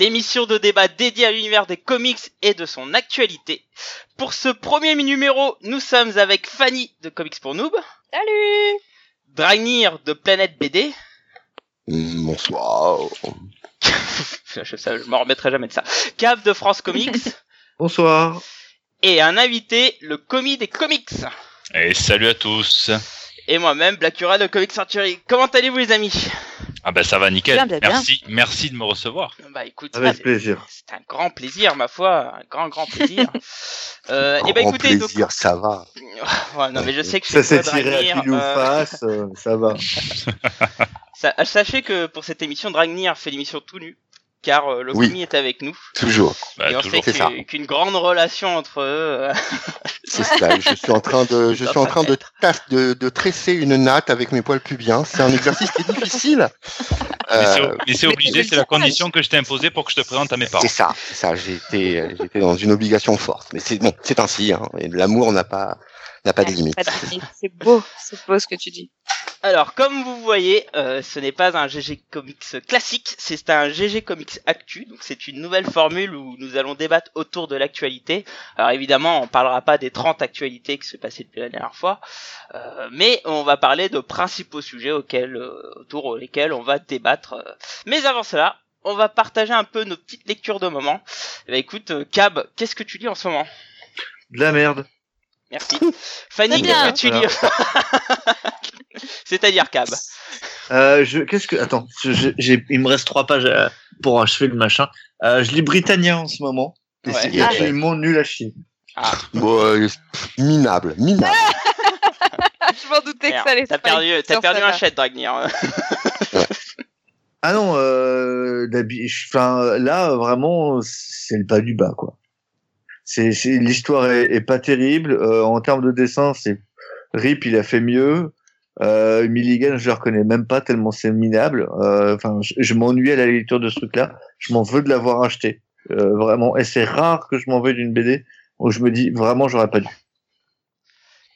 l'émission de débat dédiée à l'univers des comics et de son actualité. Pour ce premier numéro, nous sommes avec Fanny de Comics pour Noob. Salut Dragnir de Planète BD. Mm, bonsoir. je, je m'en remettrai jamais de ça. Cap de France Comics. Bonsoir. Et un invité, le commis des comics. Et salut à tous. Et moi-même, Blackura de Comics Century. Comment allez-vous les amis? Ah ben ça va nickel. Bien, bien, bien. merci, merci de me recevoir. Bah écoute, Avec c'est- plaisir. c'est un grand plaisir ma foi, un grand grand plaisir. euh, et bah Grand écoutez, donc, plaisir, ça va. Ouais, non mais je sais que Ça s'est tiré à pile ou euh, face, euh, ça va. sa- Sachez que pour cette émission, Dragnir fait l'émission tout nu, car euh, le Oui. commis est avec nous. Toujours. Bah, et on toujours. sait qu'une grande relation entre eux. C'est ça. Je suis en train de, je suis en train de, taf- de, de tresser une natte avec mes poils pubiens. C'est un exercice qui est difficile. Mais c'est- Euh, mais c'est mais obligé, c'est la condition que je t'ai imposée pour que je te présente à mes parents. c'est ça, c'est ça. Été, euh, j'étais dans une obligation forte. Mais c'est bon, c'est ainsi. Hein. L'amour n'a pas, n'a pas de limite. Pas de limite. C'est beau, c'est beau ce que tu dis. Alors, comme vous voyez, euh, ce n'est pas un GG Comics classique, c'est un GG Comics Actu. Donc, c'est une nouvelle formule où nous allons débattre autour de l'actualité. Alors, évidemment, on parlera pas des 30 actualités qui se passaient depuis la dernière fois, euh, mais on va parler de principaux sujets auxquels, euh, autour lesquels on va débattre. Mais avant cela, on va partager un peu nos petites lectures de moment. Eh ben, écoute, Cab, qu'est-ce que tu lis en ce moment? De la merde. Merci. Fanny, qu'est-ce que tu lis C'est-à-dire Cab? Euh, je, qu'est-ce que, attends, je- il me reste trois pages euh, pour achever le machin. Euh, je lis Britannia en ce moment. Et Ouais. c'est Ah. absolument nul à chier. Ah, Bon, euh, minable, minable. Je m'en doutais que ça allait T'as se perdu, faire t'as sur perdu un chat, Dragnir. Ah non, euh, enfin, là, vraiment, c'est le bas du bas, quoi. C'est, l'histoire est, est pas terrible. Euh, en termes de dessin, c'est Rip, il a fait mieux. Euh, Milligan, je le reconnais même pas tellement c'est minable. Euh, Enfin, je, je m'ennuie à la lecture de ce truc-là. Je m'en veux de l'avoir acheté, euh, vraiment. Et c'est rare que je m'en veuille d'une BD où je me dis vraiment j'aurais pas dû.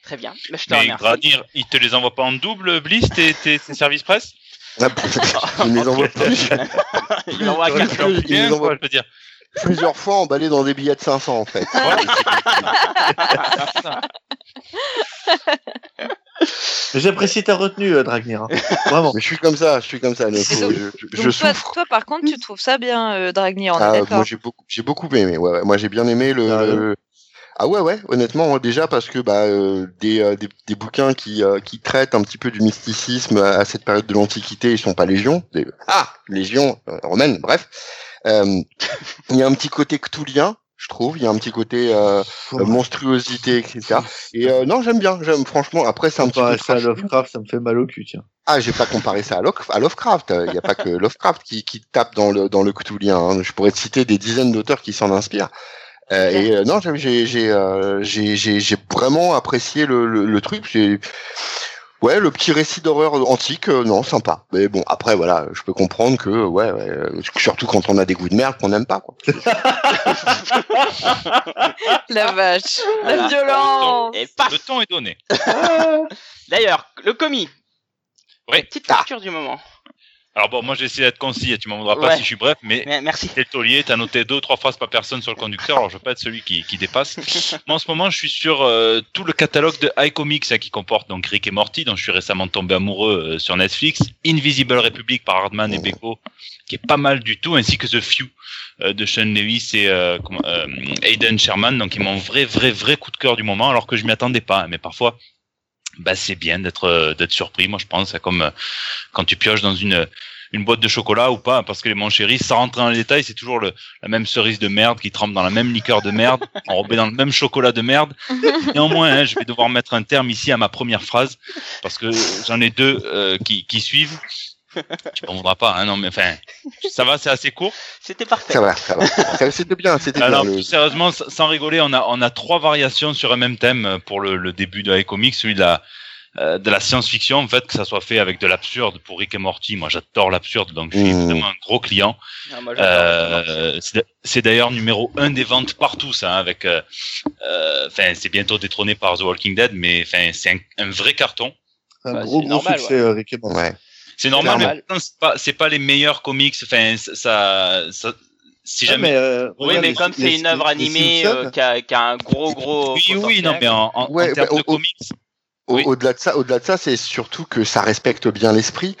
Très bien. Bah, je te Mais. Granir, il te les envoie pas en double, Bliss, tes, tes, tes services presse? Ah, Il les envoie plus, Il envoie Ouais. quatre. Il Bien, les envoie- quoi, je veux dire. Plusieurs fois emballés dans des billets de 500 en fait. J'apprécie ta retenue, euh, Dragnir. hein. Vraiment. Mais je suis comme ça, je suis comme ça. je, je- je Donc toi, souffre. toi, par contre, tu trouves ça bien, euh, Dragnir, Ah, moi j'ai beaucoup, j'ai beaucoup aimé. Ouais, ouais. Moi j'ai bien aimé le. Ah, ouais. le- Ah ouais, ouais. Honnêtement, déjà parce que bah euh, des, euh, des des bouquins qui euh, qui traitent un petit peu du mysticisme à, à cette période de l'Antiquité, ils sont pas légion. Des- Ah, légion euh, romaine. Bref, il y a un petit côté cthulien, je trouve. Il y a un petit côté euh, euh, monstruosité, etc. Et euh, non, j'aime bien. J'aime franchement. Après, c'est un petit peu. ça à. Lovecraft, ça me fait mal au cul, tiens. Ah, j'ai pas comparé ça à, Lovecraft. Il n'y a pas que Lovecraft qui, qui tape dans le dans le cthulien. hein. Je pourrais te citer des dizaines d'auteurs qui s'en inspirent. Euh, et euh, non, j'ai j'ai j'ai euh, j'ai j'ai j'ai vraiment apprécié le le, le truc. J'ai ouais le petit récit d'horreur antique, euh, non sympa. Mais bon après voilà, je peux comprendre que ouais, ouais euh, surtout quand on a des goûts de merde qu'on n'aime pas quoi. La vache, Voilà. la violence. Et paf Le ton est donné. D'ailleurs, le commis. Oui. Petite lecture du moment. Alors bon, moi j'ai essayé d'être concis, tu m'en voudras pas Ouais. si je suis bref, mais Mais- Merci. t'es le taulier, t'as noté deux, trois phrases par personne sur le conducteur, alors je veux pas être celui qui, qui dépasse. Moi en ce moment je suis sur euh, tout le catalogue de iComics hein, qui comporte donc Rick et Morty, dont je suis récemment tombé amoureux euh, sur Netflix, Invisible Republic par Hardman et Beko, qui est pas mal du tout, ainsi que The Few euh, de Sean Lewis et euh, euh, Aiden Sherman, donc ils m'ont vrai, vrai, vrai coup de cœur du moment, alors que je m'y attendais pas, hein, mais parfois bah, c'est bien d'être euh, d'être surpris, moi je pense, c'est comme quand tu pioches dans une une boîte de chocolat ou pas, parce que les chéris, sans rentrer dans les détails, c'est toujours le, la même cerise de merde qui trempe dans la même liqueur de merde, enrobée dans le même chocolat de merde. Néanmoins, hein, je vais devoir mettre un terme ici à ma première phrase, parce que j'en ai deux euh, qui, qui suivent. Tu m'en voudras pas, hein, non, mais enfin, ça va, c'est assez court. C'était parfait. Ça va, ça va. Ça, C'était bien, c'était bien. Alors, le- plus sérieusement, sans rigoler, on a, on a trois variations sur un même thème pour le, le début de iComics, celui de la, euh, de la science-fiction, en fait, que ça soit fait avec de l'absurde pour Rick et Morty. Moi, j'adore l'absurde, donc je suis Mmh. vraiment un gros client. Ah, moi. Euh, c'est d'ailleurs numéro un des ventes partout, ça, hein, avec, euh, euh, enfin, c'est bientôt détrôné par The Walking Dead, mais enfin, c'est un, un vrai carton. C'est un Bah, gros, c'est gros normal, succès, Rick et Morty. Ouais. C'est normal, normal. mais pourtant, c'est pas, c'est pas les meilleurs comics. Enfin, ça, ça, si Ah, jamais. mais, euh, Oui, regarde mais comme c'est une œuvre animée euh, qui, a, qui a un gros gros. oui, oui, non, mais en, en, Ouais, en termes bah, de au- comics, Oui. Au-delà de ça, au-delà de ça, c'est surtout que ça respecte bien l'esprit.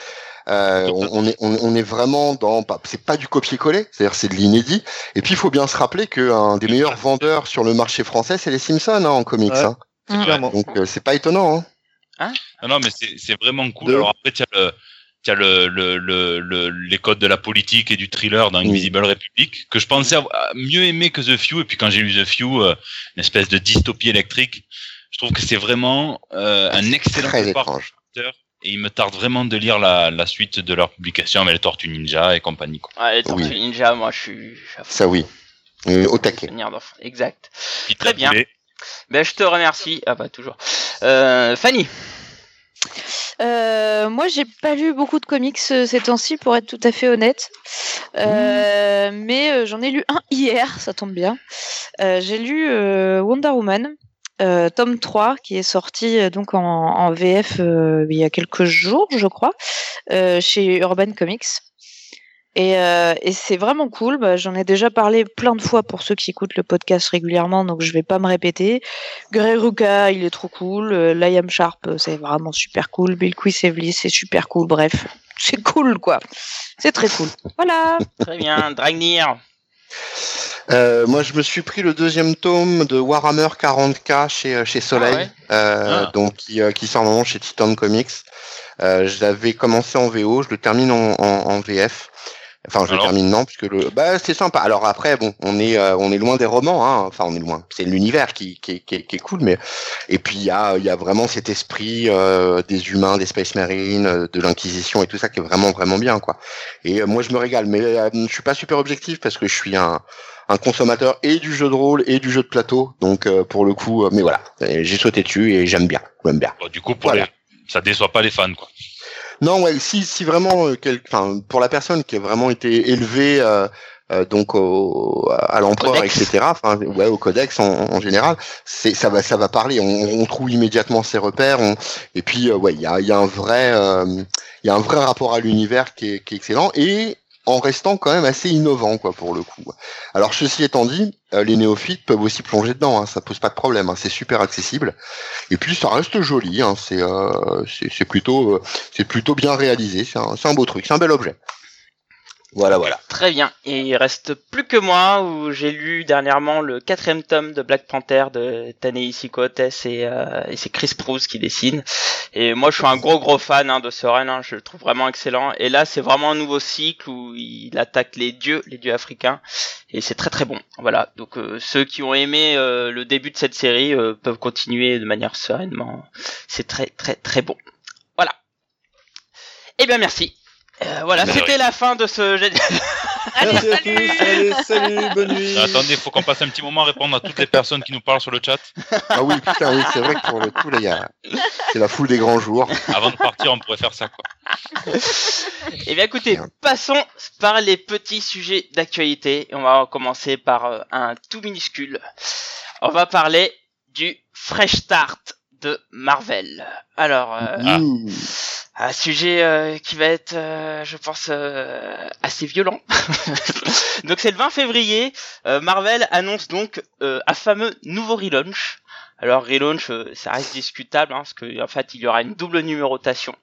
Euh, on, on est, on, on est vraiment dans, bah, c'est pas du copier-coller, c'est-à-dire c'est de l'inédit. Et puis il faut bien se rappeler qu'un des meilleurs vendeurs sur le marché français, c'est les Simpsons hein, en comics. Ouais. hein. Clairement. Donc euh, c'est pas étonnant. Hein. Non, non, mais c'est vraiment cool. De- Alors après, tu as le. Tu as le, le, le, le- les codes de la politique et du thriller dans Invisible Republic, que je pensais avoir- mieux aimer que The Few. Et puis quand j'ai lu The Few, euh, une espèce de dystopie électrique, je trouve que c'est vraiment euh, un excellent Très étrange. et il me tarde vraiment de lire la, la suite de leur publication avec les Tortues Ninja et compagnie. Quoi. Ouais, les Tortues Oui. Ninja, moi je suis. Ça oui. Euh, au taquet. Exact. Puis Très bien. Ben je te remercie. Ah bah toujours. Euh, Fanny. Euh, moi, j'ai pas lu beaucoup de comics euh, ces temps-ci, pour être tout à fait honnête. Euh, Mais euh, j'en ai lu un hier, ça tombe bien. Euh, j'ai lu euh, Wonder Woman, euh, tome 3, qui est sorti euh, donc en, VF euh, il y a quelques jours, je crois, euh, chez Urban Comics. Et, c'est vraiment cool. Bah, J'en ai déjà parlé plein de fois pour ceux qui écoutent le podcast régulièrement, donc je vais pas me répéter. Grey Ruka, il est trop cool. Liam Sharp, c'est vraiment super cool. Bill Quisevely, c'est super cool. Bref, c'est cool quoi. C'est très cool. Voilà. Très bien. Dragnir. Euh, moi, je me suis pris le deuxième tome de Warhammer 40k chez chez Soleil, Ah ouais euh, Ah. donc qui, euh, qui sort normalement chez Titan Comics. Euh, je l'avais commencé en VO, je le termine en, en, en VF. Enfin, je Alors termine non, puisque le, bah, c'est sympa. Alors après, bon, on est, euh, on est loin des romans, hein. Enfin, on est loin. C'est l'univers qui, qui, qui, qui est cool, mais et puis il y a, il y a vraiment cet esprit euh, des humains, des Space Marines, euh, de l'Inquisition et tout ça qui est vraiment, vraiment bien, quoi. Et euh, moi, je me régale, mais euh, je suis pas super objectif parce que je suis un, un consommateur et du jeu de rôle et du jeu de plateau. Donc, euh, pour le coup, euh, mais voilà, j'ai sauté dessus et j'aime bien, j'aime bien. Bon, du coup, pour Voilà. les... ça déçoit pas les fans. Quoi. Non, ouais, si, si vraiment, euh, quel- pour la personne qui a vraiment été élevée, euh, euh, donc au, à l'empereur, etc. Enfin, ouais, au codex en, en général, c'est ça va, ça va parler. On, on trouve immédiatement ses repères. on- et puis, ouais, il y a, il y a un vrai, euh, il y a un vrai rapport à l'univers qui est, qui est excellent et en restant quand même assez innovant, quoi, pour le coup. Alors, ceci étant dit, euh, les néophytes peuvent aussi plonger dedans. Hein, ça pose pas de problème. hein, c'est super accessible. Et puis, ça reste joli. Hein, c'est, euh, c'est, plutôt, euh, c'est plutôt bien réalisé. C'est un beau truc. C'est un bel objet. Voilà, voilà. Très bien. Et il reste plus que moi où j'ai lu dernièrement le quatrième tome de Black Panther de Ta-Nehisi Coates et, euh, et c'est Chris Proust qui dessine. Et moi je suis un gros gros fan hein, de ce hein, je le trouve vraiment excellent. Et là c'est vraiment un nouveau cycle où il attaque les dieux, les dieux africains. Et c'est très très bon. Voilà. Donc euh, ceux qui ont aimé euh, le début de cette série euh, peuvent continuer de manière sereinement. C'est très très très bon. Voilà. Eh bien merci. Euh, voilà, c'était la fin de ce. Merci à tous. Allez, salut, bonne nuit. Euh, attendez, faut qu'on passe un petit moment à répondre à toutes les personnes qui nous parlent sur le chat. Ah oui, putain, oui, c'est vrai que pour le coup, là, il y a, c'est la foule des grands jours. Avant de partir, on pourrait faire ça. Quoi. Eh bien écoutez, Merde. passons par les petits sujets d'actualité. On va commencer par euh, un tout minuscule. On va parler du Fresh Start de Marvel. Alors, euh, Ah. Un sujet euh, qui va être, euh, je pense, euh, assez violent. donc c'est le 20 février. euh, Marvel annonce donc euh, un fameux nouveau relaunch. Alors relaunch, euh, ça reste discutable, hein, parce que en fait il y aura une double numérotation,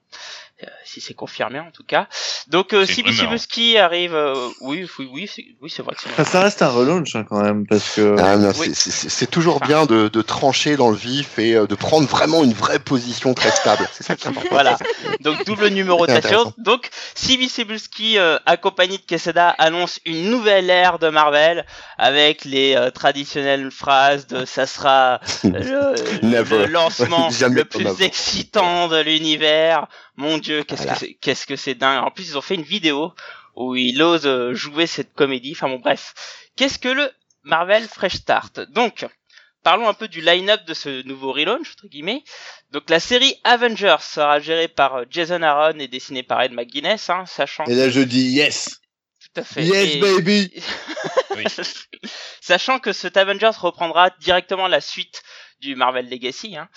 si c'est confirmé en tout cas. Donc euh, C'est si une rumeur. Bisibuski arrive, euh, oui, oui, oui, c'est oui, c'est vrai que c'est. Enfin, ça reste un relaunch hein, quand même, parce que. Ah, non, Oui. c'est- c'est c'est toujours bien de, de trancher dans le vif et euh, de prendre vraiment une vraie position très stable. C'est ça qui est important. Voilà. Donc double numérotation. Intéressant. Donc Sibi Cebulski, euh, accompagné de Quesada, annonce une nouvelle ère de Marvel avec les euh, traditionnelles phrases de ça sera euh, le, le lancement le plus excitant de l'univers. Mon Dieu, qu'est-ce Voilà. que c'est, qu'est-ce que c'est dingue. En plus, ils ont fait une vidéo où il ose euh, jouer cette comédie. Enfin bon, bref. Qu'est-ce que le Marvel Fresh Start? Donc, parlons un peu du line-up de ce nouveau relaunch, entre guillemets. Donc, la série Avengers sera gérée par euh, Jason Aaron et dessinée par Ed McGuinness, hein, sachant Et là, je dis yes. tout à fait. Yes, Et- baby. Oui. Sachant que cet Avengers reprendra directement la suite du Marvel Legacy. Hein.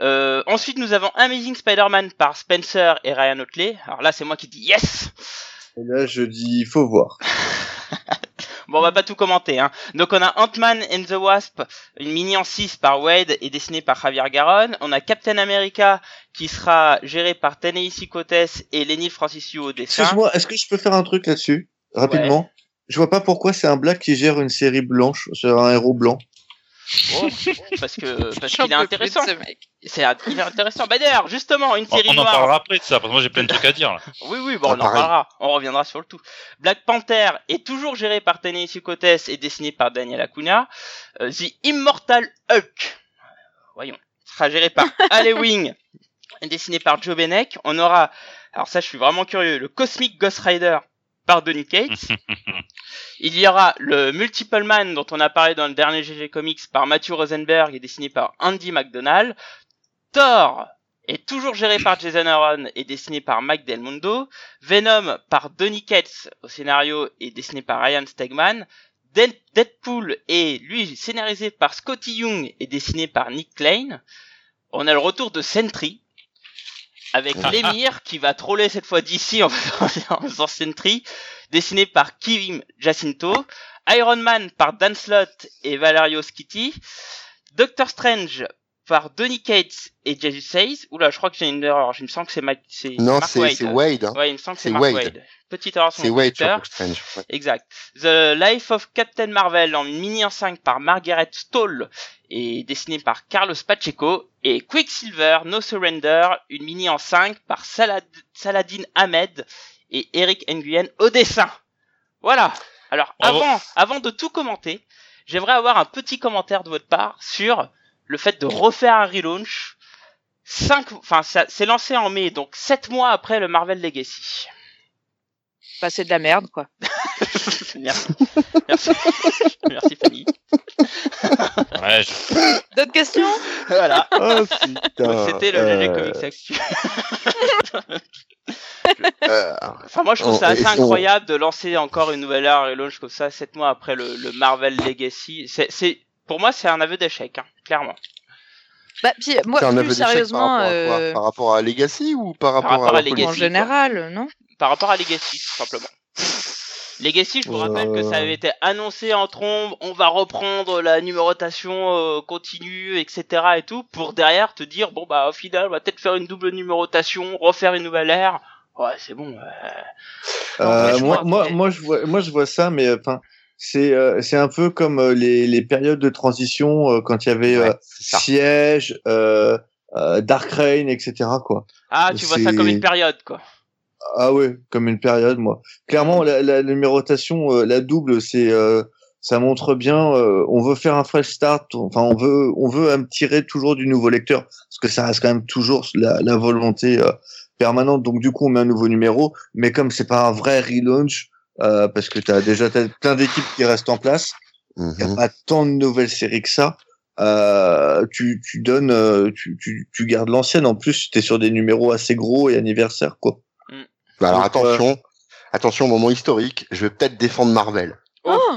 Euh, ensuite, nous avons Amazing Spider-Man par Spencer et Ryan Otley. Alors là, c'est moi qui dis yes. Et là, je dis, faut voir. Bon, on va pas tout commenter. Hein. Donc, on a Ant-Man and the Wasp, une mini en 6 par Wade et dessinée par Javier Garon. On a Captain America qui sera géré par Ta-Nehisi Coates et Lenny Francis Yu au dessin. Excuse-moi, est-ce que je peux faire un truc là-dessus rapidement? Je vois pas pourquoi c'est un black qui gère une série blanche sur un héros blanc. Oh, parce que parce qu'il est intéressant. ce mec. C'est il est intéressant. Bah d'ailleurs, justement, une On, série on en noire. parlera après de ça, parce que moi j'ai plein de trucs à dire. Là. Oui, oui, bon, Ah, on en parlera. On reviendra sur le tout. Black Panther est toujours géré par Ta-Nehisi Coates et dessiné par Daniel Acuna. Euh, The Immortal Hulk, voyons, sera géré par Ale Wing et dessiné par Joe Benek. On aura, alors ça, je suis vraiment curieux, le Cosmic Ghost Rider par Donny Cates. Il y aura le Multiple Man dont on a parlé dans le dernier GG Comics par Matthew Rosenberg et dessiné par Andy McDonald. Thor est toujours géré par Jason Aaron et dessiné par Mike Del Mundo. Venom par Donny Cates au scénario et dessiné par Ryan Stegman. Dead- Deadpool est lui scénarisé par Scotty Young et dessiné par Nick Klein. On a le retour de Sentry avec l'émir qui va troller cette fois d'ici en faisant, en faisant Sentry, dessiné par Kim Jacinto. Iron Man par Dan Slott et Valerio Schitti. Doctor Strange par Donny Cates et Jesus Says. Oula, je crois que j'ai une erreur. Je me sens que c'est c'est Non, c'est Waid. c'est Wade. hein. Ouais, il me semble que c'est C'est Mark Wade. Wade. Petite erreur sur C'est Wade sur Strange. ouais. Exact. The Life of Captain Marvel en mini en 5 par Margaret Stoll et dessiné par Carlos Pacheco et Quicksilver No Surrender, une mini en 5 par Salad Saladin Ahmed et Eric Nguyen au dessin. Voilà. Alors Bravo. avant avant de tout commenter, j'aimerais avoir un petit commentaire de votre part sur le fait de refaire un relaunch 5 enfin ça c'est lancé en mai donc 7 mois après le Marvel Legacy. Bah, c'est de la merde, quoi. Merci. Merci. Merci Fanny. Ouais, je- D'autres questions? Voilà. Oh. C'était le euh, GG Comics Actu. Euh, Enfin, moi, je trouve on- ça assez et on- incroyable de lancer encore une nouvelle ère et launch comme ça, 7 mois après le, le Marvel Legacy. C'est, pour moi, c'est un aveu d'échec, hein, clairement. Bah, puis, moi, c'est un aveu plus d'échec par sérieusement, rapport à quoi? euh, Par rapport à Legacy ou par rapport, rapport à la Legacy. en général, non? Par rapport à Legacy, tout simplement. Legacy, je vous rappelle que ça avait été annoncé en trombe, on va reprendre la numérotation euh, continue, etc. et tout, pour derrière te dire, bon bah au final, on va peut-être faire une double numérotation, refaire une nouvelle ère. Ouais, c'est bon. euh, Euh, moi, moi, mais- moi, je vois, moi, je vois ça, mais enfin, c'est, euh, c'est un peu comme euh, les, les périodes de transition euh, quand il y avait Ouais, euh. Siège, euh, euh, Dark Reign, etc. Quoi. Ah, tu vois ça comme une période, quoi. Ah ouais, comme une période, moi. Clairement, la, la numérotation, euh, la double, c'est, euh, ça montre bien. euh, on veut faire un fresh start. Enfin, on veut, on veut tirer toujours du nouveau lecteur, parce que ça reste quand même toujours la, la volonté euh, permanente. Donc du coup, on met un nouveau numéro. Mais comme c'est pas un vrai relaunch, euh, parce que t'as déjà t'as plein d'équipes qui restent en place, il y a Mhm. pas tant de nouvelles séries que ça. Euh, tu, tu donnes, euh, tu, tu, tu gardes l'ancienne. En plus, t'es sur des numéros assez gros et anniversaires, quoi. Bah alors Donc, attention, attention, moment historique, je vais peut-être défendre Marvel. Oh. Oh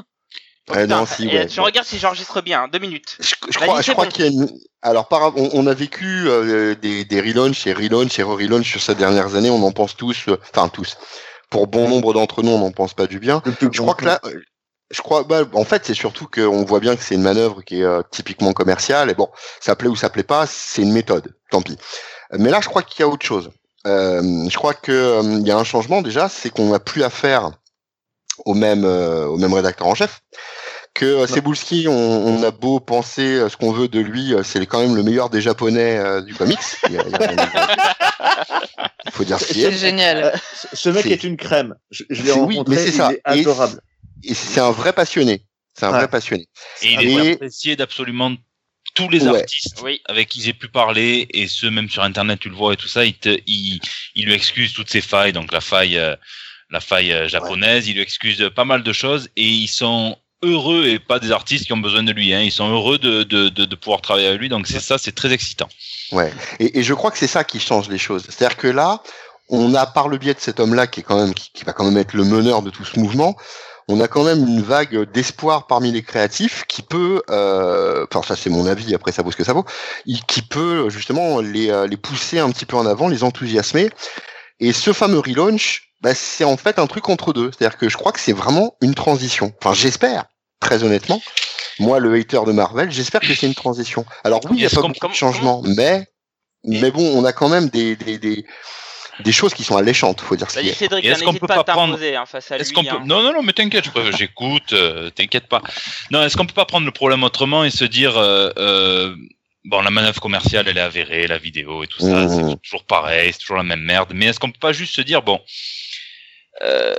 Oh, putain, non, si, ouais, ouais. regardes si j'enregistre bien, deux minutes. Je, je crois, je crois bon. qu'il y a une... Alors, par... on, on a vécu euh, des, des relaunchs et relaunchs et re-relaunchs sur ces dernières années, on en pense tous, euh, enfin tous. Pour bon nombre d'entre nous, on n'en pense pas du bien. Je crois que là, euh, je crois, bah, en fait, c'est surtout qu'on voit bien que c'est une manœuvre qui est euh, typiquement commerciale. Et bon, ça plaît ou ça plaît pas, c'est une méthode. Tant pis. Mais là, je crois qu'il y a autre chose. Euh, je crois que euh, il y a un changement déjà, c'est qu'on n'a plus affaire au même euh, au même rédacteur en chef. Que Cebulski, on, on a beau penser ce qu'on veut de lui, c'est quand même le meilleur des japonais euh, du comics. Il y a- il y a faut dire ce qui C'est est. génial. Euh, ce- mec C'est- est une crème. Je, je l'ai C'est- oui, rencontré, mais c'est il ça. est Et- adorable. Et c'est un vrai passionné. C'est un Ouais. vrai passionné. Et il Et- est apprécié d'absolument tous les Ouais. artistes Oui. avec qui j'ai pu parler et ceux même sur internet tu le vois et tout ça il te il, il lui excuse toutes ses failles donc la faille euh, la faille euh, japonaise il lui excuse pas mal de choses et ils sont heureux et pas des artistes qui ont besoin de lui hein. ils sont heureux de, de, de, de pouvoir travailler avec lui donc c'est ça c'est très excitant Ouais. Et, et je crois que c'est ça qui change les choses. C'est-à-dire que là, on a par le biais de cet homme-là qui est quand même qui, qui va quand même être le meneur de tout ce mouvement, on a quand même une vague d'espoir parmi les créatifs qui peut, euh, enfin ça c'est mon avis, après ça vaut ce que ça vaut, qui peut justement les, euh, les pousser un petit peu en avant, les enthousiasmer. Et ce fameux relaunch, bah, c'est en fait un truc entre deux. C'est-à-dire que je crois que c'est vraiment une transition. Enfin, j'espère, très honnêtement. Moi, le hater de Marvel, j'espère que c'est une transition. Alors oui, il y a pas beaucoup de changements, mais mais bon, on a quand même des des, des, des choses qui sont alléchantes, faut dire ce qu'il y Vas-y a. Cédric, Et est-ce qu'on peut pas pas prendre- hein, face à lui. Est-ce qu'on peut... hein. Non, non, non, mais t'inquiète, j'écoute, euh, t'inquiète pas. Non, est-ce qu'on peut pas prendre le problème autrement et se dire, euh, euh, bon, la manœuvre commerciale, elle est avérée, la vidéo et tout ça, Mhm. c'est toujours pareil, c'est toujours la même merde, mais est-ce qu'on peut pas juste se dire, bon, euh,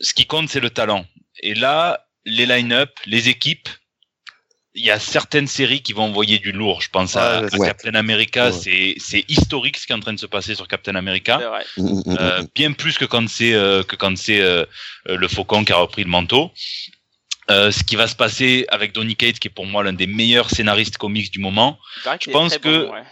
ce qui compte, c'est le talent. Et là, les line-up, les équipes, il y a certaines séries qui vont envoyer du lourd. Je pense à, Ouais, à ouais. Captain America, Ouais. c'est c'est historique ce qui est en train de se passer sur Captain America. C'est vrai. Mm, mm, mm, Euh, bien plus que quand c'est euh, que quand c'est euh, euh, le Faucon qui a repris le manteau. Euh, ce qui va se passer avec Donny Cates, qui est pour moi l'un des meilleurs scénaristes comics du moment. Je pense que- bon, ouais.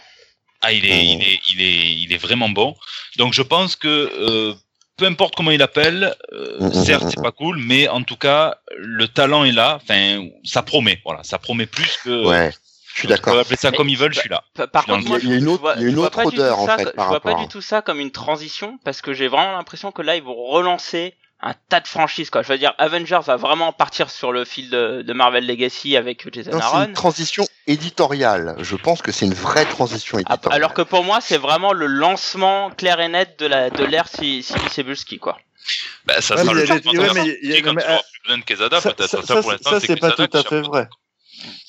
Ah, il est, il est, il est, il est vraiment bon. Donc je pense que euh, peu importe comment il appelle, euh, Mm, mm, certes mm, c'est pas cool, mais en tout cas le talent est là. Enfin, ça promet. Voilà, ça promet plus que. Ouais, je suis peuvent d'accord. appeler ça Mais- comme ils veulent. Je suis là. Pa- Par contre, moi, il y a une autre- vois- il y a une autre odeur, en ça fait, par Je vois pas du tout ça comme une transition parce que j'ai vraiment l'impression que là, ils vont relancer un tas de franchises. Quoi. Je veux dire, Avengers va vraiment partir sur le fil de, de Marvel Legacy avec Jason Non, c'est Aaron. une transition éditoriale. Je pense que c'est une vraie transition Ah, éditoriale. Alors que pour moi, c'est vraiment le lancement clair et net de la de l'ère Si- Simi Cebulski, quoi. Bah, ça sera mais le Quesada, ça, peut-être. ça, Ça, ça, pour l'instant, ça, c'est c'est pas tout à fait vrai.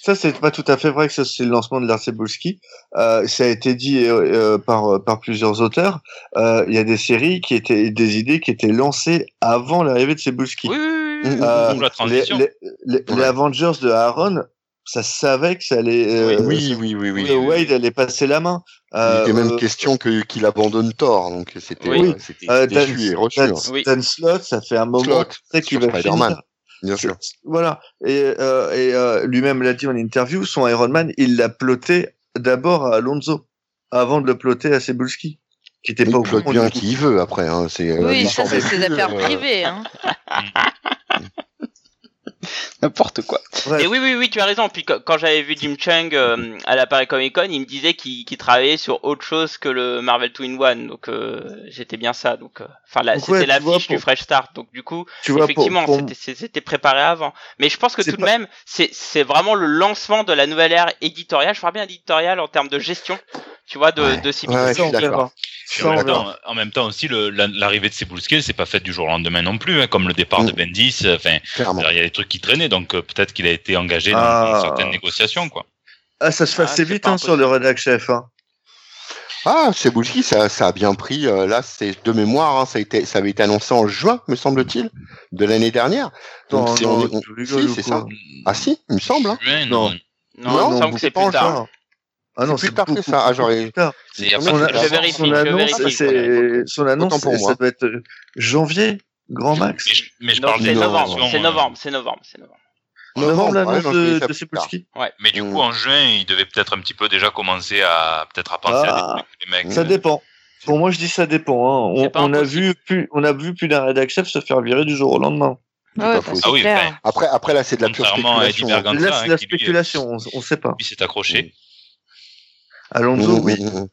Ça, c'est pas tout à fait vrai que ça, c'est le lancement de l'ère Cebulski. Euh, ça a été dit euh, euh, par, euh, par plusieurs auteurs. Euh, Il y a des séries qui étaient, des idées qui étaient lancées avant l'arrivée de Cebulski. Oui, oui, oui, Ou la les, transition. les, les, les Ouais. Avengers de Aaron, ça savait que ça allait. euh, oui, oui, oui, oui. Wade allait passer la main. Il était même euh, question que qu'il abandonne Thor, donc c'était Oui. euh, c'était Euh, déçu Dan- hein. Oui. Dan Slott, ça fait un moment qu'il va finir. Bien sûr. Voilà. Et, euh, et euh, lui-même l'a dit en interview, son Iron Man, il l'a ploté d'abord à Alonso, avant de le ploter à Cebulski, qui était Il pas au courant bien qui il veut après. Hein. C'est, euh, Oui, ça c'est ses affaires privées. Hein. N'importe quoi. Et oui, oui, oui, tu as raison. Puis quand, j'avais vu Jim Chung euh, à la Paris Comic Con, il me disait qu'il travaillait sur autre chose que le Marvel Two in One. Donc euh, j'étais bien ça. Donc, euh, enfin là, Donc, c'était ouais, la tu vois, fiche du Fresh Start. Donc du coup, tu effectivement, pour- c'était- c'était préparé avant. Mais je pense que tout de même, c'est c'est vraiment le lancement de la nouvelle ère éditoriale. Je parle bien éditoriale en termes de gestion. Tu vois, de Ouais. de CBS. En, même temps, en même temps aussi, l'arrivée de Cebulski, c'est pas faite du jour au lendemain non plus, hein, comme le départ de. Bendis. euh, Enfin, il y a des trucs qui traînaient, donc euh, peut-être qu'il a été engagé dans, Ah. dans certaines négociations, quoi. Ah, ça se fait Ah, vite hein, sur le rédac chef. Hein. Ah, Cebulski, ça, ça a bien pris. euh, là, c'est de mémoire. Hein, ça, a été, ça avait été annoncé en juin, me semble-t il, de l'année dernière. Donc, Non, c'est- non, on si, c'est ça. Ah si, il me semble. Hein. Juin, Non. non. Non, Non, il me semble que c'est pas en plus tard. Ah non, plus c'est tard que beaucoup, ça. Ah, plus tard. Il Son pas Son, a- de- Je avant, vérifie, son je annonce, vérifie. son annonce, pour moi. ça doit être euh, janvier, grand max. Mais je, mais je Non, parle c'est novembre, c'est euh, novembre, c'est novembre, c'est novembre. Novembre, ouais, l'annonce de, de plus. Cebulski. Mais du Mm. coup, en juin, il devait peut-être un petit peu déjà commencer à peut-être à penser Ah, à des trucs, les mecs. Ça dépend. Pour moi, je dis ça dépend. Hein. On, on a vu plus, on a vu plus d'un rédac chef se faire virer du jour au lendemain. C'est Ouais, bah, Ah oui, Après, après là, c'est de la pure spéculation. Là, hein, c'est la qui, lui, spéculation, on, on sait pas. Lui s'est accroché. Alonso, oui. mm.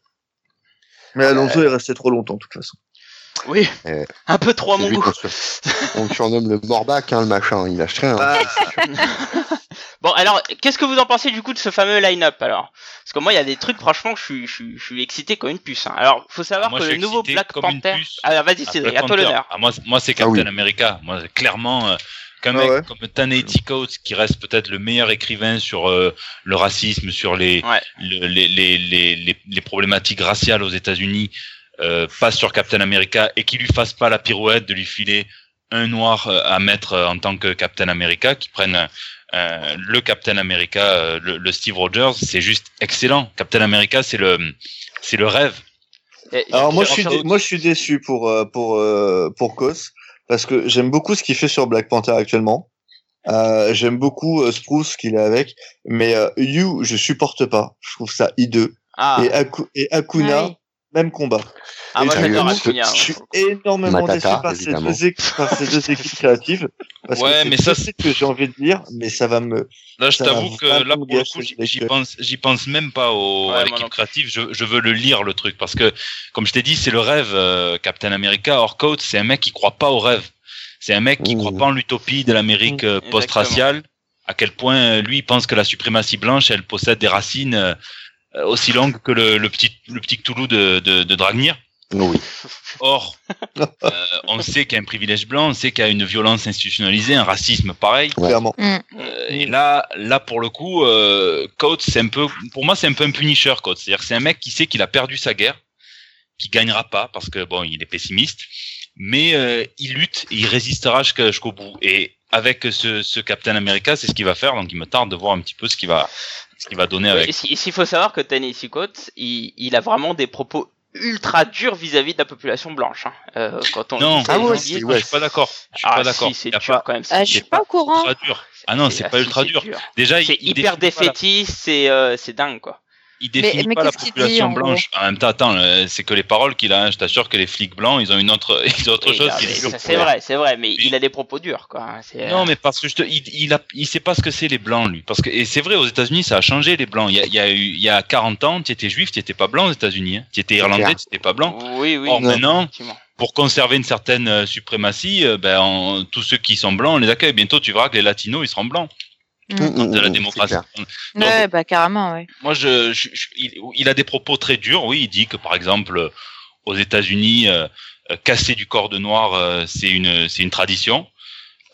Mais Alonso est resté trop longtemps, de toute façon. Oui, Euh, un peu trop à mon goût. On le surnomme le Morbac, hein, le machin. Il lâche rien. hein. Ah, Bon, alors, qu'est-ce que vous en pensez du coup de ce fameux line-up alors? Parce que moi, il y a des trucs, franchement, je suis, je suis, je suis excité comme une puce. hein. Alors, faut savoir Moi, que le nouveau Black comme une Panther. puce. Ah, vas-y, Cédric, à toi l'honneur. Ah, moi, moi c'est Ah Captain oui. America. Moi, clairement, euh, qu'un Ah mec ouais. comme Taneti Coates, qui reste peut-être le meilleur écrivain sur euh, le racisme, sur les, Ouais. le- les, les, les, les, les problématiques raciales aux États-Unis, euh, passe sur Captain America et qui lui fasse pas la pirouette de lui filer un noir euh, à mettre en tant que Captain America, qui prenne euh, le Captain America, le, le Steve Rogers, c'est juste excellent. Captain America, c'est le, c'est le rêve. Et- Alors moi, je suis, moi, je suis déçu pour pour pour Kos parce que j'aime beaucoup ce qu'il fait sur Black Panther actuellement. Euh, j'aime beaucoup euh, Spruce qu'il a avec, mais euh, You, je supporte pas. Je trouve ça hideux. Ah, Et, Aku- et Akuna. Même combat. Ah, moi je- j'adore suis énormément Matata, déçu par ces, deux équipes, par ces deux équipes créatives. Parce Ouais, que c'est mais ça, ce que j'ai envie de dire, mais ça va me. Là, je t'avoue que là, pour le coup, j'y- pense, j'y pense même pas au, Ouais, à l'équipe créative. Je, je veux le lire le truc parce que, comme je t'ai dit, c'est le rêve. euh, Captain America, or Coat, c'est un mec qui croit pas au rêve. C'est un mec qui Mmh. croit pas en l'utopie de l'Amérique euh, post-raciale. À quel point euh, lui il pense que la suprématie blanche, elle possède des racines aussi longues que le, le petit le petit Cthulhu de, de, de Dragnir. Oui. Or, euh, on sait qu'il y a un privilège blanc, on sait qu'il y a une violence institutionnalisée, un racisme pareil. Ouais. Clairement. Euh, et là, là pour le coup, euh, Coates, c'est un peu, pour moi, c'est un peu un punisher, Coates. C'est-à-dire, que c'est un mec qui sait qu'il a perdu sa guerre, qui gagnera pas parce que bon, il est pessimiste, mais euh, il lutte et il résistera jusqu'au bout. Et avec ce, ce Captain America, c'est ce qu'il va faire. Donc, il me tarde de voir un petit peu ce qu'il va, ce qu'il va donner avec. si- s'il faut savoir que Tennessee Coates, il, il a vraiment des propos ultra durs vis-à-vis de la population blanche. Hein. Euh, quand on Non, Ah ouais, je suis pas d'accord. Je suis Ah, pas d'accord. si, c'est Il y a dur pas quand même. Ah, je suis pas au courant. ultra dur. Ah non, c'est ah, pas si, ultra dur. Déjà, il, C'est il hyper c'est euh, c'est dingue quoi. Il définit mais pas la dit, population en blanche. En même temps, attends, euh, c'est que les paroles qu'il a. hein. Je t'assure que les flics blancs, ils ont une autre, ils ont autre Oui, chose non, c'est vrai, c'est vrai, mais il a des propos durs quoi. hein, Non, euh, mais parce que je te, il, il a, il sait pas ce que c'est les blancs, lui. Parce que, et c'est vrai, aux États-Unis, ça a changé les blancs. Il y a, il y a, eu- il y a 40 ans, tu étais juif, tu étais pas blanc aux États-Unis. Hein. Tu étais irlandais, tu étais pas blanc. Oui, oui. Or, maintenant, effectivement. pour conserver une certaine euh, suprématie, ben, en- tous ceux qui sont blancs, on les accueille. Bientôt, tu verras que les latinos, ils seront blancs. Mm. Mm, De la mm, démocratie. Ouais, bah carrément, ouais. Moi, je, je- je- il, il a des propos très durs. Oui, il dit que par exemple, euh, aux États-Unis, euh, euh, casser du corps de noir, euh, c'est une, c'est une tradition.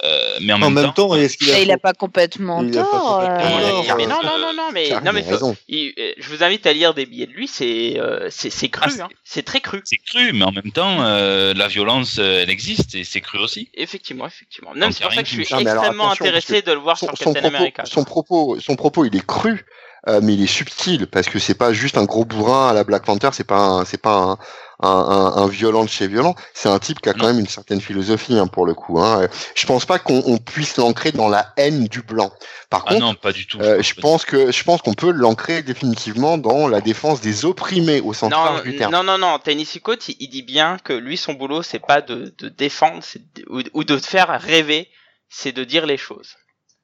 Euh, mais en, En même temps, est-ce qu'il a. Et il a pas complètement Il a pas tort. complètement euh, tort. mais non, non, non, non, mais, non, mais il- euh, je vous invite à lire des billets de lui, c'est euh, c'est c'est cru, Ah, c'est- hein. c'est très cru. c'est cru, mais en même temps, euh, la violence, elle existe et c'est cru aussi. Effectivement, effectivement. Donc, Non, c'est pour ça que je suis Non, alors, extrêmement intéressé de le voir son, sur son Captain propos, America. son propos, son propos, il est cru, euh, mais il est subtil parce que c'est pas juste un gros bourrin à la Black Panther, c'est pas, c'est pas un, un, un, un violent de chez violent. C'est un type qui a quand Non. même une certaine philosophie hein, pour le coup. Hein. Je pense pas qu'on on puisse l'ancrer dans la haine du blanc. Par Ah contre, non, pas du tout. euh, je pense que je pense qu'on peut l'ancrer définitivement dans la défense des opprimés au sens Non, large du terme. non, non, non, Tennessee Coates, il, il dit bien que lui, son boulot, c'est pas de, de défendre de- ou, ou de te faire rêver, c'est de dire les choses.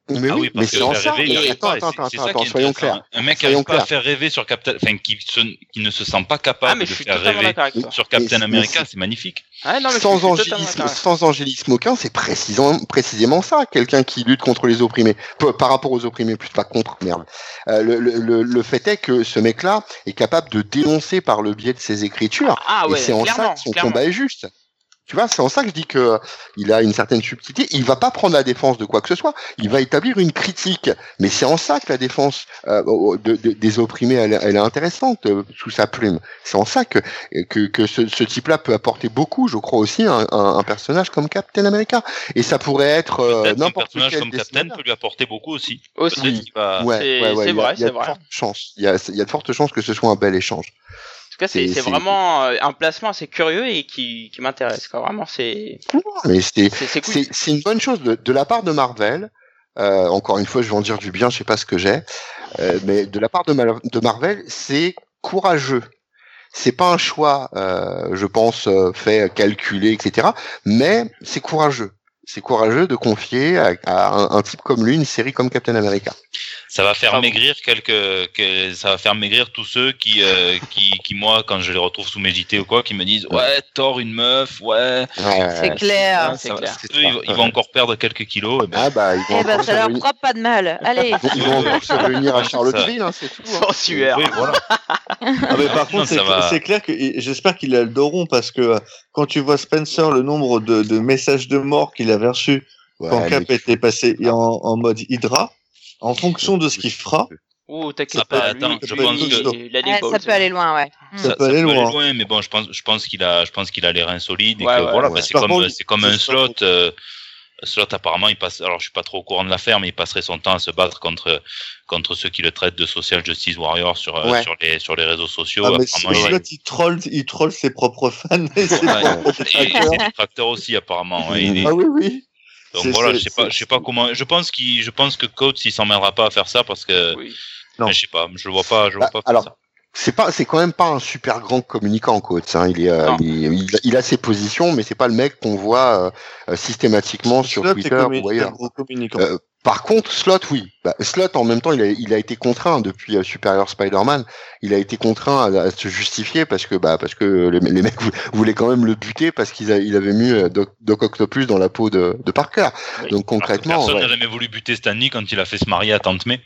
Mais ah oui, oui, mais parce que c'est en faire ça. rêver, il mais Attends, pas, attends, attends, attends, soyons clairs. Un mec qui Soyons arrive pas à faire rêver sur Captain, enfin, qui, se- qui ne se sent pas capable Ah, mais de je suis faire rêver sur Captain Mais- America, mais c'est magnifique. Ah, non, mais sans, angélisme, sans angélisme aucun, c'est précisément, précisément ça, quelqu'un qui lutte contre les opprimés, Peu- par rapport aux opprimés, plus pas contre, merde. Euh, le, le, le, le fait est que ce mec-là est capable de dénoncer par le biais de ses écritures, Ah ouais, et c'est en ça que son combat est juste. Tu vois, c'est en ça que je dis que euh, il a une certaine subtilité. Il va pas prendre la défense de quoi que ce soit. Il va établir une critique. Mais c'est en ça que la défense euh, de- de- des opprimés, elle, elle est intéressante euh, sous sa plume. C'est en ça que que, que ce, ce type-là peut apporter beaucoup. Je crois aussi un, un, un personnage comme Captain America. Et ça pourrait être euh, n'importe personnage quel comme Captain peut lui apporter beaucoup aussi. Aussi. Va- Ouais, C'est- ouais, ouais, vrai, il y a c'est de vrai. fortes chances. Il y a, il y a de fortes chances que ce soit un bel échange. En tout cas, c'est vraiment euh, un placement assez curieux et qui, qui m'intéresse. Vraiment, c'est c'est cool. une bonne chose de, de la part de Marvel. Euh, encore une fois, je vais en dire du bien, je sais pas ce que j'ai, euh, mais de la part de, Marvel, c'est courageux. C'est pas un choix, euh, je pense, fait calculé, etc. Mais c'est courageux. C'est courageux de confier à, à un, un type comme lui une série comme Captain America. Ça va faire Ah bon. maigrir quelques, que, ça va faire maigrir tous ceux qui, euh, qui, qui, moi, quand je les retrouve sous mes JT ou quoi, qui me disent, ouais, Thor, une meuf, ouais. Ouais, C'est clair. c'est clair. eux, ils, vont- ils vont encore perdre quelques kilos. et ben, Ah bah ils vont, Eh ben, ça leur réunir, fera pas de mal. Allez. ils vont encore se réunir à Charlottesville, hein, c'est tout. hein. Oui, voilà. Ah, mais par contre, c'est va. clair que j'espère qu'il a le dos rond parce que euh, quand tu vois Spencer, le nombre de, de messages de mort qu'il avait reçus Ouais, quand Cap était passé en, en mode Hydra, en fonction de ce qu'il fera, Oh, t'inquiète Ah, pas. lui, attends, je pense que- ça peut aller loin, ouais. Ça peut aller loin. mais bon, je pense, je pense qu'il a, je pense qu'il a les reins solides et Ouais, que ouais, voilà, ouais. bah, c'est comme, contre, c'est comme c'est un slot. euh, slot apparemment, il passe. Alors, je suis pas trop au courant de l'affaire, mais il passerait son temps à se battre contre contre ceux qui le traitent de social justice warrior sur euh, Ouais. sur les sur les réseaux sociaux. ah, mais apparemment, ce il- slot, il troll, il troll ses propres fans et ses Ouais, propres et- et détracteurs. ses détracteurs aussi apparemment. ouais, il est- Ah oui, oui. Donc voilà, je sais pas, je sais pas comment. Je pense qu'il, je pense que Coates il s'emmènera pas à faire ça parce que, Oui. Non. je sais pas, je le vois pas, je le vois Bah, pas faire alors, ça. c'est pas, c'est quand même pas un super grand communicant, coach. Hein. Il, est, euh, il, il, il a ses positions, mais c'est pas le mec qu'on voit euh, euh, systématiquement sur Twitter ou ailleurs. un gros communicant. Euh, Par contre, Slot, oui. Bah, Slot, en même temps, il a, il a été contraint depuis euh, Superior Spider-Man. Il a été contraint à, à se justifier parce que, bah, parce que les, les mecs vou- voulaient quand même le buter parce qu'il avait mis euh, Doc, Doc Octopus dans la peau de, de Parker. Oui. Donc concrètement, personne ouais. n'a jamais voulu buter Stanley quand il a fait se marier à Tante May.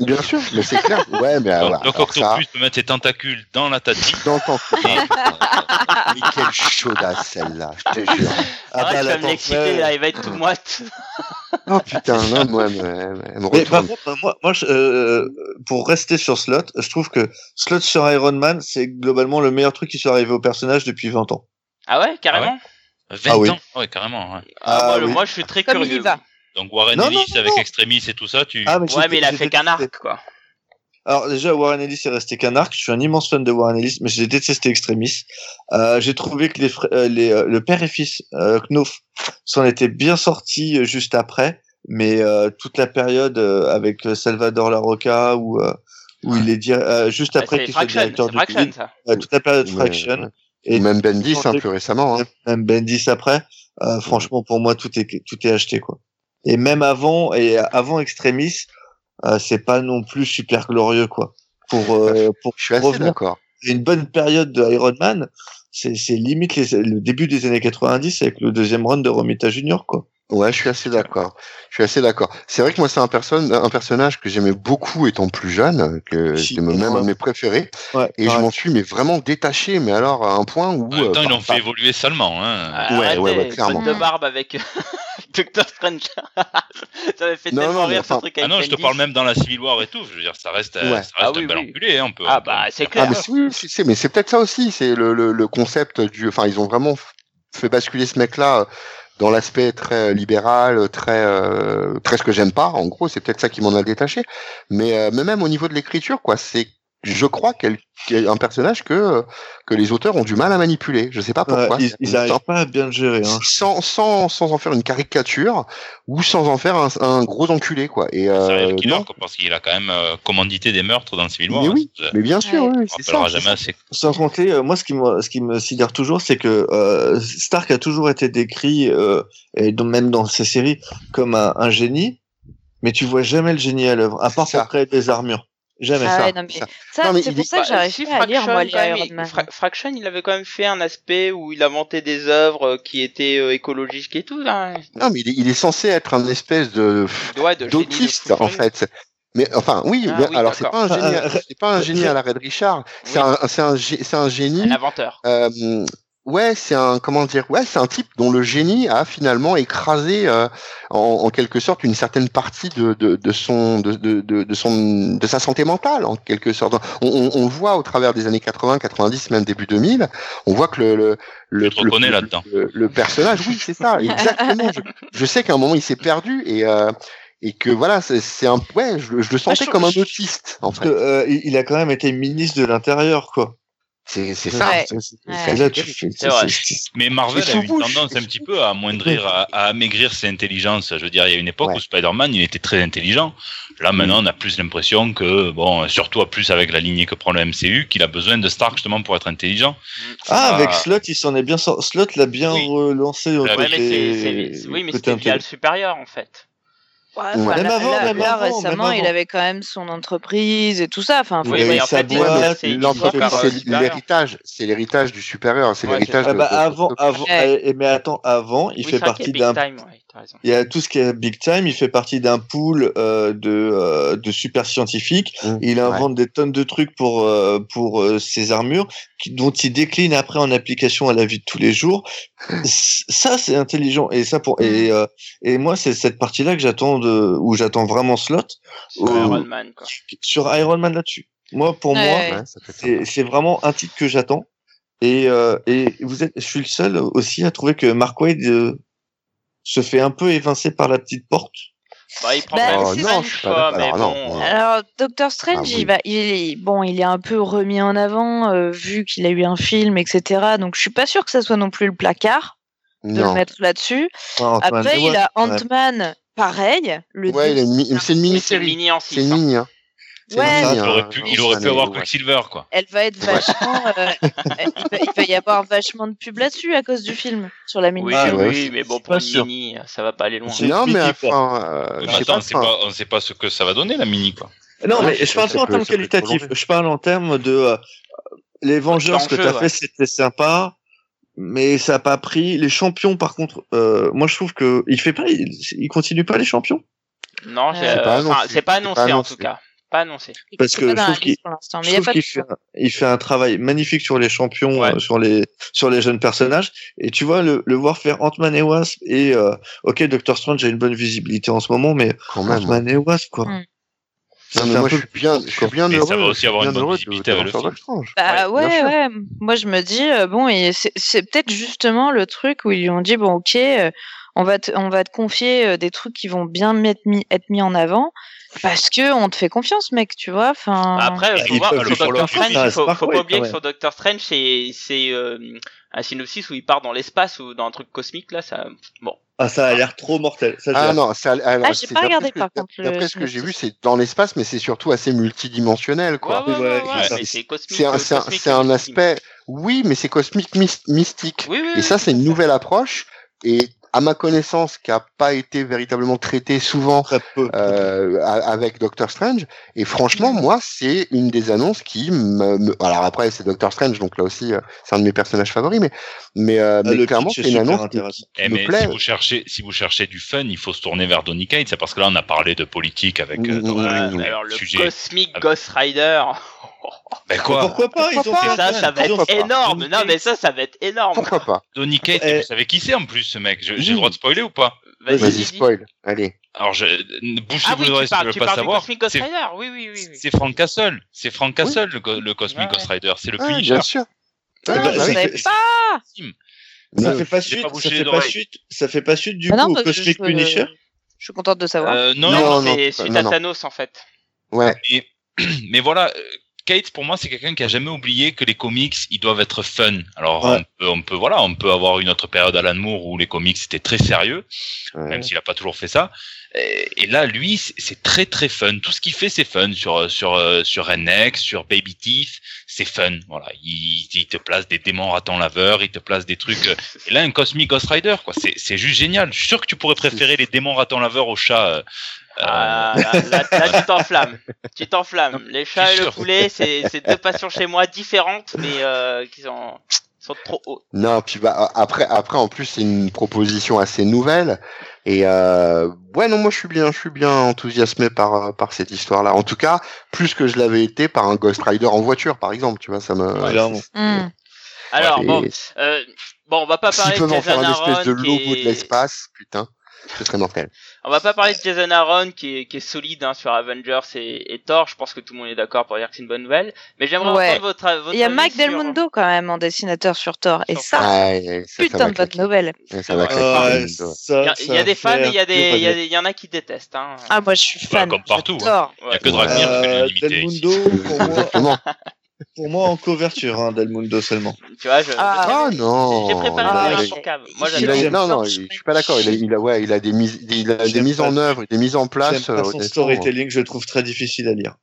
Bien sûr, mais c'est clair. Ouais, mais Donc, alors, donc alors ça, Octopus peut mettre ses tentacules dans la tati. dans ton Mais quelle chaudasse celle-là, je te jure. Ah Arrête, bah, la l'exciter, là, il va être tout moite. Oh putain, non, moi, elle me, elle me Mais par contre, moi, moi je- euh, pour rester sur Slot, je trouve que Slot sur Iron Man, c'est globalement le meilleur truc qui soit arrivé au personnage depuis 20 ans. Ah ouais, carrément 20 Ah oui. ans Ouais, carrément. ouais. Ah, Ah moi, le- oui. moi, je suis très Comme il curieux. y va. Donc Warren Non, Ellis non, non, avec non. Extremis et tout ça, tu... Ah, mais Ouais, mais il a fait qu'un arc, quoi. Alors déjà, Warren Ellis est resté qu'un arc. Je suis un immense fan de Warren Ellis, mais j'ai détesté Extremis. Euh, j'ai trouvé que les, fr- euh, les euh, le père et fils euh, Knof s'en étaient bien sortis juste après, mais euh, toute la période euh, avec Salvador Larocca où euh, où il est euh, juste Bah, après qu'il soit Fraction, directeur du Fraction, ça. euh, toute la période Mais, Fraction ouais. et Ou même Bendis, hein, plus récemment. Hein. même Bendis après. euh, franchement, pour moi, tout est tout est acheté quoi. Et même avant et avant Extremis, euh, c'est pas non plus super glorieux quoi. Pour euh, pour Je suis assez revenir d'accord. une bonne période de Iron Man, c'est c'est limite les- le début des années 90 avec le deuxième run de Romita Junior quoi. Ouais, je suis assez d'accord. Je suis assez d'accord. C'est vrai que moi, c'est un, personne, un personnage que j'aimais beaucoup étant plus jeune, que c'est même un de mes préférés. Ouais. Et je m'en suis mais vraiment détaché, mais alors à un point où. Même temps, euh, ils l'ont fait évoluer salement. Hein. Ah, Ouais, ouais, ouais, clairement. de barbe avec Doctor Strange. ça m'avait fait Non, tellement non, rire ce enfin- truc Ah avec non, je te parle même dans la Civil War et tout. Je veux dire, ça reste, euh, Ouais. ça reste Ah oui, un bel oui. enculé, hein, on peut. Ah bah, c'est Ah, clair. mais c'est- oui, c'est, mais c'est peut-être ça aussi. C'est le, le, le concept du. Enfin, ils ont vraiment fait basculer ce mec-là euh, dans l'aspect très euh, libéral, très euh, très ce que j'aime pas. En gros, c'est peut-être ça qui m'en a détaché. Mais, euh, mais même au niveau de l'écriture, quoi, c'est je crois qu'elle qu'il y a un personnage que que les auteurs ont du mal à manipuler. Je sais pas Ouais, pourquoi. ils, ils arrivent pas à bien le gérer. Hein. sans, sans, sans en faire une caricature ou sans en faire un, un gros enculé quoi et euh, killer, non quoi, parce qu'il a quand même euh, commandité des meurtres dans Civil War. mais hein. oui mais bien sûr Ouais. oui, on ça, jamais ça. assez. Sans compter, euh, moi, ce qui me, ce qui me sidère toujours, c'est que euh, Stark a toujours été décrit, euh, et donc même dans ses séries, comme un, un génie, mais tu vois jamais le génie à l'œuvre, à part pour créer des armures. Jamais. Ah ça, ouais, non, mais ça. c'est pour ça que j'arrive si, pas à lire, Fraction, moi, même, Iron il- Man. Fra- Fraction, il avait quand même fait un aspect où il inventait des œuvres euh, qui étaient euh, écologiques et tout, là. non mais il est, il est censé être un espèce de Ouais, d'autiste en fait mais enfin oui, Ah mais oui, alors c'est pas un génie c'est pas un génie à la Red Richard c'est Oui. un c'est un gé- c'est un génie Un inventeur. euh, ouais c'est un comment dire ouais c'est un type dont le génie a finalement écrasé euh, en, en quelque sorte une certaine partie de, de, de son de, de, de, de son de sa santé mentale en quelque sorte on, on, voit au travers des années 80 90 même début 2000 on voit que le le le, le- là-dedans. le, le personnage oui c'est ça exactement je, je sais qu'à un moment il s'est perdu et euh, et que voilà c'est c'est un ouais je, je le sentais je- comme un autiste en Parce que, fait euh, il a quand même été ministre de l'Intérieur, quoi. C'est ça Ouais. Ouais. là, tu fais, vrai. Mais Marvel a eu une tendance un petit peu à amoindrir, à, à amaigrir ses intelligences. Je veux dire, il y a une époque Ouais. où Spider-Man, il était très intelligent. Là, maintenant, on a plus l'impression que, bon, surtout plus avec la lignée que prend le MCU, qu'il a besoin de Stark justement pour être intelligent. Ah, Ah. avec Slot, il s'en est bien sorti. Slot l'a bien Oui. relancé côté, mais c'est, c'est- oui, mais c'était le supérieur, en fait. Ouais, enfin, Même avant, là- même là, avant, même récemment, il avant. avait quand même son entreprise et tout ça. Enfin, faut Oui, Il en sa il boîte, L'entreprise, c'est l'héritage, c'est l'héritage du supérieur, c'est Ouais, l'héritage Ah de, bah, de- avant, de- avant, Ouais. eh, mais attends, avant, il Oui, fait partie d'un Il y a tout ce qui est big time. Il fait partie d'un pool euh, de, euh, de super scientifiques. Mmh, Il ouais. invente des tonnes de trucs pour euh, pour euh, ses armures, qui, dont il décline après en application à la vie de tous les jours. Ça, c'est intelligent. Et ça pour et euh, et moi, c'est cette partie-là que j'attends de où j'attends vraiment slot Sur. Iron Man, quoi. sur Iron Man là-dessus. Moi, pour Ouais, moi, ouais. C'est vraiment un titre que j'attends. Et euh, et vous êtes, je suis le seul aussi à trouver que Mark Wade euh, se fait un peu évincer par la petite porte. Bah, il prend Bah, même pas fois, mais Alors, non, bon. ouais. euh, Alors, Doctor Strange, Ah oui. il va, il est, bon, il est un peu remis en avant euh, vu qu'il a eu un film, etc. Donc, je suis pas sûr que ça soit non plus le placard de le Non. mettre là-dessus. Après, ouais, il a ouais. Ant-Man, pareil. Le Ouais, il a deux- une mi- c'est une mini-série. mini en C'est 6. une mini, hein. Ouais. Il aurait hein, pu, dans il aurait pu avoir année, ouais. Quicksilver, quoi. Elle va être vachement. euh, il, va, il va y avoir vachement de pub là-dessus à cause du film sur la mini. Oui, Ah, oui, mais bon, pour pas une mini, ça va pas aller loin. Non, mais enfin, euh, Mais je sais attends, pas, on sait enfin, pas, on sait pas ce que ça va donner, la mini, quoi. Non, mais je parle pas en termes qualitatifs. Je parle en termes de euh, les Vengeurs, ce que t'as fait, c'était sympa, mais ça a pas pris. Les champions, par contre, euh, moi je trouve que il fait pas, il, il continue pas les champions? Non, j'ai- C'est pas euh, enfin, annoncé. c'est pas annoncé en tout cas. Pas annoncé. parce que je trouve qu'il- fait, un- il fait un travail magnifique sur les champions, Ouais. euh, sur les sur les jeunes personnages. Et tu vois le, le voir faire Ant-Man et Wasp et euh, ok Doctor Strange a une bonne visibilité en ce moment, mais. Ant-Man et Wasp quoi. Mm. Ça Non, mais fait un moi, peu je suis bien, je suis bien Et ça heureux. va aussi avoir une bonne heureux visibilité avec le Doctor film. Strange. Bah Ouais, ouais, ouais. Moi, je me dis, euh, bon, c'est peut-être justement le truc où ils lui ont dit, bon, ok, euh, on va te, on va te confier euh, des trucs qui vont bien mis, être mis en avant parce que on te fait confiance, mec, tu vois. Enfin. Après, faut voir, sur Doctor Strange, il faut, faut ouais, pas oublier que sur Doctor Strange, c'est c'est euh, un synopsis où il part dans l'espace ou dans un truc cosmique là, ça. Bon. Ah ça a l'air trop mortel. Ça, Ah hâte. non, ça, alors, Ah, j'ai pas d'après regardé, ce que- par contre, le D'après ce que j'ai vu, synopsis. c'est dans l'espace, mais c'est surtout assez multidimensionnel, quoi. ouais, ouais, ouais, Ouais, ouais, c'est cosmique. C'est un, euh, un, un mystiquement. aspect, oui, mais c'est cosmique mys- mystique. Oui, oui. Et ça, c'est une nouvelle approche. Et à ma connaissance, qui a pas été véritablement traitée souvent Très peu. euh, avec Doctor Strange. Et franchement, moi, c'est une des annonces qui me. me- Alors après, c'est Doctor Strange, donc là aussi, euh, c'est un de mes personnages favoris, mais mais, euh, mais clairement, c'est une annonce qui, qui Eh, me mais plaît. si vous cherchez, si vous cherchez du fun, il faut se tourner vers Donny Cates, c'est parce que là on a parlé de politique avec euh, Mmh, dans mmh, le- le Alors le sujet. Cosmic. Ghost Rider. Ben quoi Pourquoi pas Ils ont fait ça, ça va être énorme. Non, mais ça, ça va être énorme. Pourquoi pas Donny Cates, Eh. vous savez qui c'est en plus ce mec Je- J'ai le droit de spoiler ou pas Vas-y, spoil. Allez. Alors, je, ne bougez Ah vous parles, voulez tu pas savoir. Cosmic Ghost C'est- Rider. Oui, oui, oui. C'est Frank Castle. C'est Frank. Castle, le, le Cosmic Ghost Rider. C'est le Punisher. bien sûr. Je oui. ça fait- pas. Ça fait pas suite. Ça fait pas suite. Ça fait pas suite du Bah coup au Cosmic je- Punisher. Je suis contente de savoir. Euh, non, Non, non, non, c'est suite non, à non. Thanos en fait. Ouais. mais voilà, euh, Kate pour moi c'est quelqu'un qui a jamais oublié que les comics ils doivent être fun. Alors Ouais. on peut, on peut voilà, on peut avoir une autre période Alan Moore où les comics étaient très sérieux, Ouais. même s'il a pas toujours fait ça. Et, et là lui c'est- très très fun. Tout ce qu'il fait c'est fun sur sur euh, sur Redneck, sur Baby Teeth, c'est fun. Voilà, il, il te place des démons ratons laveurs, il te place des trucs. euh, Et là un Cosmic Ghost Rider quoi, c'est c'est juste génial. Je suis sûr que tu pourrais préférer les démons ratons laveurs aux chats. Euh, Ah, là, là, là, tu t'enflammes. Tu t'enflammes. Les chats et le poulet, c'est c'est deux passions chez moi différentes, mais euh, qui sont, sont trop hautes. Non, puis bah, après, après, en plus, c'est une proposition assez nouvelle. Et euh, ouais, non, moi, je suis bien, je suis bien enthousiasmé par euh, par cette histoire-là. En tout cas, plus que je l'avais été par un Ghost Rider en voiture, par exemple. Tu vois, ça me. Ouais. Hmm. Alors Et bon, euh, bon, on va pas S'ils parler de peuvent en faire Jason un espèce de logo de l'espace, putain, ce serait mortel. On va pas parler de Jason Aaron qui est, qui est solide hein, sur Avengers et, et Thor. Je pense que tout le monde est d'accord pour dire que c'est une bonne nouvelle. Mais j'aimerais Ouais. entendre votre, votre Il y a Mike sur- Del Mundo quand même en dessinateur sur Thor. Et ça, putain de bonne nouvelle. Ça va Il y a, y des fans et il y a des, y, a dire. des- il y en a qui détestent. Hein. Ah, moi je suis fan. comme partout, J'adore. Il y a que Dragmir qui fait Euh, l'unanimité Del ici. Mundo, pour moi. Pour moi en couverture, hein, Del Mundo seulement. Tu vois, je, Ah, je- Ah non. J'ai préparé Ah, le pour cave. Moi, il- a- non, non, je suis pas d'accord. Il a, il a, ouais, il a des mises, il a des mises en œuvre, des mises en place. pas euh, son storytelling, je le trouve très difficile à lire.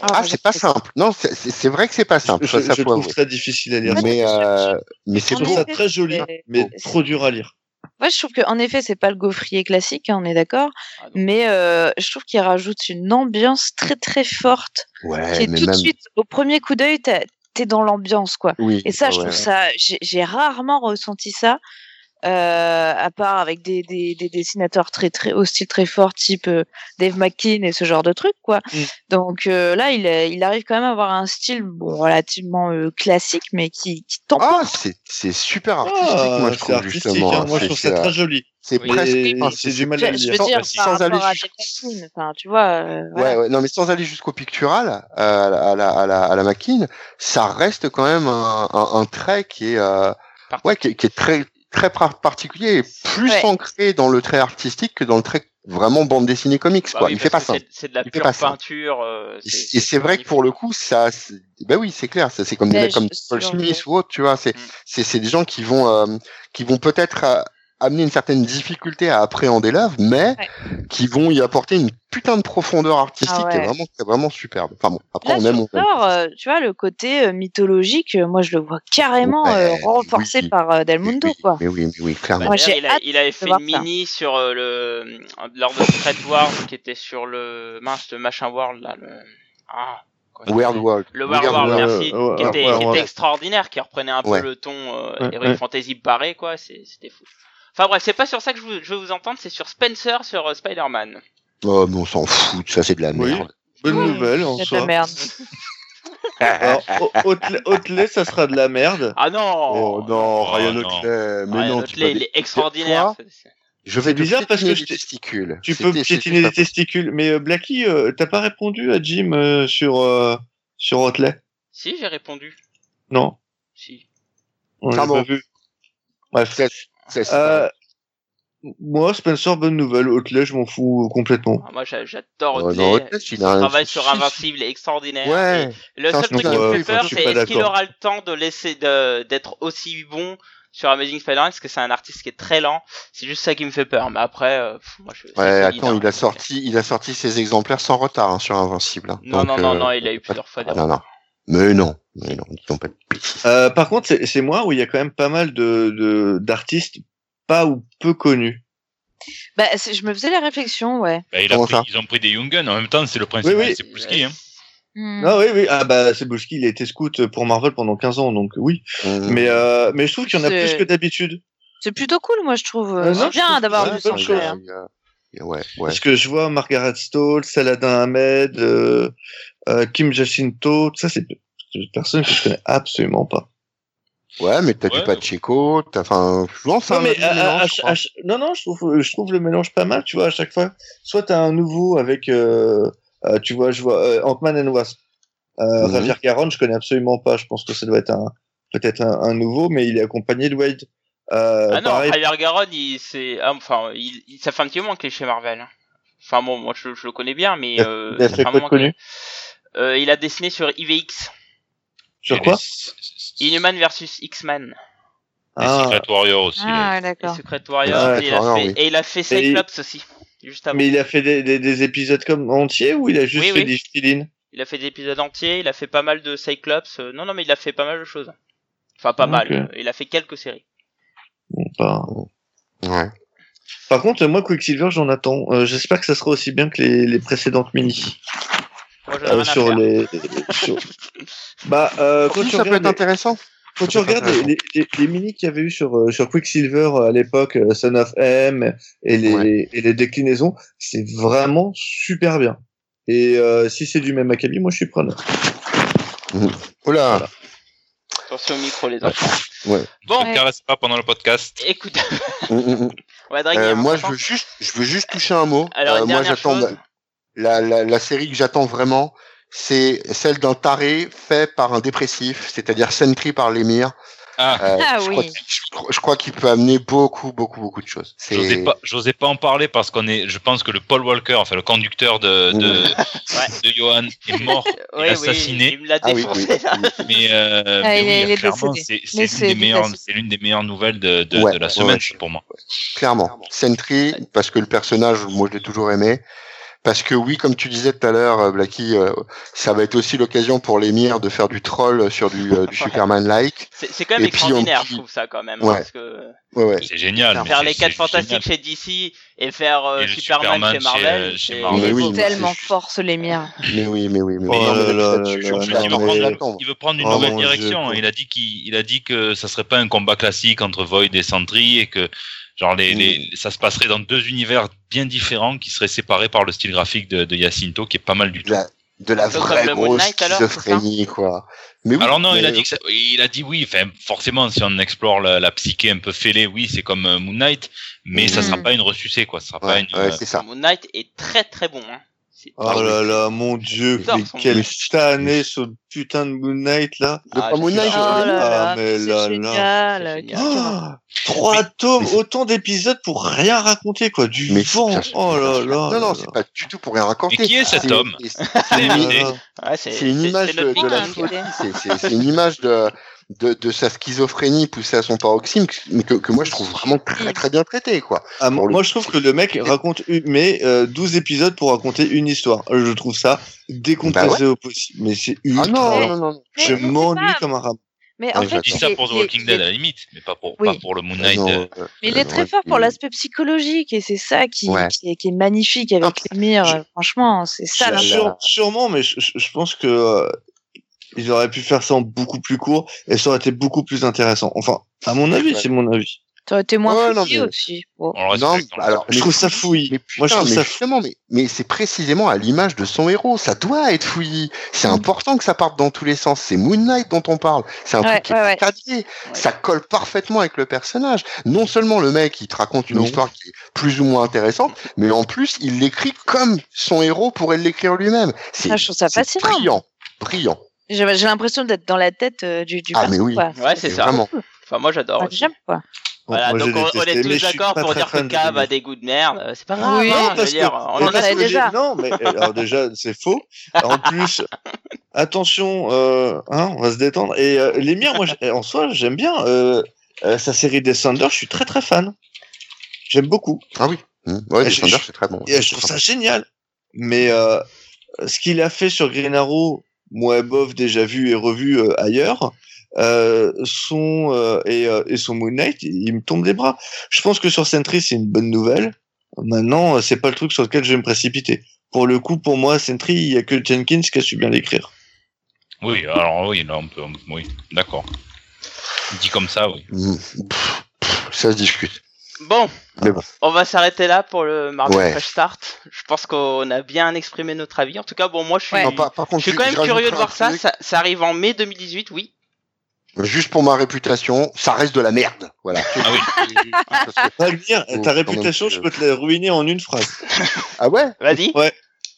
Ah, moi, c'est pas simple. Non, c'est- vrai que c'est pas simple. je Ça, ça je trouve avouer. très difficile à lire. Mais, je- euh, mais c'est Je trouve ça très joli, mais trop dur à lire. Ouais, je trouve qu'en effet, c'est pas le gaufrier classique, hein, on est d'accord. Ah, Mais euh, je trouve qu'il rajoute une ambiance très très forte. qui Ouais, est mais tout de suite, au premier coup d'œil, t'es dans l'ambiance, quoi. Oui. Et ça, ouais, je ouais. trouve ça, j'ai rarement ressenti ça, à part avec des, des, des dessinateurs très très au style très fort, type euh, Dave McKean et ce genre de truc, quoi. Mm. Donc euh, là, il, il arrive quand même à avoir un style bon, relativement euh, classique, mais qui, qui t'emporte. Ah, c'est c'est super artistique, Ah, moi je c'est trouve justement. hein. moi je C'est- trouve ça euh, très joli. C'est Oui. presque. Enfin, c'est c'est- du mal à je, sans- dire, sans par aller rapport à jusqu'- Dave McKean, enfin, tu vois. euh, voilà. Ouais, ouais, non, mais sans aller jusqu'au pictural, euh, à la, à la, à la, à la ça reste quand même un, un, un trait qui est, euh, ouais, qui est, qui est très, très par- particulier et plus Ouais. ancré dans le trait artistique que dans le trait vraiment bande dessinée comics, bah quoi. oui, il fait pas ça. c'est- de la pure pas ça. peinture. euh, Et c'est- et c'est vrai que pour le coup, ça, c'est- ben oui, c'est clair, ça c'est comme des mecs comme Paul Smith ou autre, tu vois, c'est, Mm. c'est, c'est des gens qui vont, euh, qui vont peut-être euh, amener une certaine difficulté à appréhender l'œuvre, mais qui vont y apporter une putain de profondeur artistique Ah qui est vraiment, qui est vraiment superbe. Enfin bon, après Là, on aime, euh, tu vois, le côté euh, mythologique, euh, moi je le vois carrément Ouais, euh, renforcé oui. par euh, Del Mundo, oui, quoi. Mais oui, mais oui, clairement. Moi, il, a- hâte il avait de fait voir une ça. mini sur euh, le lors de Secret Wars qui était sur le mince le machin world là le ah Weird World. le World, World. merci ouais, qui était, ouais, qui ouais. était extraordinaire qui reprenait un peu le ton euh, Ouais, Heroic ouais. Fantasy barré quoi c'était fou enfin bref c'est pas sur ça que je, veux- je veux vous entendre c'est sur Spencer sur euh, Spider-Man Oh, mais on s'en fout, ça c'est de la Oui. merde. Bonne Oui, nouvelle en C'est de soi. la merde. Alors, ça sera de la merde. ah non Oh non, Oh, Ryan non. Otley, mais Ryan non, Otley, tu vas il est extraordinaire Je vais C'est te bizarre parce que piétiner je les t'ai- testicules. Tu peux c'était piétiner pas les testicules. Mais euh, Blacky, euh, t'as pas répondu à Jim euh, sur, euh, sur Hotelet si j'ai répondu Non si On l'a Ah bon. pas vu. Bref. C'est- c'est- c'est- Euh, moi, Spencer, bonne nouvelle. Hotelet, je m'en fous complètement. Ah, moi j'a- j'adore non, Otley, il son a un- travail sur Invincible est extraordinaire Ouais. Le Ça, seul truc qui me fait peur, c'est est-ce qu'il aura le temps de laisser de- d'être aussi bon sur Amazing Spider-Man? Parce que c'est un artiste qui est très lent. C'est juste ça qui me fait peur. Mais après, euh, pff, moi je. Ouais, attends, hein. il a sorti, il a sorti ses exemplaires sans retard hein, sur Invincible. hein. Non, Donc, non, non, euh, non, il a eu plusieurs fois. ah, non, non. Mais non, mais non, disons pas. Euh, par contre, c'est c'est moi où il y a quand même pas mal de de- d'artistes pas ou peu connus. Bah, c'est- je me faisais la réflexion, ouais. Bah, il a Comment pris- ça ils ont pris des Jungen. En même temps, c'est le principe. Oui, oui. C'est Pulski. Hein. Hmm. Ah oui, oui. Ah bah, Cebulski, il a été scout pour Marvel pendant 15 ans, donc oui. Mmh. Mais euh, mais je trouve qu'il y en a C'est- plus que d'habitude. C'est plutôt cool, moi, je trouve. Euh, non, c'est bien d'avoir ouais, du Ouais, ouais. Parce que je vois Margaret Stoll, Saladin Ahmed, euh, euh, Kim Jacinto, tout ça, c'est des personnes que je connais absolument pas. Ouais, mais t'as Ouais. du Pacheco, t'as, enfin, souvent c'est Non, mais mélange, à- à- à- je crois. à- non, non, je trouve, je trouve le mélange pas mal, tu vois, à chaque fois. Soit t'as un nouveau avec, euh, euh, tu vois, je vois euh, Ant-Man and Wasp. Euh. Javier Caron, je connais absolument pas. Je pense que ça doit être un, peut-être un, un nouveau, mais il est accompagné de Wade. Euh, Ah non, pareil, Javier Garon, il, c'est, ah, enfin, il, il- ça fait un petit moment qu'il est chez Marvel. Enfin bon, moi je, je le connais bien, mais Il a- euh, il a fait quoi de Euh, il a dessiné sur IVX, sur Et quoi? Inhuman versus X-Men, Ah, Secret Warrior aussi. Ah, et d'accord. Secret Warrior, Ouais, et, il a fait, oui. et il a fait Cyclops aussi, juste avant. mais il a fait des, des, des épisodes comme entiers ou il a juste Oui, fait oui. des fill Il a fait des épisodes entiers, il a fait pas mal de Cyclops. euh, non, non, mais il a fait pas mal de choses. Enfin, pas Ok. mal. Il a fait quelques séries. Bon, pas- Ouais. Par contre, moi, Quicksilver, j'en attends. Euh, J'espère que ça sera aussi bien que les, les précédentes mini. Moi, Euh, sur les. sur- Bah, euh, quand Si, tu ça peut regardes être les- intéressant. Quand tu Ça regardes les, les, les mini qu'il y avait eu sur, euh, sur Quicksilver à l'époque, Son of M et les, Ouais. et les déclinaisons, c'est vraiment super bien. Et euh, si c'est du même acabit, moi je suis preneur. Voilà. Attention au micro, les enfants. Ouais. Bon, Ouais. Caresse pas pendant le podcast. écoute. Ouais, Draghi, Euh, hein, moi, je veux juste, je veux juste toucher un mot. Alors, Euh, moi, dernière j'attends chose. la, la, la série que j'attends vraiment, c'est celle d'un taré fait par un dépressif, c'est-à-dire Sentry par l'émir. Ah, Euh, Ah je oui. crois, qu'il- je crois- je crois qu'il peut amener beaucoup, beaucoup, beaucoup de choses. C'est- j'osais pas, j'osais pas en parler parce qu'on est, je pense que le Paul Walker, enfin le conducteur de, de, de Johan est mort, Oui, assassiné. Oui, il me l'a Ah oui, défoncé, mais, euh, Ah, mais il clairement, c'est, l'une des meilleures, déplacé. c'est l'une des meilleures nouvelles de, de, Ouais, de la semaine ouais. pour moi. Clairement. Sentry, parce que le personnage, moi, je l'ai toujours aimé. Parce que oui, comme tu disais tout à l'heure, euh, Blacky, euh, ça va être aussi l'occasion pour l'émir de faire du troll sur du, euh, du Superman-like. C'est quand même Et puis, extraordinaire, on- je trouve ça quand même. Ouais. Parce que Ouais, ouais. C'est génial. faire les 4 c'est fantastiques génial. chez DC et faire euh, Et Superman, Superman chez chez, Marvel. chez c'est- Marvel. Oui, tellement c'est- fort, ce lémir. Mais oui, mais oui, mais mais-. Il veut prendre une Oh, nouvelle direction. Dieu. Il a dit qu'il, il a dit que ça serait pas un combat classique entre Void et Sentry et que genre les, les, ça se passerait dans deux univers bien différents qui seraient séparés par le style graphique de, de Jacinto qui est pas mal du De tout. la, de la vraie grosse schizophrénie, quoi. Mais oui, Alors non, il a dit que ça- il a dit oui. Enfin, forcément, si on explore la, la psyché un peu fêlée, oui, c'est comme euh, Moon Knight, mais ça Mm. sera pas une ressucée, quoi. Ça sera pas une. ouais, euh, ça. Moon Knight est très très bon. Hein. Oh Ah là là, mon dieu, mais quelle tannée ce putain de Moon Knight là. Ah, pas Moon je Knight, suis Oh je- là là, Ah, mais là, là. génial. C'est génial. Ah, trois tomes, mais- autant d'épisodes pour rien raconter quoi, du Mais vent. Oh là là. Non, non, c'est pas du tout pour rien raconter. Mais qui est cet homme? c'est- Ah une image de, la c'est une image de, de, de sa schizophrénie poussée à son paroxysme, mais que, que moi je trouve vraiment très très bien traité, quoi. Ah, le moi, je trouve que le mec raconte, une- mais euh, 12 épisodes pour raconter une histoire. Euh, Je trouve ça décompressé au possible. Mais c'est Ah non, non, non. Je m'ennuie comme un rat. Mais Ah, en fait, j'adore. Je dis il ça est- pour The Walking Dead à la limite, mais pas pour, Oui. pas pour le Moon Knight. Non, euh. euh, Mais il est très ouais, fort pour l'aspect psychologique et c'est ça qui, Ouais. qui, est, qui est magnifique avec Ah, l'émir. je- euh, Franchement, c'est ça. Sûre- sûrement, mais je, je- je pense que euh, ils auraient pu faire ça en beaucoup plus court et ça aurait été beaucoup plus intéressant. Enfin, à mon avis, Ouais. c'est mon avis. Ça aurait été moins Ouais, non, fouillé mais- aussi. Non, alors, Je trouve ça fouillis. Mais Moi, je trouve mais ça justement, mais, mais c'est précisément à l'image de son héros. Ça doit être fouillis. C'est Mm. important que ça parte dans tous les sens. C'est Moon Knight dont on parle. C'est un Ouais, truc qui est ouais, ouais. cadré. Ça colle parfaitement avec le personnage. Non seulement le mec, il te raconte une Non. histoire qui est plus ou moins intéressante, mais en plus, il l'écrit comme son héros pourrait l'écrire lui-même. C'est Ah, je trouve ça c'est fascinant. brillant. Brillant. J'ai j'ai l'impression d'être dans la tête euh, du, du Ah, perso, mais oui. quoi. Ouais, c'est ça. Vraiment. Enfin, moi j'adore. Enfin, aussi. J'aime quoi. Voilà, moi, donc on, on est mais tous je suis d'accord pas pour très dire que fan de Cave a Denis. des goûts de merde. euh, C'est pas grave. Oui, hein, Non, je veux parce que, dire, on en a savait parce que déjà. Non, mais alors déjà, c'est faux. En plus, attention, euh, hein, on va se détendre. Et euh, l'émir, moi, j'ai- en soi, j'aime bien euh, euh, sa série Descender. Je suis très très fan. J'aime beaucoup. Ah oui. Mm. Ouais, Et je- Descender, je- c'est très bon. Et je trouve ça génial. Mais euh, ce qu'il a fait sur Green Arrow, moi, bof, déjà vu et revu euh, ailleurs, euh, son euh, et, euh, et son Moon Knight, il, me tombe des bras. Je pense que sur Sentry, c'est une bonne nouvelle. Maintenant, c'est pas le truc sur lequel je vais me précipiter. Pour le coup, pour moi, Sentry, il y a que Jenkins qui a su bien l'écrire. Oui, alors oui, là on peut. on- Oui, d'accord. Dit comme ça, oui. Mm. Pff, pff, Ça se discute. Bon, on va s'arrêter là pour le Marvel Ouais. Fresh Start. Je pense qu'on a bien exprimé notre avis. En tout cas, bon, moi je suis, Ouais. Non, par, par je contre, suis quand même curieux de voir ça. ça. Ça arrive en mai 2018, oui. Juste pour ma réputation, ça reste de la merde. Voilà. Ah oui. Parce que- Ragnar, Oh, ta réputation, même, je peux te la ruiner en une phrase. Ah ouais? Vas-y.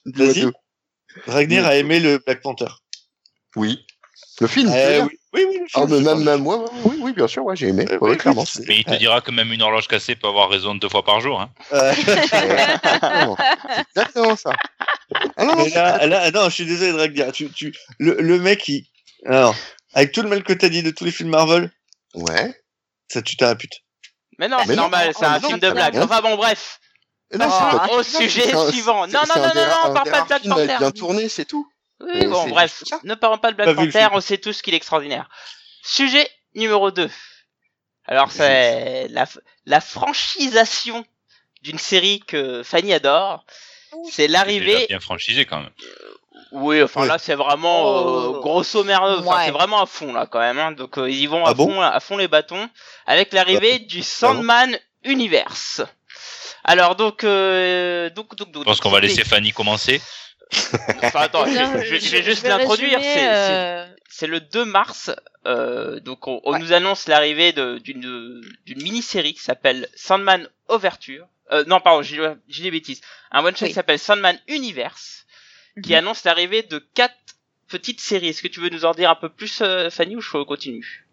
Vas-y. Ragnar a aimé le Black Panther. Oui. Le film tu Eh oui, oui, oui, le Ah, film, même, même, ouais, ouais, oui, oui, bien sûr, ouais, j'ai aimé. Euh, Ouais, oui, clairement. Mais il te dira que même une horloge cassée peut avoir raison deux fois par jour. Hein. Euh, Exactement. C'est exactement ça. Ah non, non, Mais là, là, non, je suis désolé de Ragnar. Tu, tu, le, le mec, il, alors, avec tout le mal que t'as dit de tous les films Marvel, Ouais. ça tue ta pute. Mais non, c'est normal, c'est oh, un film de blague. non. Enfin bon, bref. Non, Ah, c'est pas- au non, sujet suivant. Non, non, non, non, on parle pas de Black Panther. bien tourné, c'est tout. Oui, Mais bon, bref, ne parlons pas de Black Panther, on sait tous qu'il est extraordinaire. Sujet numéro 2. Alors, c'est la, la franchisation d'une série que Fanny adore. C'est l'arrivée. bien franchisé quand même. Oui, enfin Ouais. là, c'est vraiment euh, Oh. grosso merdo. Enfin, Ouais. c'est vraiment à fond là quand même. hein. Donc, euh, ils y vont à Ah bon fond, à fond les bâtons, avec l'arrivée du Sandman Universe. Alors donc, euh, donc, donc, donc. Je pense qu'on va laisser Fanny commencer. Enfin, attends, je, Non, je- je vais juste l'introduire. résumer, C'est c'est- euh, c'est le 2 mars. euh, donc on, on Ouais. nous annonce l'arrivée de- d'une d'une mini-série qui s'appelle Sandman Overture. Euh, non, pardon, j'ai j'ai des bêtises. Un one shot Oui. qui s'appelle Sandman Universe, qui Mhm. annonce l'arrivée de quatre petites séries. Est-ce que tu veux nous en dire un peu plus, euh, Fanny, ou je continue?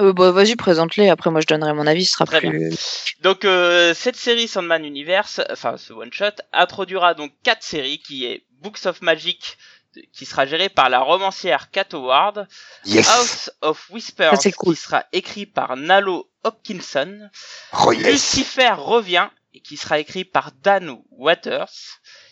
Euh, bah, Vas-y, présente-les. Après, moi, je donnerai mon avis. Ce sera Très plus. Donc euh, cette série Sandman Universe, enfin ce one shot, introduira donc quatre séries qui est Books of Magic qui sera géré par la romancière Kat Howard, Yes. House of Whispers Ça, cool. qui sera écrit par Nalo Hopkinson, Oh yes. Lucifer revient et qui sera écrit par Dan Waters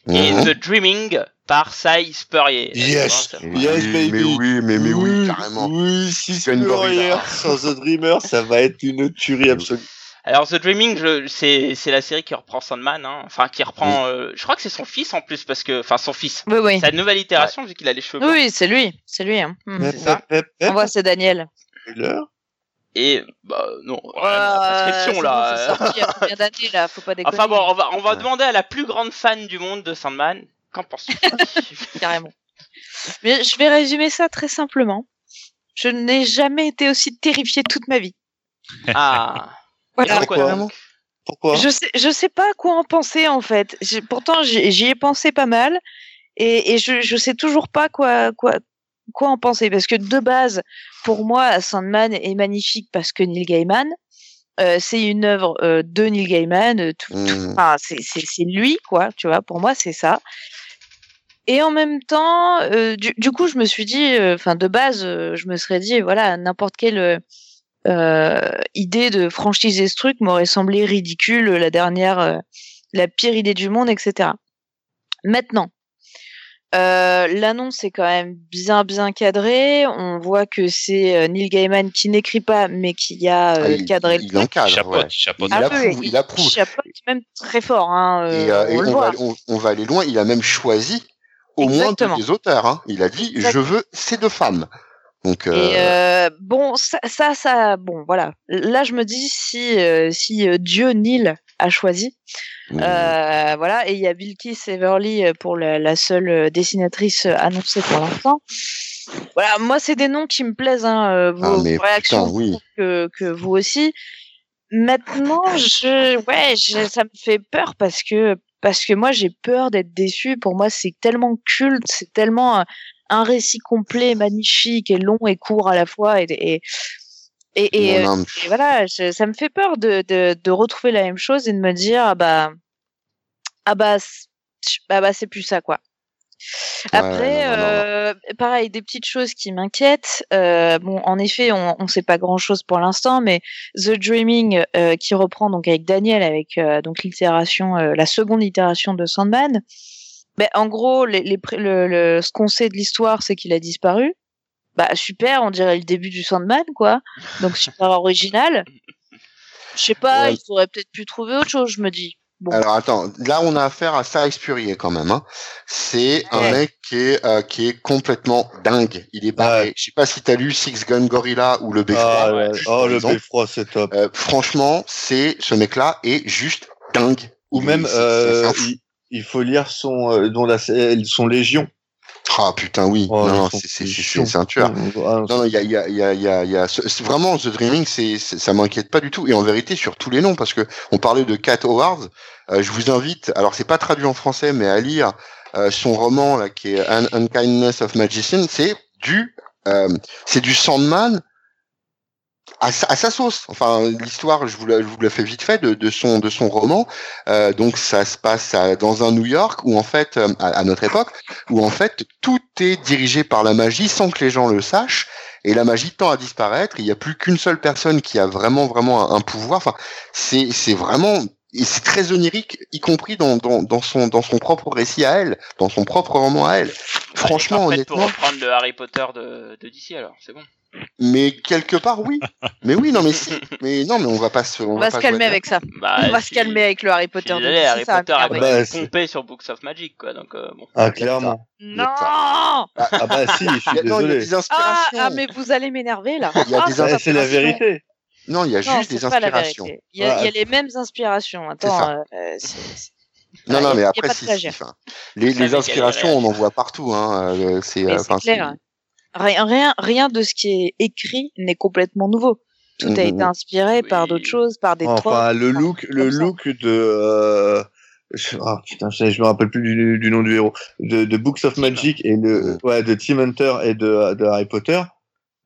et Mhm. The Dreaming par Cy Spurrier. Yes. Oui, Yes, baby. Mais oui, mais, mais oui, carrément. Oui, si C'est une Spurrier sans The Dreamer, ça va être une tuerie absolue. Alors The Dreaming, c'est c'est la série qui reprend Sandman, hein. enfin qui reprend, euh, je crois que c'est son fils en plus parce que, enfin son fils. Oui, oui. Sa nouvelle itération vu qu'il a les cheveux blancs. Oui, c'est lui. C'est lui. Hein. Hmm. C'est ça. On voit, c'est Daniel. spoiler. Et bah non, Ouais, la prescription là. bon, c'est sorti il y a combien d'années, là? Faut pas déconner. enfin bon, on va on va Ouais. demander à la plus grande fan du monde de Sandman. Qu'en penses-tu? Carrément. Mais je vais résumer ça très simplement. Je n'ai jamais été aussi terrifiée toute ma vie. Ah. Voilà. Pourquoi Pourquoi Je sais, je sais pas quoi en penser en fait. Pourtant, j'y ai pensé pas mal et, et je, je sais toujours pas quoi, quoi, quoi en penser parce que de base, pour moi, Sandman est magnifique parce que Neil Gaiman. euh, c'est une œuvre euh, de Neil Gaiman. euh, tout, tout- Mhm. enfin, c'est lui, quoi. Tu vois, pour moi, c'est ça. et en même temps, euh, du, du coup, je me suis dit, euh, enfin, de base, euh, je me serais dit, voilà, n'importe quelle euh, idée de franchiser ce truc m'aurait semblé ridicule, la dernière, euh, la pire idée du monde, etc. Maintenant, euh, l'annonce est quand même bien bien cadrée. On voit que c'est euh, Neil Gaiman qui n'écrit pas, mais qui a euh, Ah, il, cadré il le truc. encadre, chapeau, ouais. chapeau. Il Ah, approuve, oui, il approuve. chapeaute même très fort. Hein, euh, Et, euh, et on on, va, on, on va aller loin. Il a même choisi au moins Exactement. des auteurs. Hein. Il a dit Exact. je veux ces deux femmes. Donc euh, Et euh, bon, ça, ça, ça, bon, voilà. Là, je me dis si, euh, si euh, Dieu Neil a choisi, euh, voilà, et il y a Bilkis Everly euh, pour la, la seule euh, dessinatrice euh, annoncée pour l'instant. Voilà, moi, c'est des noms qui me plaisent. Hein, euh, vos, Ah, réactions putain, oui. que, que vous aussi. Maintenant, je, ouais, je- ça me fait peur parce que parce que moi j'ai peur d'être déçu. Pour moi, c'est tellement culte, c'est tellement un, récit complet, magnifique et long et court à la fois et et et, et, non, euh, et voilà, je- ça me fait peur de, de de retrouver la même chose et de me dire ah bah ah bah ah bah c'est plus ça quoi. Après, non, non, non, non. euh, pareil, des petites choses qui m'inquiètent. Euh, bon, en effet, on ne sait pas grand-chose pour l'instant, mais The Dreaming, euh, qui reprend donc avec Daniel, avec donc l'itération, la seconde itération de Sandman. Ben, en gros, les, les, le, le- ce qu'on sait de l'histoire, c'est qu'il a disparu. Bah super, on dirait le début du Sandman, quoi. Donc super original. Je sais pas, Ouais. il faudrait peut-être pu trouver autre chose, je me dis. Bon. Alors attends, là on a affaire à ça Spurrier quand même. Hein. C'est un mec qui est, euh, qui est complètement dingue. Il est. Ouais. Je sais pas si t'as lu Six Gun Gorilla ou le Beffroi. Ah, ouais. oh, le beffroi, c'est top. Euh, franchement, c'est ce mec-là est juste dingue. Ou Il- même, euh, il, il faut lire son, euh, dont la, son Légion. Ah putain oui. Oh, non, c'est un tueur. Ah, Non, non, il y a, il y a, il y a, il y a, y a vraiment The Dreaming, c'est, c'est- ça m'inquiète pas du tout. Et en vérité, sur tous les noms, parce que on parlait de Cat Howard, euh, je vous invite. Alors, c'est pas traduit en français, mais à lire euh, son roman là, qui est Un Unkindness of Magician. C'est du, euh, c'est du Sandman à, sa- à sa sauce. Enfin, l'histoire, je vous la, je vous la fais vite fait de, de son, de son roman. Euh, donc, ça se passe à- dans un New York où en fait, euh, à, à notre époque, où en fait tout est dirigé par la magie sans que les gens le sachent et la magie tend à disparaître. Il n'y a plus qu'une seule personne qui a vraiment vraiment un, un pouvoir. Enfin, c'est c'est vraiment et c'est très onirique, y compris dans, dans, dans son dans son propre récit à elle, dans son propre roman à elle. Franchement, parfaite pour honnêtement, reprendre le Harry Potter de, de DC alors, c'est bon. Mais quelque part oui. Mais oui, non mais si. Mais non mais on va pas se on, On va pas se calmer avec ça. Bah, on va si- se calmer avec le Harry Potter. de désolé, DC, Harry ça va Potter a Bah, pompé sur Books of Magic quoi, donc euh, bon. Ah, clairement. Non Ah, ah bah si, je Il y suis a, non, il y a des ah, inspirations. ah, mais vous allez m'énerver là. Il y a Ah, c'est la vérité. Non, il y a Non, juste des inspirations. Il y, a, il y a les mêmes inspirations. Attends, euh, euh, Non, Ah, non, mais après, si, si, les, inspirations, on en voit partout. Hein. euh, C'est, euh, clair. Rien, rien, rien de ce qui est écrit n'est complètement nouveau. Tout a Mhm. été inspiré par d'autres choses, par des. Enfin, le look, le ça. look de. Euh... je- Ah putain, je, je me rappelle plus du, du nom du héros. De, de Books of. Magic et le, ouais, de Tim Hunter et de, de Harry Potter.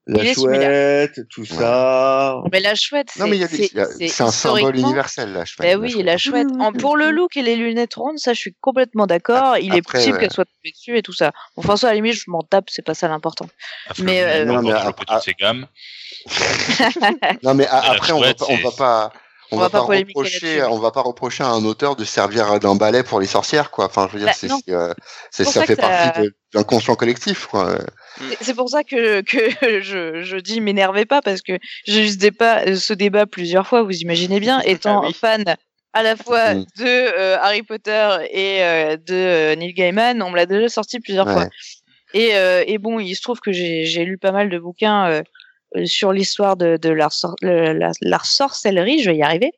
La chouette, tout ça. Mais la chouette, mais c'est un symbole universel, là, je Ben oui, la chouette. En- pour le look et les lunettes rondes, ça, je suis complètement d'accord. Il est possible ouais. qu'elle soit tombée dessus et tout ça. Bon, François, à la limite, je m'en tape, c'est pas ça l'important. Enfin, Mais, euh, Non, mais à- petit de à- ses gammes. Non, mais la après, on va chouette, on va pas, on, On va va pas reprocher, on va pas reprocher à un auteur de servir d'un balai pour les sorcières, quoi. Enfin, je veux dire, Bah, c'est, euh, ça ça fait ça- partie de- d'un conscient collectif, quoi. C'est- C'est pour ça que, que je, je dis m'énervez pas parce que j'ai eu ce débat, ce débat plusieurs fois, vous imaginez bien, étant Ah oui. fan à la fois Mm. de euh, Harry Potter et euh, de Neil Gaiman, on me l'a déjà sorti plusieurs fois. Et, euh, et bon, il se trouve que j'ai j'ai lu pas mal de bouquins sur l'histoire de, la, la sorcellerie, je vais y arriver.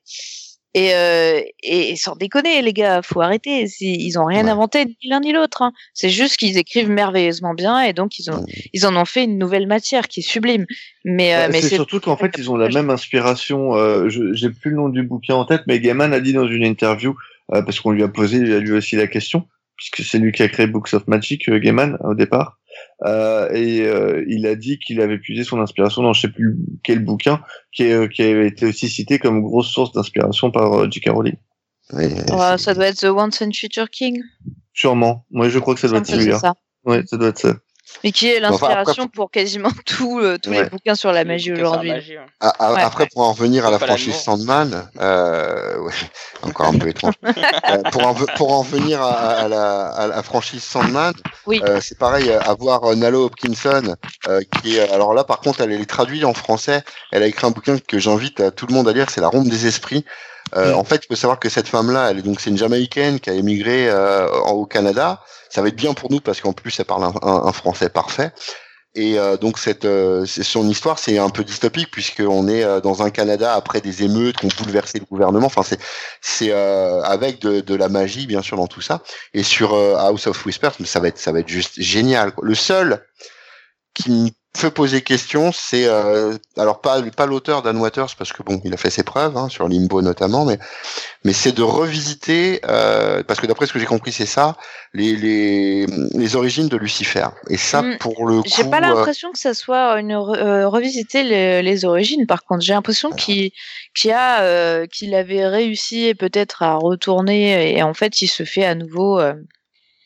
Et, euh, et, sans déconner, les gars, faut arrêter. Ils ont rien Ouais. inventé ni l'un ni l'autre. hein. C'est juste qu'ils écrivent merveilleusement bien et donc ils ont, ils en ont fait une nouvelle matière qui est sublime. Mais, euh, mais c'est surtout qu'en fait, ils ont la même inspiration. Euh, je j'ai plus le nom du bouquin en tête, mais Gaiman a dit dans une interview, euh, parce qu'on lui a posé lui aussi la question, puisque c'est lui qui a créé Books of Magic, euh, Gaiman, au départ. Euh, et euh, il a dit qu'il avait puisé son inspiration dans je sais plus quel bouquin, qui, est, euh, qui avait été aussi cité comme grosse source d'inspiration par euh, J.K. Rowling. Ouais, Ouais, ça doit être The Once and Future King. Sûrement. Moi, je crois que ça doit être celui-là. ça. Ouais, ça doit être ça. Mais qui est Enfin, après, l'inspiration pour quasiment tout, euh, tous les bouquins sur la magie aujourd'hui. Ah, ah, Ouais. Après, pour en revenir à la franchise. Sandman, euh, ouais, encore un peu étrange. Euh, pour, en, pour en venir à, à la, à la franchise Sandman, Oui. euh, c'est pareil, avoir euh, Nalo Hopkinson, euh, qui est, alors là, par contre, elle est traduite en français. Elle a écrit un bouquin que j'invite à tout le monde à lire, c'est La Ronde des Esprits. Euh, Mm. En fait, il faut savoir que cette femme-là, elle est donc c'est une Jamaïcaine qui a émigré euh, au Canada. Ça va être bien pour nous parce qu'en plus, elle parle un, un- un français parfait. Et euh, donc cette euh, son histoire c'est un peu dystopique puisqu'on est euh, dans un Canada après des émeutes qui ont bouleversé le gouvernement. Enfin c'est c'est euh, avec de, de la magie bien sûr dans tout ça. Et sur euh, House of Whispers, mais ça va être ça va être juste génial. quoi. Le seul qui fait poser question, c'est euh, alors pas pas l'auteur Dan Waters parce que bon il a fait ses preuves hein, sur Limbo notamment, mais mais c'est de revisiter euh, parce que d'après ce que j'ai compris c'est ça les, les les origines de Lucifer. Et ça Mm. pour le coup. J'ai pas euh, l'impression que ça soit une re- euh, revisiter les, les origines. Par contre, j'ai l'impression qu'il qu'il a euh, qu'il avait réussi peut-être à retourner et en fait il se fait à nouveau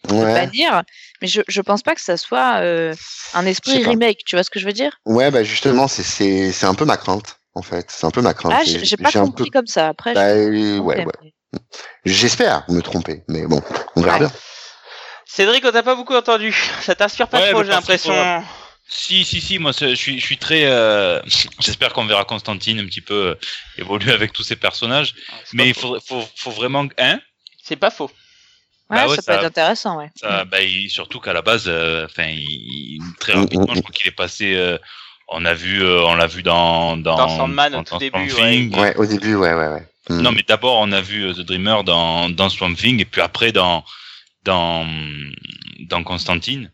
Ouais, bannir. Mais je je pense pas que ça soit euh, un esprit pas. remake. Tu vois ce que je veux dire? Ouais, bah justement, c'est c'est c'est un peu ma crainte en fait. C'est un peu ma crainte. Ah, j'ai pas compris peu. comme ça. Après, Bah, je- ouais, ouais. J'espère me tromper, mais bon, on verra Ouais. bien. Cédric, on t'a pas beaucoup entendu. Ça t'inspire pas Ouais, trop, j'ai l'impression. Si, si, si, moi je suis, je suis très. euh, J'espère qu'on verra Constantine un petit peu euh, évoluer avec tous ces personnages. C'est Mais pas il faudrait, faut, faut vraiment. Hein? C'est pas faux. Ouais, bah ouais, ça, ça- peut être intéressant, ouais. Ça, bah, il- Surtout qu'à la base, euh, enfin, il- très Mm, rapidement, mm, je crois qu'il est passé. euh, on a vu, euh, on l'a vu dans dans, Dans Sandman, au tout dans début, Swamp Thing. Ouais, au début, ouais, ouais, ouais. Non, mais d'abord, on a vu euh, The Dreamer dans dans Swamp Thing, et puis après dans dans dans Constantine.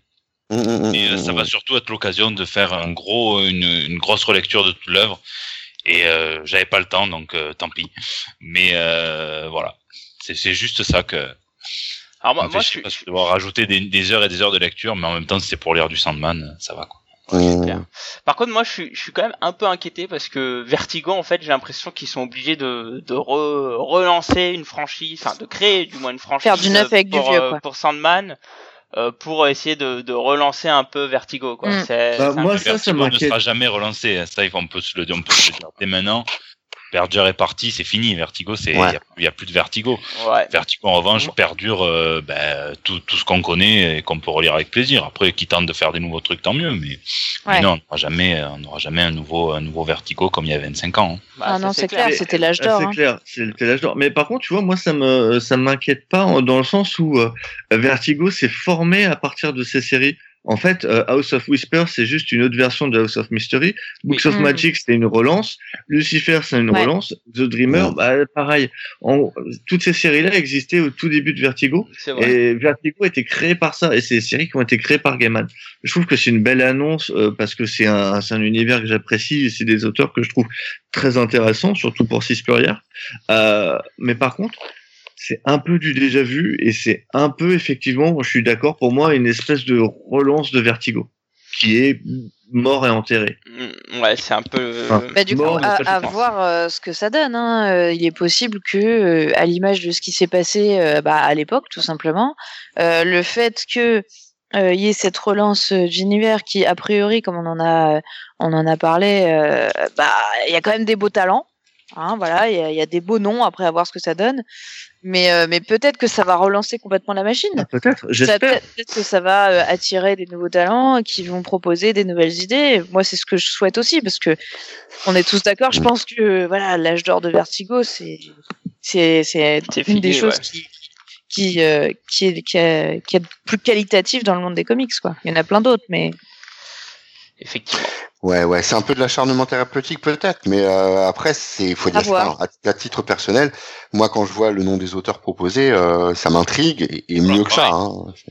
Et euh, ça va surtout être l'occasion de faire un gros, une, une grosse relecture de toute l'œuvre. Et euh, j'avais pas le temps, donc euh, tant pis. Mais euh, voilà, c'est c'est juste ça que. Alors moi, moi je suis. parce je devoir rajouter des, des heures et des heures de lecture, mais en même temps, si c'est pour lire du Sandman, ça va quoi. clair. Par contre, moi, je suis, je suis quand même un peu inquiété parce que Vertigo, en fait, j'ai l'impression qu'ils sont obligés de, de re- relancer une franchise, enfin, de créer du moins une franchise Faire du neuf avec du pour, vieux, euh, quoi. pour Sandman, euh, pour essayer de, de relancer un peu Vertigo, quoi. Mm. C'est, Bah, moi, ça, ça Vertigo ne sera jamais relancé. hein. Ça, on peut se le dire, on peut se le dire dès maintenant. Berger est parti, c'est fini. Vertigo, c'est il Ouais. y a- il y, a plus de Vertigo. ouais. Vertigo, en revanche, perdure euh, ben, tout, tout ce qu'on connaît et qu'on peut relire avec plaisir. Après, qui tente de faire des nouveaux trucs, tant mieux. Mais, non, on n'aura jamais, on n'aura jamais un nouveau, un nouveau Vertigo comme il y a 25 ans. hein. Bah, ah non, c'est clair, c'était l'âge d'or. C'est hein. clair, c'était l'âge d'or. Mais par contre, tu vois, moi, ça me, ça m'inquiète pas dans le sens où euh, Vertigo s'est formé à partir de ces séries. En fait, euh, House of Whispers, c'est juste une autre version de House of Mystery. Books Oui. of Mm. Magic, c'était une relance. Lucifer, c'est une Ouais. relance. The Dreamer, Mm. bah, pareil. En- toutes ces séries-là existaient au tout début de Vertigo. Et Vertigo a été créé par ça, et c'est des séries qui ont été créées par Gaiman. Je trouve que c'est une belle annonce euh, parce que c'est un, univers que j'apprécie et c'est des auteurs que je trouve très intéressants, surtout pour Six. Euh, mais par contre, c'est un peu du déjà vu et c'est un peu effectivement, je suis d'accord, pour moi, une espèce de relance de Vertigo qui est mort et enterré. Mm, Ouais, c'est un peu. Ah. Bah, du coup, à, voir euh, ce que ça donne. Hein. Euh, il est possible que, euh, à l'image de ce qui s'est passé euh, bah, à l'époque, tout simplement, euh, le fait que euh, il y ait cette relance d'univers qui, a priori, comme on en a, on en a parlé, euh, bah, il y a quand même des beaux talents. Hein, voilà, il y, a- il y a des beaux noms après à voir ce que ça donne. Mais, euh, mais peut-être que ça va relancer complètement la machine. Ah, Peut-être, j'espère. Peut-être que ça va euh, attirer des nouveaux talents qui vont proposer des nouvelles idées. Moi, c'est ce que je souhaite aussi parce que on est tous d'accord. Je Mm. pense que voilà, l'âge d'or de Vertigo, c'est c'est c'est C'est une fini, des choses ouais. qui qui euh, qui est qui est, qui est plus qualitatif dans le monde des comics quoi. Il y en a plein d'autres, mais Effectivement. Ouais, ouais, c'est un peu de l'acharnement thérapeutique peut-être, mais euh, après, c'est, faut dire À à, à titre personnel, moi quand je vois le nom des auteurs proposés, euh, ça m'intrigue, et, et mieux Ouais, que ça, hein,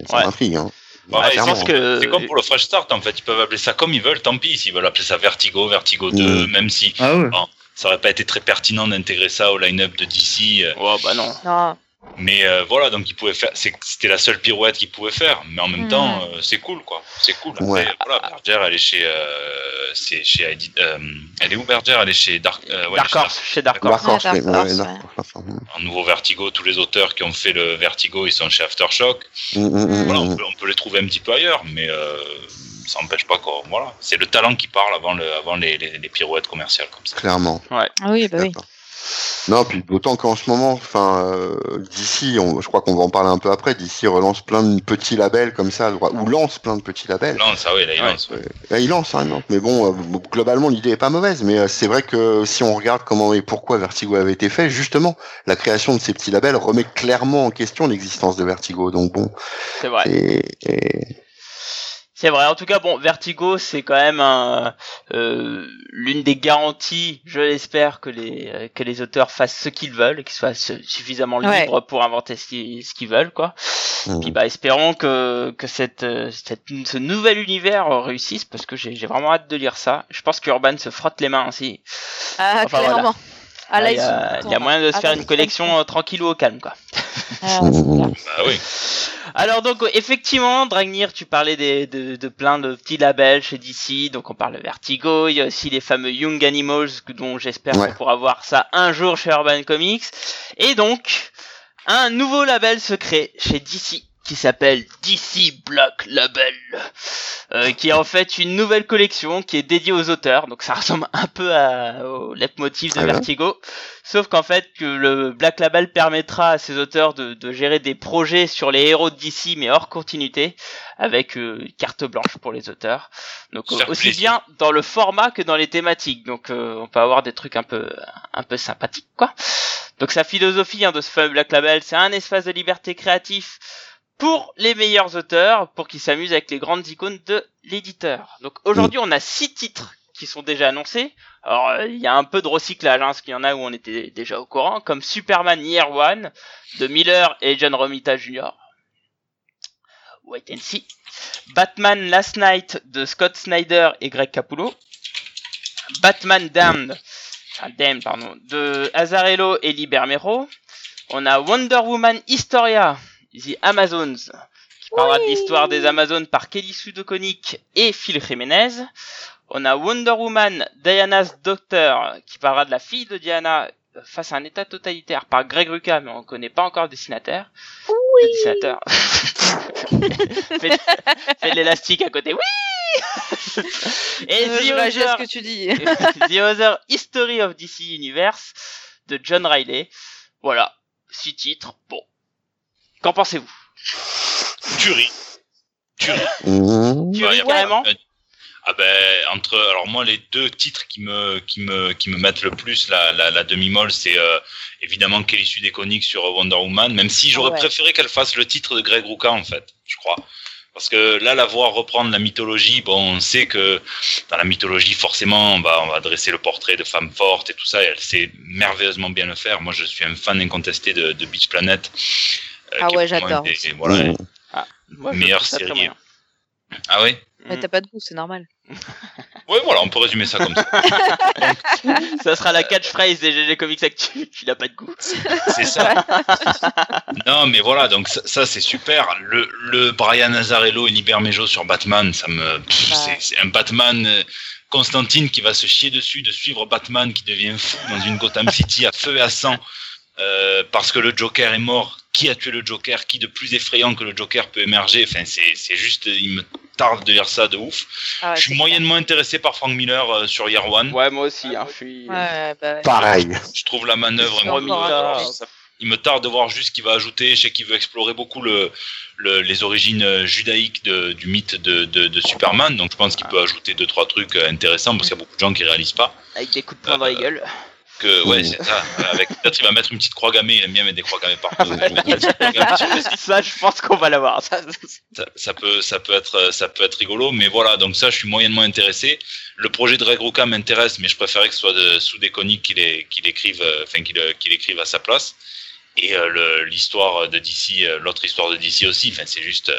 ça Ouais. m'intrigue. Hein. Pense que. C'est comme pour le Fresh Start, en fait. Ils peuvent appeler ça comme ils veulent, tant pis. S'ils veulent appeler ça Vertigo, Vertigo 2, Mm. même si Ah ouais. ça aurait pas été très pertinent d'intégrer ça au line-up de DC. euh, Ouais, bah non. non. Mais euh, voilà, donc il pouvait faire. C'était la seule pirouette qu'il pouvait faire. Mais en même Mhm. temps, euh, c'est cool, quoi. C'est cool. Après, Ouais. voilà, Berger, elle est chez. Euh, c'est chez. Euh, elle est où Berger? Elle est chez Dark. euh, ouais, Dark chez Horse, chez Dark Horse. Ouais, ouais. En nouveau Vertigo, tous les auteurs qui ont fait le Vertigo, ils sont chez Aftershock. mm, mm, mm, Voilà, on mm. peut, on peut les trouver un petit peu ailleurs, mais euh, ça n'empêche pas quoi. Voilà, c'est le talent qui parle avant, le, avant les, les, les pirouettes commerciales comme ça. Clairement. Ah oui, bah oui. Non, puis d'autant qu'en ce moment, enfin, euh, d'ici, on- je crois qu'on va en parler un peu après. D'ici relance plein de petits labels comme ça, ou lance plein de petits labels. Lance, ah oui, là, il lance. ouais. Euh, il lance, hein, non. Mais bon, euh, globalement, l'idée est pas mauvaise. Mais euh, c'est vrai que si on regarde comment et pourquoi Vertigo avait été fait, justement, la création de ces petits labels remet clairement en question l'existence de Vertigo. Donc bon, C'est vrai. et, et- C'est vrai. En tout cas, bon, Vertigo, c'est quand même euh, l'une des garanties, je l'espère, que les euh, que les auteurs fassent ce qu'ils veulent et qu'ils soient su- suffisamment Ouais. libres pour inventer ce qu'ils veulent, quoi. Mm. Puis bah, espérons que que cette, euh, cette ce nouvel univers réussisse parce que j'ai vraiment hâte de lire ça. Je pense qu'Urban se frotte les mains aussi. Ah, Enfin, clairement. Ah, Là, il y a, y moyen de se Ah, faire là, une collection euh, tranquille ou au calme, quoi. Ah. Bah oui. Alors donc effectivement, Dragnir, tu parlais des, de, de plein de petits labels chez DC, donc on parle de Vertigo, il y a aussi les fameux Young Animals dont j'espère Ouais. qu'on pourra voir ça un jour chez Urban Comics, et donc un nouveau label se crée chez DC qui s'appelle DC Black Label, euh, qui est en fait une nouvelle collection qui est dédiée aux auteurs, donc ça ressemble un peu à, au leitmotiv de Ah. Vertigo, sauf qu'en fait que le Black Label permettra à ces auteurs de, de gérer des projets sur les héros de DC mais hors continuité, avec euh, carte blanche pour les auteurs, donc aussi bien dans le format que dans les thématiques, donc euh, on peut avoir des trucs un peu un peu sympathiques quoi. Donc sa philosophie hein, de ce fameux Black Label, c'est un espace de liberté créatif pour les meilleurs auteurs, pour qu'ils s'amusent avec les grandes icônes de l'éditeur. Donc aujourd'hui, on a six titres qui sont déjà annoncés. Alors euh, il y a un peu de recyclage, hein, parce qu'il y en a où on était déjà au courant, comme Superman Year One de Miller et John Romita Jr. Wait and see. Batman Last Night de Scott Snyder et Greg Capullo. Batman Damned, enfin Damned pardon, de Azarello et Lee Bermero. On a Wonder Woman Historia, The Amazons, qui parlera de l'histoire des Amazones par Kelly Sue DeConnick et Phil Jiménez. On a Wonder Woman Diana's Doctor, qui parlera de la fille de Diana face à un état totalitaire par Greg Rucka, mais on connaît pas encore le dessinateur. Le dessinateur. fait, de l'élastique à côté. Oui Et Euh, The ce que tu dis. The Other History of DC Universe de John Riley. Voilà, six titres. Bon, qu'en pensez-vous? Tuerie. Tuerie. Tu ris y a pas- carrément? Ah ben entre alors moi les deux titres qui me qui me qui me mettent le plus la la, la demi molle c'est euh, évidemment Kelly Sue DeConnick sur Wonder Woman même si j'aurais Ouais. préféré qu'elle fasse le titre de Greg Rucka en fait je crois. Parce que là la voir reprendre la mythologie bon on sait que dans la mythologie forcément on va on va dresser le portrait de femme forte et tout ça et elle sait merveilleusement bien le faire. Moi je suis un fan incontesté de, de Beach Planet. euh, Ah qui est ouais, j'adore voilà. Moi, je Meilleure série. ah oui Mais t'as pas de goût, c'est normal. ouais voilà on peut résumer ça comme ça Ça sera la catchphrase des GG Comics Actu. Tu n'as pas de goût. C'est ça. non, mais voilà, donc ça, ça, c'est super. Le, le Brian Azarello et Libermejo sur Batman, ça me, Ouais. c'est un Batman. euh, Constantine qui va se chier dessus de suivre Batman qui devient fou dans une Gotham City à feu et à sang euh, parce que le Joker est mort. Qui a tué le Joker Qui de plus effrayant que le Joker peut émerger Enfin, c'est, c'est juste, il me tarde de lire ça de ouf. Ah ouais, je suis moyennement intéressé par Frank Miller euh, sur Year One. Ouais, moi aussi. Hein, je suis. clair. Ouais, bah. Pareil. Je trouve la manœuvre ça- il me tarde de voir juste ce qu'il va ajouter. Je sais qu'il veut explorer beaucoup le, le- les origines euh, judaïques de- du mythe de, de, de Superman. Donc je pense qu'il peut ajouter deux trois trucs euh, intéressants parce qu'il y a beaucoup de gens qui réalisent pas Avec des coups de poing dans les gueules. Que ouais c'est ça. Avec peut-être il va mettre une petite croix gammée. Il aime bien mettre des croix gammées partout. Les- ça, je pense qu'on va l'avoir. Ça, peut ça peut être ça peut être rigolo. Mais voilà donc ça je suis moyennement intéressé. Le projet de Greg Rucka m'intéresse, mais je préférais que ce soit de sous déconique qu'il est- qu'il écrive, euh, enfin qu'il euh, qu'il écrive à sa place. Et euh, l'histoire de DC, euh, l'autre histoire de DC aussi. Enfin, c'est juste.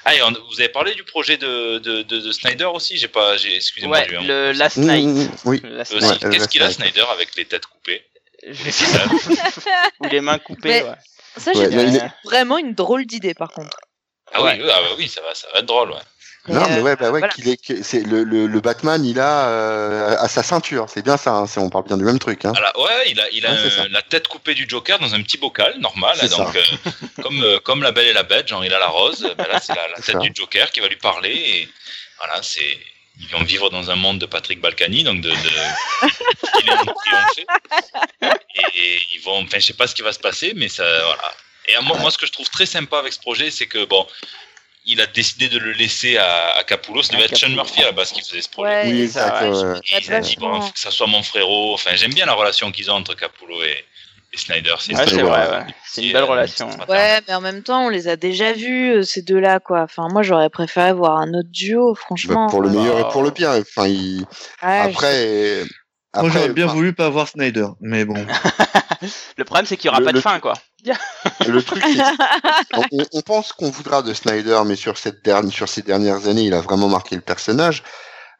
Euh, Ah, et on- vous avez parlé du projet de, de, de, de Snyder aussi J'ai pas, j'ai, excusez-moi. ouais, le Last Night. Oui. Le Last Aussi, Night. Ouais, Qu'est-ce qu'il a. Snyder avec les têtes coupées. Ou les mains coupées. Mais- ouais. Ça, Ouais, j'ai trouvé vraiment une drôle d'idée, par contre. Ah Ouais. oui, oui, ah bah oui, ça va, ça va être drôle, ouais. Non, mais euh, ouais, bah ouais, voilà. qu'il est, c'est le, le, le Batman, il a euh, à sa ceinture. C'est bien ça. hein, c'est- on parle bien du même truc. Hein. Alors, ouais, il a, il a Ouais, la tête coupée du Joker dans un petit bocal, normal. Donc, euh, comme, euh, comme la Belle et la Bête, genre il a la rose, ben là c'est la, tête ça. du Joker qui va lui parler. Et voilà, c'est. Ils vont vivre dans un monde de Patrick Balkany, donc de. de il est triomphé. Et ils vont. Enfin, je sais pas ce qui va se passer, mais ça. Voilà. Et moi, moi, ce que je trouve très sympa avec ce projet, c'est que, bon. Il a décidé de le laisser à, à Capullo. Ça devait être Sean Capullo. Murphy à la base qui faisait ce projet. Ouais, oui, ça, exact. ouais, il a dit, bon, faut que ça soit mon frérot. Enfin, j'aime bien la relation qu'ils ont entre Capullo et, et Snyder. C'est Ouais, bon. ouais. C'est une belle relation. Ouais, mais en même temps, on les a déjà vus, euh, ces deux-là, quoi. Enfin, moi, j'aurais préféré voir un autre duo, Bah, franchement. pour le Bah, meilleur et pour le pire. Enfin, il... Ouais, après, Moi, j'aurais bien enfin, voulu pas voir Snyder, mais bon. Le problème, c'est qu'il y aura Le- pas de le- fin, quoi. le truc, c'est on, on- on pense qu'on voudra de Snyder, mais sur cette dernière, sur ces dernières années, il a vraiment marqué le personnage.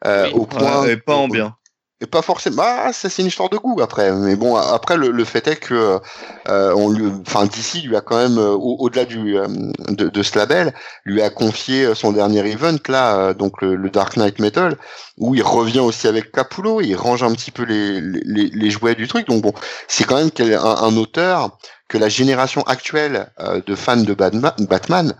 Euh, Oui. au point, Ouais, et pas en bien. Et pas forcément. Ah, ça c'est une histoire de goût après. Mais bon, après le, le fait est que, euh, on lui, enfin d'ici lui a quand même euh, au- au-delà du euh, de, de ce label, lui a confié son dernier event là, donc le, Dark Knight Metal, où il revient aussi avec Capullo, il range un petit peu les, les, les jouets du truc. Donc bon, c'est quand même un, un auteur que la génération actuelle de fans de Batman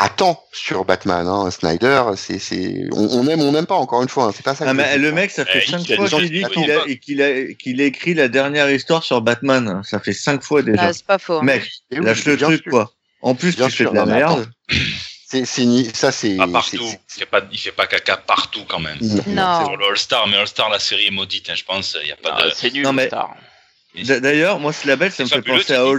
attend sur Batman. Hein. Snyder, c'est c'est on, on aime, on n'aime pas encore une fois. hein, C'est pas ça. Ah, que mais le mec, ça fait Eh, cinq fois qu'il qui dit qu'il a, qu'il a, qu'il a écrit la dernière histoire sur Batman. Ça fait cinq fois déjà. Ah, c'est pas faux. hein. Mec, oui, lâche le truc, sûr. quoi. En plus, Bien tu fais sûr, de la non, merde. C'est, ça, c'est. Pas partout. c'est- Il fait pas, il fait pas caca partout quand même. Non. Non. Sur le All-Star, mais All-Star, la série est maudite, hein, je pense. Il y a pas Ah, de. C'est nul, Non, mais- Star. D- D'ailleurs, moi, ce label, ça C'est me fait penser à dis.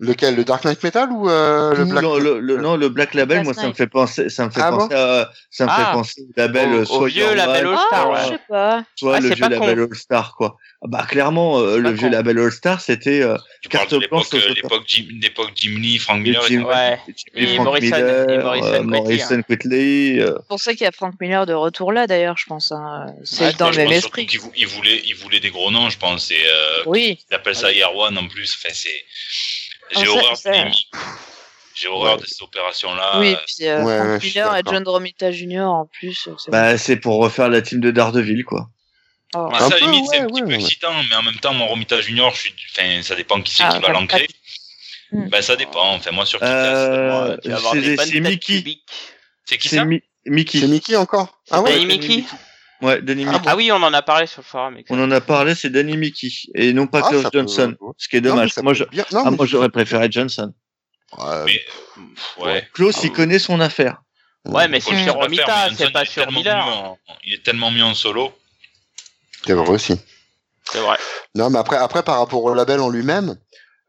Hein. Lequel, le Dark Knight Metal ou euh, le Black non, le, le- non, le Black Label, Black moi, ça me fait penser, ça me fait Ah penser à, ça me Ah. fait penser au label, Au- euh, au soit vieux Normal, label All Star, Ah, ouais. je sais pas. soit Ah, le c'est vieux pas con. label All Star, quoi. Ah Bah, clairement, euh, le vieux con. label All Star, c'était, euh, Tu parles de carte l'époque, blanche l'époque Jim, l'époque Jim Lee, Frank Miller. Jim-. Ouais. et Et Frank Morrison, Miller, et Morrison Quigley, euh, C'est pour ça qu'il y a Frank Miller de retour là, d'ailleurs, je pense. hein. C'est Ouais, dans le même esprit. il voulait, il voulait des gros noms, je pense. Oui. il appelle ça Year One en plus. Enfin, c'est. J'ai horreur. J'ai Ouais. de ces opérations-là. oui, et puis euh, ouais, Frank Miller et. John Romita Jr. en plus. euh, c'est bah, c'est pour refaire la team de Daredevil, quoi. Oh. Un ça, peu, limite, c'est un ouais, petit ouais, peu excitant, mais en même temps, mon Romita Junior, je suis, enfin, ça dépend qui c'est Ah, qui va bah, l'ancrer. Hmm. Ben, ça dépend. Enfin, moi, sur Euh, Ouais, tu vas avoir c'est Mickey. c'est qui C'est ça? Mi- Mickey. C'est Mickey encore? Ah ouais Mickey Ouais, Danny ah, Mickey. ah oui, on en a parlé sur le forum. On en a parlé, c'est Danny Mickey. Et non pas Ah, Klaus peut- Johnson. Ce qui est dommage. moi, peut je- bien- non, ah, moi, j'aurais préféré Johnson. Ouais, Mais, ouais. Klaus, Ah, il oui. connaît son affaire. Ouais, mais c'est sur Romita, c'est pas il est sur tellement Miller. Il est tellement mieux en solo. c'est vrai aussi. C'est vrai. Non, mais après, après par rapport au label en lui-même,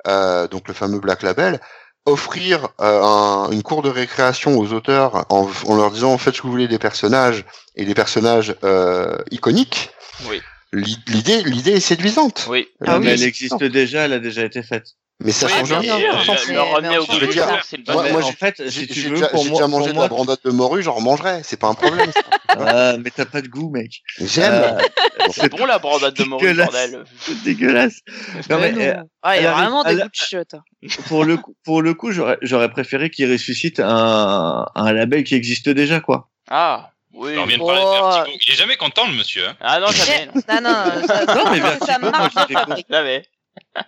euh, donc le fameux Black Label, offrir euh, un- une cour de récréation aux auteurs en, en leur disant faites ce que vous voulez des personnages et des personnages euh, iconiques. Oui. l'i- L'idée, l'idée est séduisante. Oui. Ah, mais mais elle existe déjà, elle a déjà été faite. Mais ça Oui, change rien. Je veux dire, moi- moi, en fait, J'ai si tu veux, déjà, pour j'ai moi, déjà mangé de moi- la brandade de morue, j'en mangerai, c'est pas un problème. ça. Mais t'as pas de goût, mec. J'aime. Euh, C'est bon la brandade de morue, bordel. C'est dégueulasse. Non, mais, euh, non. Ah, il y a vraiment des goûts de chiottes. hein. pour le coup, pour le coup, j'aurais, j'aurais préféré qu'il ressuscite un, un label qui existe déjà, quoi. Ah, oui. On vient de Oh. de. Il est jamais content, le monsieur. hein. Ah non, jamais. non. Non, non, ça, Non, mais ça Vertigo, moi, marche. Jamais.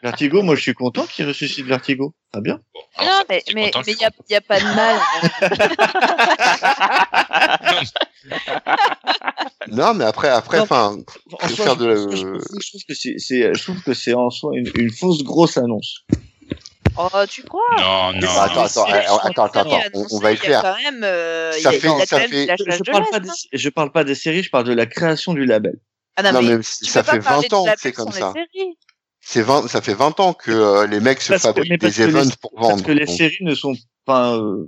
Vertigo, moi, je suis content qu'il ressuscite Vertigo. Très bien. Bon, alors Non, ça, mais t'es mais mais y a, y a pas de mal. Non, mais après, après, enfin, faire de la- je, trouve que c'est, c'est, je trouve que c'est en soi une, une fausse grosse annonce. Oh, tu crois? Non, non. Bah, attends, non. attends, attends, on- va être il y quand même, euh, il Ça fait- il ça fait- Je, parle pas hein. des, je parle pas des séries, je parle de la création du label. Ah non, Non, mais ça fait pas parler 20 ans que c'est comme ça. C'est 20, ça fait 20 ans que euh, les mecs se Parce fabriquent des que les- events pour vendre. Parce que les Donc, séries ne sont pas. euh,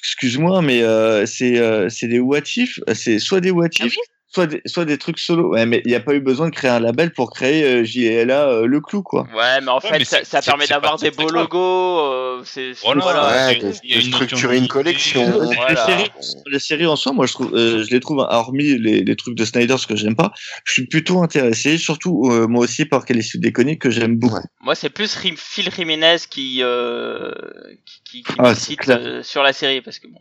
Excuse-moi, mais euh, c'est euh, c'est des what if, c'est soit des what Ah if, oui soit des, soit des trucs solo. Ouais, mais il n'y a pas eu besoin de créer un label pour créer euh, JLA euh, le clou, quoi. Ouais, mais en Ouais, fait, mais ça, permet d'avoir des beaux logos. euh, c'est Voilà. voilà. Ouais, de, structurer une collection. Les séries, les séries en soi, moi, je trouve, euh, je les trouve, hormis les, les trucs de Snyder, ce que j'aime pas, je suis plutôt intéressé, surtout euh, moi aussi par Callisto Déconique que j'aime beaucoup. Ouais. Moi, c'est plus Phil Jiménez qui euh, qui, qui, qui Ah, cite euh, sur la série parce que bon.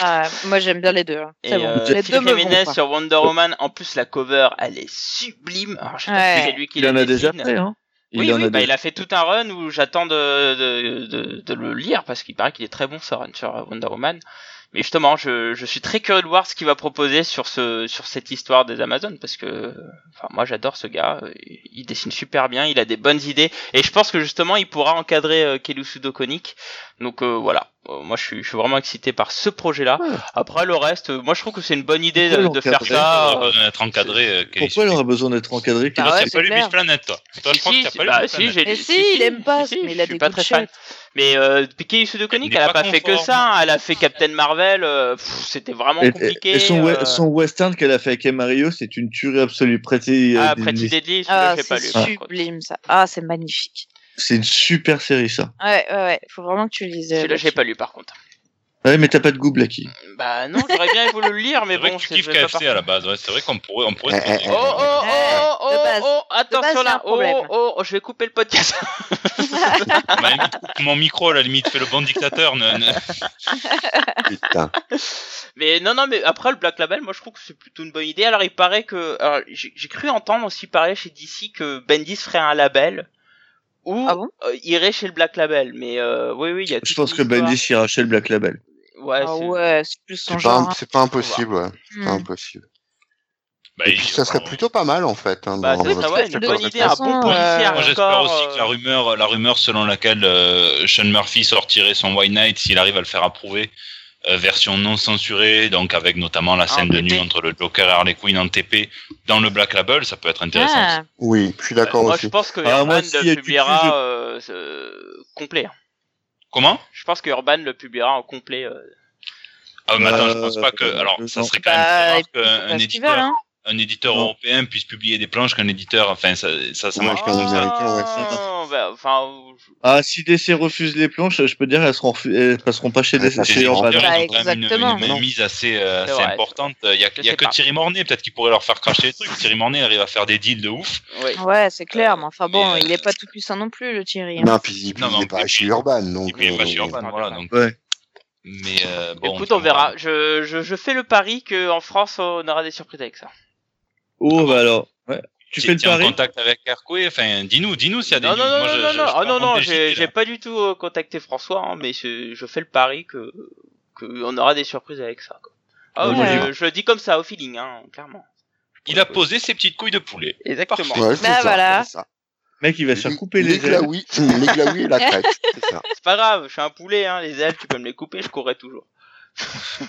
Ah, moi j'aime bien les deux. hein. Et C'est bon. euh, les deux me Jiménez sur Wonder Woman. En plus, la cover, elle est sublime. Alors, je sais pas Ouais. si c'est lui qui Il la en a déjà fait, hein. Il oui, en oui, a bah, déjà- il a fait tout un run où j'attends de, de, de, de le lire parce qu'il paraît qu'il est très bon ce run sur euh, Wonder Woman. Mais justement, je, je suis très curieux de voir ce qu'il va proposer sur ce sur cette histoire des Amazones parce que enfin moi j'adore ce gars, euh, il dessine super bien, il a des bonnes idées et je pense que justement il pourra encadrer euh, Kelusudo Konik. Donc euh, voilà, Euh, moi je suis je suis vraiment excité par ce projet-là. Ouais. Après le reste, euh, moi je trouve que c'est une bonne idée Pourquoi de, de faire ça. aurait besoin d'être encadré. euh, Pourquoi il aurait besoin d'être encadré Toi, ouais, pas lu. Miss Planet, toi. Toi, je Si, crois que si, t'as pas lu bah, Miss si, lu- si, il aime pas, mais il a je des pas très fan. Mais euh, Piqué Sudoconic, Il n'est elle a pas pas fait que ça, hein. elle a fait Captain Marvel, euh, c'était vraiment Et, compliqué. et- son, euh, son western qu'elle a fait avec Mario, c'est une tuerie absolue. Pretty, euh, Ah, Pretty Deadly, Ah, c'est sublime ça. Ah, c'est magnifique. C'est une super série, ça. Ouais, ouais, ouais. Faut vraiment que tu lises. Celui-là, j'ai pas lu par contre. Ouais, mais t'as pas de goût, Blacky. Bah non, j'aurais bien voulu le lire, mais C'est vrai bon, c'est- kiffes pas KFC par- à la base. Ouais, c'est vrai qu'on pourrait, on pourrait. se Eh, eh, Oh, oh, oh, oh, oh, base. oh, attention base, là, oh, oh, oh, je vais couper le podcast. Limite, coupe mon micro, à la limite, fais le bon dictateur. ne- ne- Putain. Mais non, non, mais après le Black Label, moi je trouve que c'est plutôt une bonne idée. Alors il paraît que, alors, j'ai cru entendre aussi parler chez DC que Bendis ferait un label ou Ah bon? euh, irait chez le Black Label. Mais euh, oui, oui, il y a. Je pense que. Bendis ira chez le Black Label. Ouais, Ah c'est- ouais, c'est plus son genre. hein. c'est pas impossible, ouais. C'est pas Hmm. impossible. Bah, Et puis ça serait plutôt pas mal en fait. Hein, Bah, dans- c'est ouais, une bonne idée, un façon, bon euh, policier Moi, j'espère aussi que la euh, rumeur, la rumeur selon laquelle euh, Sean Murphy sortirait son White Knight s'il arrive à le faire approuver, euh, version non censurée, donc avec notamment la scène En de nuit entre le Joker et Harley Quinn en TP dans le Black Label, ça peut être intéressant. Ah, Oui, je suis d'accord Moi, aussi. je pense que Ah, moi, le du publiera euh, euh, complet. Comment? Pense que Urban le publiera en complet. euh. ah, mais attends, je Euh, pense pas que. Alors, euh, ça serait quand même bah, rare qu'un éditeur, veulent, hein. Un éditeur Non. européen puisse publier des planches qu'un éditeur. Enfin, ça, ça, ça Ouais, marche pas. Américain, ouais, Ah, bah, enfin, je- Ah, si DC refuse les planches, je peux dire, elles seront refu- elles passeront pas chez, Ouais, DC, chez Bah, même une- exactement. Une, mise assez, euh, C'est assez vrai. importante. Il y a, il y que pas. Thierry Mornay, peut-être qu'il pourrait leur faire cracher des trucs. Thierry Mornay arrive à faire des deals de ouf. ouais. Ouais, c'est clair, mais enfin bon, Mais, euh, il est pas tout puissant non plus, le Thierry. hein. Non, puis, puis Non, il est pas chez Urban, donc. Il est pas euh, chez Urban, euh, voilà. Donc, Ouais. mais euh, bon. Écoute, on verra. Je, je, je fais le pari que en France, on aura des surprises avec ça. Oh, bah alors. Ouais. Tu fais le es en pari contact avec Hercoué Enfin, dis-nous, dis-nous s'il y a des Non, news. non, non, Moi, je- non, je- non, je ah, non, non, j'ai pas du tout euh, contacté François, hein, mais je fais le pari que, que on aura des surprises avec ça. Quoi. Ah, Ouais, moi, ouais. je, je le dis comme ça, au feeling, hein, clairement. Il a posé ses petites couilles de poulet. Exactement. Ouais, c'est Bah, ça, voilà. ça. Mec, il va se faire couper les les ailes. les glaouis et la crête, c'est ça. C'est pas grave, je suis un poulet, hein, les ailes, tu peux me les couper, je courrai toujours.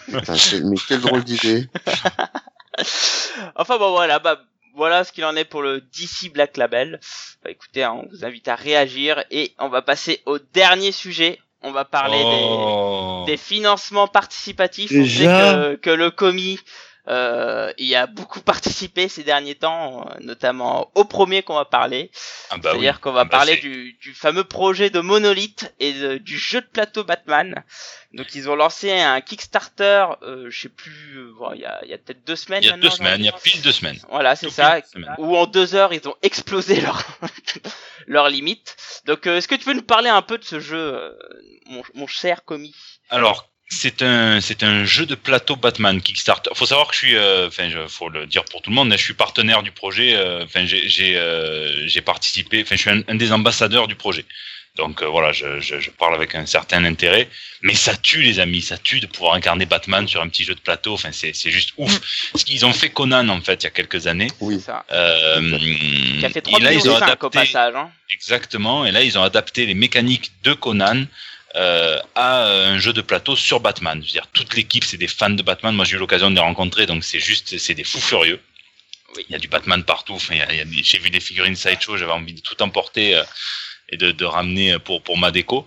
Putain, mais quelle drôle d'idée. enfin bon voilà, bah voilà ce qu'il en est pour le DC Black Label. Bah écoutez, hein, on vous invite à réagir et on va passer au dernier sujet. On va parler Oh. des, des financements participatifs. On sait que, que le commis euh, y a beaucoup participé ces derniers temps, euh, notamment au premier qu'on va parler. Ah bah oui. C'est-à-dire qu'on va Bah, parler du, du fameux projet de Monolith et de- du jeu de plateau Batman. Donc ils ont lancé un Kickstarter, euh, je sais plus, euh, bon, il y a, il y a peut-être deux semaines Il y a deux semaines, il y a pile deux semaines. Voilà, c'est ça. Où en deux heures ils ont explosé leur leur limite. Donc euh, est-ce que tu peux nous parler un peu de ce jeu, euh, mon, mon cher commis? Alors, c'est un, c'est un jeu de plateau Batman Kickstarter. Faut savoir que je suis, euh, enfin, je- faut le dire pour tout le monde, je suis partenaire du projet. euh, Enfin, j'ai, j'ai, euh, j'ai participé. Enfin, je suis un, un des ambassadeurs du projet. Donc euh, voilà, je, je, je parle avec un certain intérêt. Mais ça tue, les amis, ça tue de pouvoir incarner Batman sur un petit jeu de plateau. Enfin, c'est, c'est juste ouf. Ce qu'ils ont fait Conan en fait il y a quelques années. Oui. ça Euh, Qui a fait 3 et là, ils ont adapté. au passage. Hein. Exactement. Et là, ils ont adapté les mécaniques de Conan euh, à euh, un jeu de plateau sur Batman. Je veux dire, toute l'équipe, c'est des fans de Batman. Moi, j'ai eu l'occasion de les rencontrer, donc c'est juste, c'est des fous furieux. Oui. Il y a du Batman partout. Enfin, j'ai vu des figurines sideshow, j'avais envie de tout emporter euh, et de, de ramener pour pour ma déco.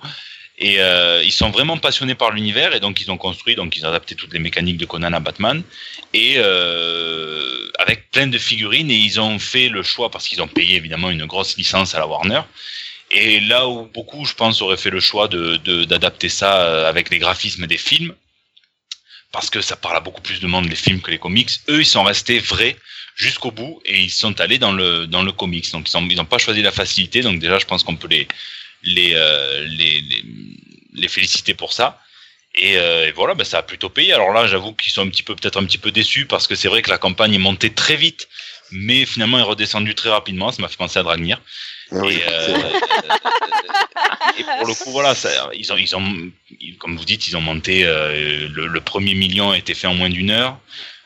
Et euh, ils sont vraiment passionnés par l'univers et donc ils ont construit, donc ils ont adapté toutes les mécaniques de Conan à Batman et euh, avec plein de figurines et ils ont fait le choix parce qu'ils ont payé évidemment une grosse licence à la Warner. Et là où beaucoup, je pense, auraient fait le choix d'adapter ça euh, avec les graphismes des films, parce que ça parle à beaucoup plus de monde les films que les comics. Eux, ils sont restés vrais jusqu'au bout et ils sont allés dans le dans le comics. Donc ils n'ont pas choisi la facilité. Donc déjà, je pense qu'on peut les les, euh, les, les féliciter pour ça. Et, euh, et voilà, ben ça a plutôt payé. Alors là, j'avoue qu'ils sont un petit peu peut-être un petit peu déçus parce que c'est vrai que la campagne est montée très vite, mais finalement est redescendue très rapidement. Ça m'a fait penser à Dragnir. Oui, et, euh, et pour le coup, voilà, ça, ils ont, ils ont, comme vous dites, ils ont monté. Euh, le, le, premier million a été fait en moins d'une heure.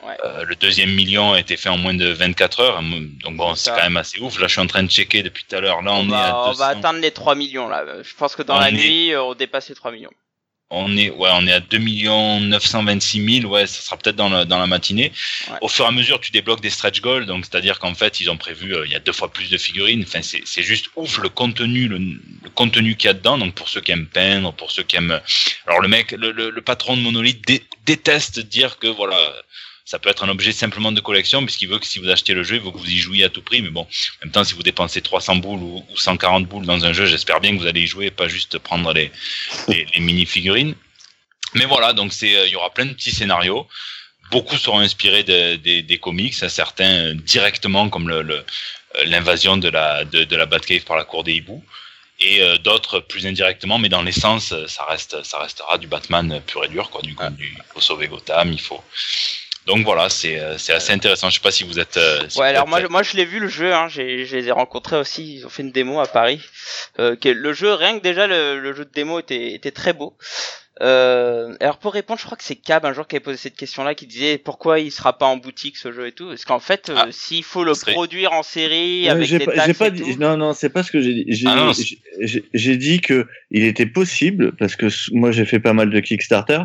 Ouais. Euh, le deuxième million a été fait en moins de 24 heures. Donc bon, c'est quand même assez ouf. Là, je suis en train de checker depuis tout à l'heure. Là, on, on, est va, à on 200. va atteindre les 3 millions là. Je pense que dans On la est- nuit, euh, on dépasse les 3 millions. On est, ouais, on est à 2 926 000. Ouais, ça sera peut-être dans, la- dans la matinée. Ouais. Au fur et à mesure, tu débloques des stretch goals. Donc, c'est-à-dire qu'en fait, ils ont prévu, euh, il y a deux fois plus de figurines. Enfin, c'est, c'est juste ouf le contenu, le, le contenu qu'il y a dedans. Donc, pour ceux qui aiment peindre, pour ceux qui aiment, alors le mec, le, le, le patron de Monolith dé- déteste dire que voilà, ça peut être un objet simplement de collection puisqu'il veut que si vous achetez le jeu, il veut que vous y jouiez à tout prix. Mais bon, en même temps, si vous dépensez 300 boules ou, ou 140 boules dans un jeu, j'espère bien que vous allez y jouer et pas juste prendre les, les, les mini figurines. Mais voilà, donc c'est, euh, il y aura plein de petits scénarios. Beaucoup seront inspirés de- des- des comics, certains euh, directement comme le, le, euh, l'invasion de la de, de la Batcave par la cour des hiboux, et euh, d'autres plus indirectement, mais dans l'essence, ça reste ça restera du Batman pur et dur, quoi. Du coup, du- il faut sauver Gotham, il faut. Donc voilà, c'est euh, c'est assez intéressant. Je sais pas si vous êtes. euh, si Ouais, vous alors êtes, moi, je- moi je l'ai vu le jeu, hein, j'ai, je les ai rencontrés aussi, ils ont fait une démo à Paris. Euh, que le jeu, rien que déjà le, le jeu de démo était, était très beau. Euh, alors pour répondre, je crois que c'est Cab un jour qui avait posé cette question-là, qui disait pourquoi il sera pas en boutique ce jeu et tout? Parce qu'en fait, euh, Ah, s'il faut le serait- produire en série Euh, avec j'ai des pas, taxes j'ai pas et dit, tout, non, non, c'est pas ce que j'ai dit. J'ai, Ah non, j'ai- j'ai, j'ai dit que il était possible, parce que moi j'ai fait pas mal de Kickstarter,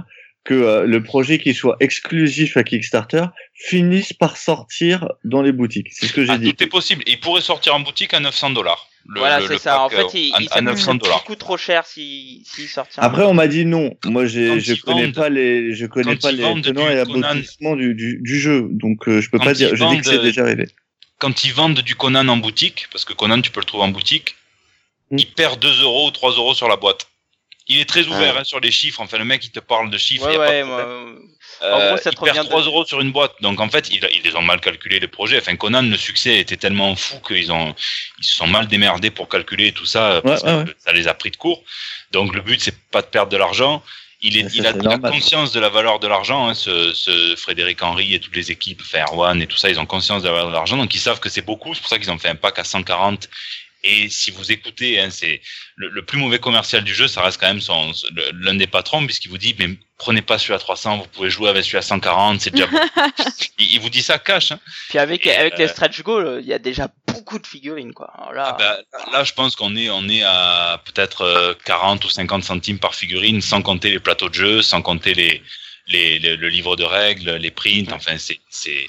que euh, le projet qui soit exclusif à Kickstarter finisse par sortir dans les boutiques. C'est ce que j'ai ah, dit. tout est possible. Il pourrait sortir en boutique à 900 dollars. voilà, c'est ça. En fait, il, à, il à 900 dollars. beaucoup trop cher s'il s'il sortit. en- Après, on m'a dit non. Moi, je ils connais vendent- pas les, je connais pas ils les tenants du et Conan- aboutissements du, du, du jeu. Donc, euh, je peux Quand pas dire. ils Je dis que c'est vendent, déjà arrivé. quand ils vendent du Conan en boutique, parce que Conan tu peux le trouver en boutique, Mm. il perd 2 euros ou 3 euros sur la boîte. Il est très ouvert hein, sur les chiffres. Enfin, le mec, il te parle de chiffres. Ouais, il y a pas ouais, de moi, Euh, en gros, ça te il perd revient de- 3 euros sur une boîte. Donc, en fait, ils, ils les ont mal calculé les projets. Enfin, Conan, le succès était tellement fou qu'ils ont, ils se sont mal démerdés pour calculer tout ça. Parce Ouais, ouais, que ça les a pris de court. Donc, le but, c'est pas de perdre de l'argent. Il, est, Mais ça, il, a, il a conscience de la valeur de l'argent, hein, ce, ce Frédéric Henry et toutes les équipes, enfin Erwan et tout ça, ils ont conscience de la valeur de l'argent, donc ils savent que c'est beaucoup, c'est pour ça qu'ils ont fait un pack à 140. Et si vous écoutez, hein, c'est le, le plus mauvais commercial du jeu, ça reste quand même son, l'un des patrons, puisqu'il vous dit, mais prenez pas celui à 300, vous pouvez jouer avec celui à 140, c'est déjà beaucoup. il, il vous dit ça cash. Hein. Puis avec, Et, avec euh, les stretch goals, il y a déjà beaucoup de figurines, quoi. Alors là, Ah bah, là, je pense qu'on est, on est à peut-être euh, 40 ou 50 centimes par figurine, sans compter les plateaux de jeu, sans compter les, les, les- le livre de règles, les prints. Enfin, c'est, c'est,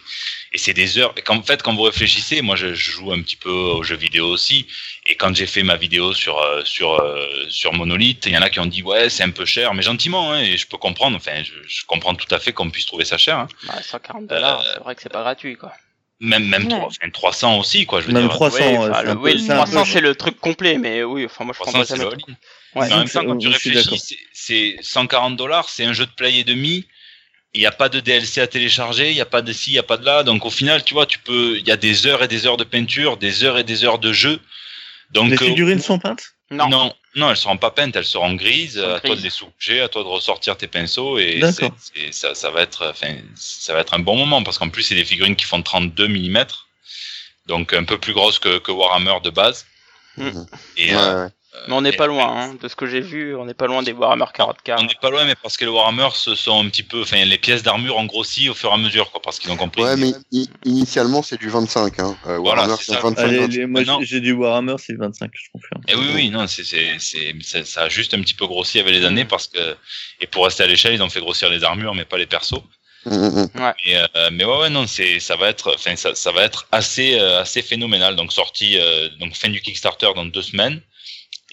et c'est des heures. Et qu'en fait, quand vous réfléchissez, moi, je, je joue un petit peu aux jeux vidéo aussi. Et quand j'ai fait ma vidéo sur euh, sur euh, sur Monolith, il y en a qui ont dit ouais, c'est un peu cher, mais gentiment. Hein, et je peux comprendre. Enfin, je, je comprends tout à fait qu'on puisse trouver ça cher. Hein. bah, 140 dollars, euh, c'est vrai que c'est pas gratuit, quoi. Même même Ouais. trois- enfin, 300 aussi, quoi. Je veux Même dire. 300, oui, ouais, enfin, c'est le- un peu- oui, c'est un peu- 300 c'est le truc complet, mais oui, enfin moi je 300, prendrais c'est jamais. le le truc. all-in. Ouais. Mais en même temps, quand tu réfléchis, c'est 140 dollars, c'est un jeu de play et demi. Il n'y a pas de DLC à télécharger, il n'y a pas de ci, il n'y a pas de là. Donc au final, tu vois, tu peux, il y a des heures et des heures de peinture, des heures et des heures de jeu. Donc Les euh, figurines sont peintes? Non. non, non, elles seront pas peintes, elles seront grises. Sont À toi de les soucher, à toi de ressortir tes pinceaux et ça, ça va être, enfin, ça va être un bon moment parce qu'en plus c'est des figurines qui font 32 mm, donc un peu plus grosses que, que Warhammer de base. Et, Ouais, euh, ouais. Mais on n'est pas loin, hein. de ce que j'ai vu, on n'est pas loin des Warhammer 40k. On n'est pas loin, mais parce que les Warhammer se sont un petit peu, enfin, les pièces d'armure ont grossi au fur et à mesure, quoi, parce qu'ils ont compris. Ouais, mais initialement, c'est du 25. Hein. Euh, Voilà, Warhammer, c'est c'est ça. 25. Allez, hein. les- moi, j'ai- j'ai du Warhammer, c'est 25, je confirme. Et Eh oui, oui, non, c'est, c'est, c'est, ça, ça a juste un petit peu grossi avec les Mm. années parce que, et pour rester à l'échelle, ils ont fait grossir les armures, mais pas les persos. Mm, mm, mm. Et, euh, mais ouais, ouais, non, c'est, ça va être, enfin, ça, ça va être assez, euh, assez phénoménal. Donc sorti, euh, donc fin du Kickstarter dans deux semaines.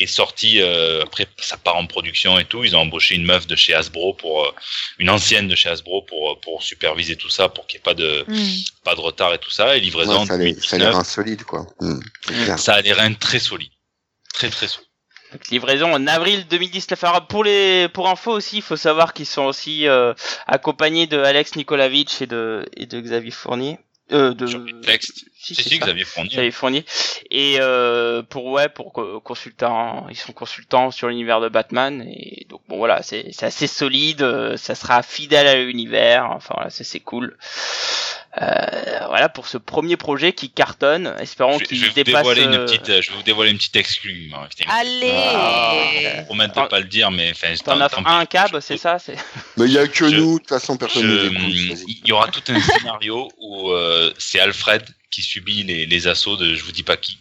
Est sorti euh, après ça part en production et tout. Ils ont embauché une meuf de chez Hasbro pour euh, une ancienne de chez Hasbro pour pour superviser tout ça pour qu'il n'y ait pas de Hmm. pas de retard et tout ça. Et livraison Ouais, ça a en l'air- ça a l'air 2019. insolite, quoi. Hmm. Ça a des reins très solides, très très solides. Donc, livraison en avril 2019. Alors pour les pour info aussi, il faut savoir qu'ils sont aussi euh, accompagnés de Alex Nikolavitch et de et de Xavier Fournier. Euh, de Sur les textes. Si, C'est si ça. Xavier Fournier. Xavier Fournier. Et euh, pour ouais pour co- consultants, ils sont consultants sur l'univers de Batman et donc bon voilà, c'est c'est assez solide, euh, ça sera fidèle à l'univers. Enfin voilà, c'est c'est cool. Euh, voilà pour ce premier projet qui cartonne. Espérons qu'il vais vous dépasse. dévoiler une euh, petite, je vais vous dévoiler une petite exclue. putain. Allez Ah. Mettre de pas le dire, mais enfin, T'en as un cab, Je- c'est ça c'est... Mais il y a que Je- nous, de toute façon, personne ne Je- il y aura tout un scénario où euh, c'est Alfred qui subit les, les assauts de je vous dis pas qui,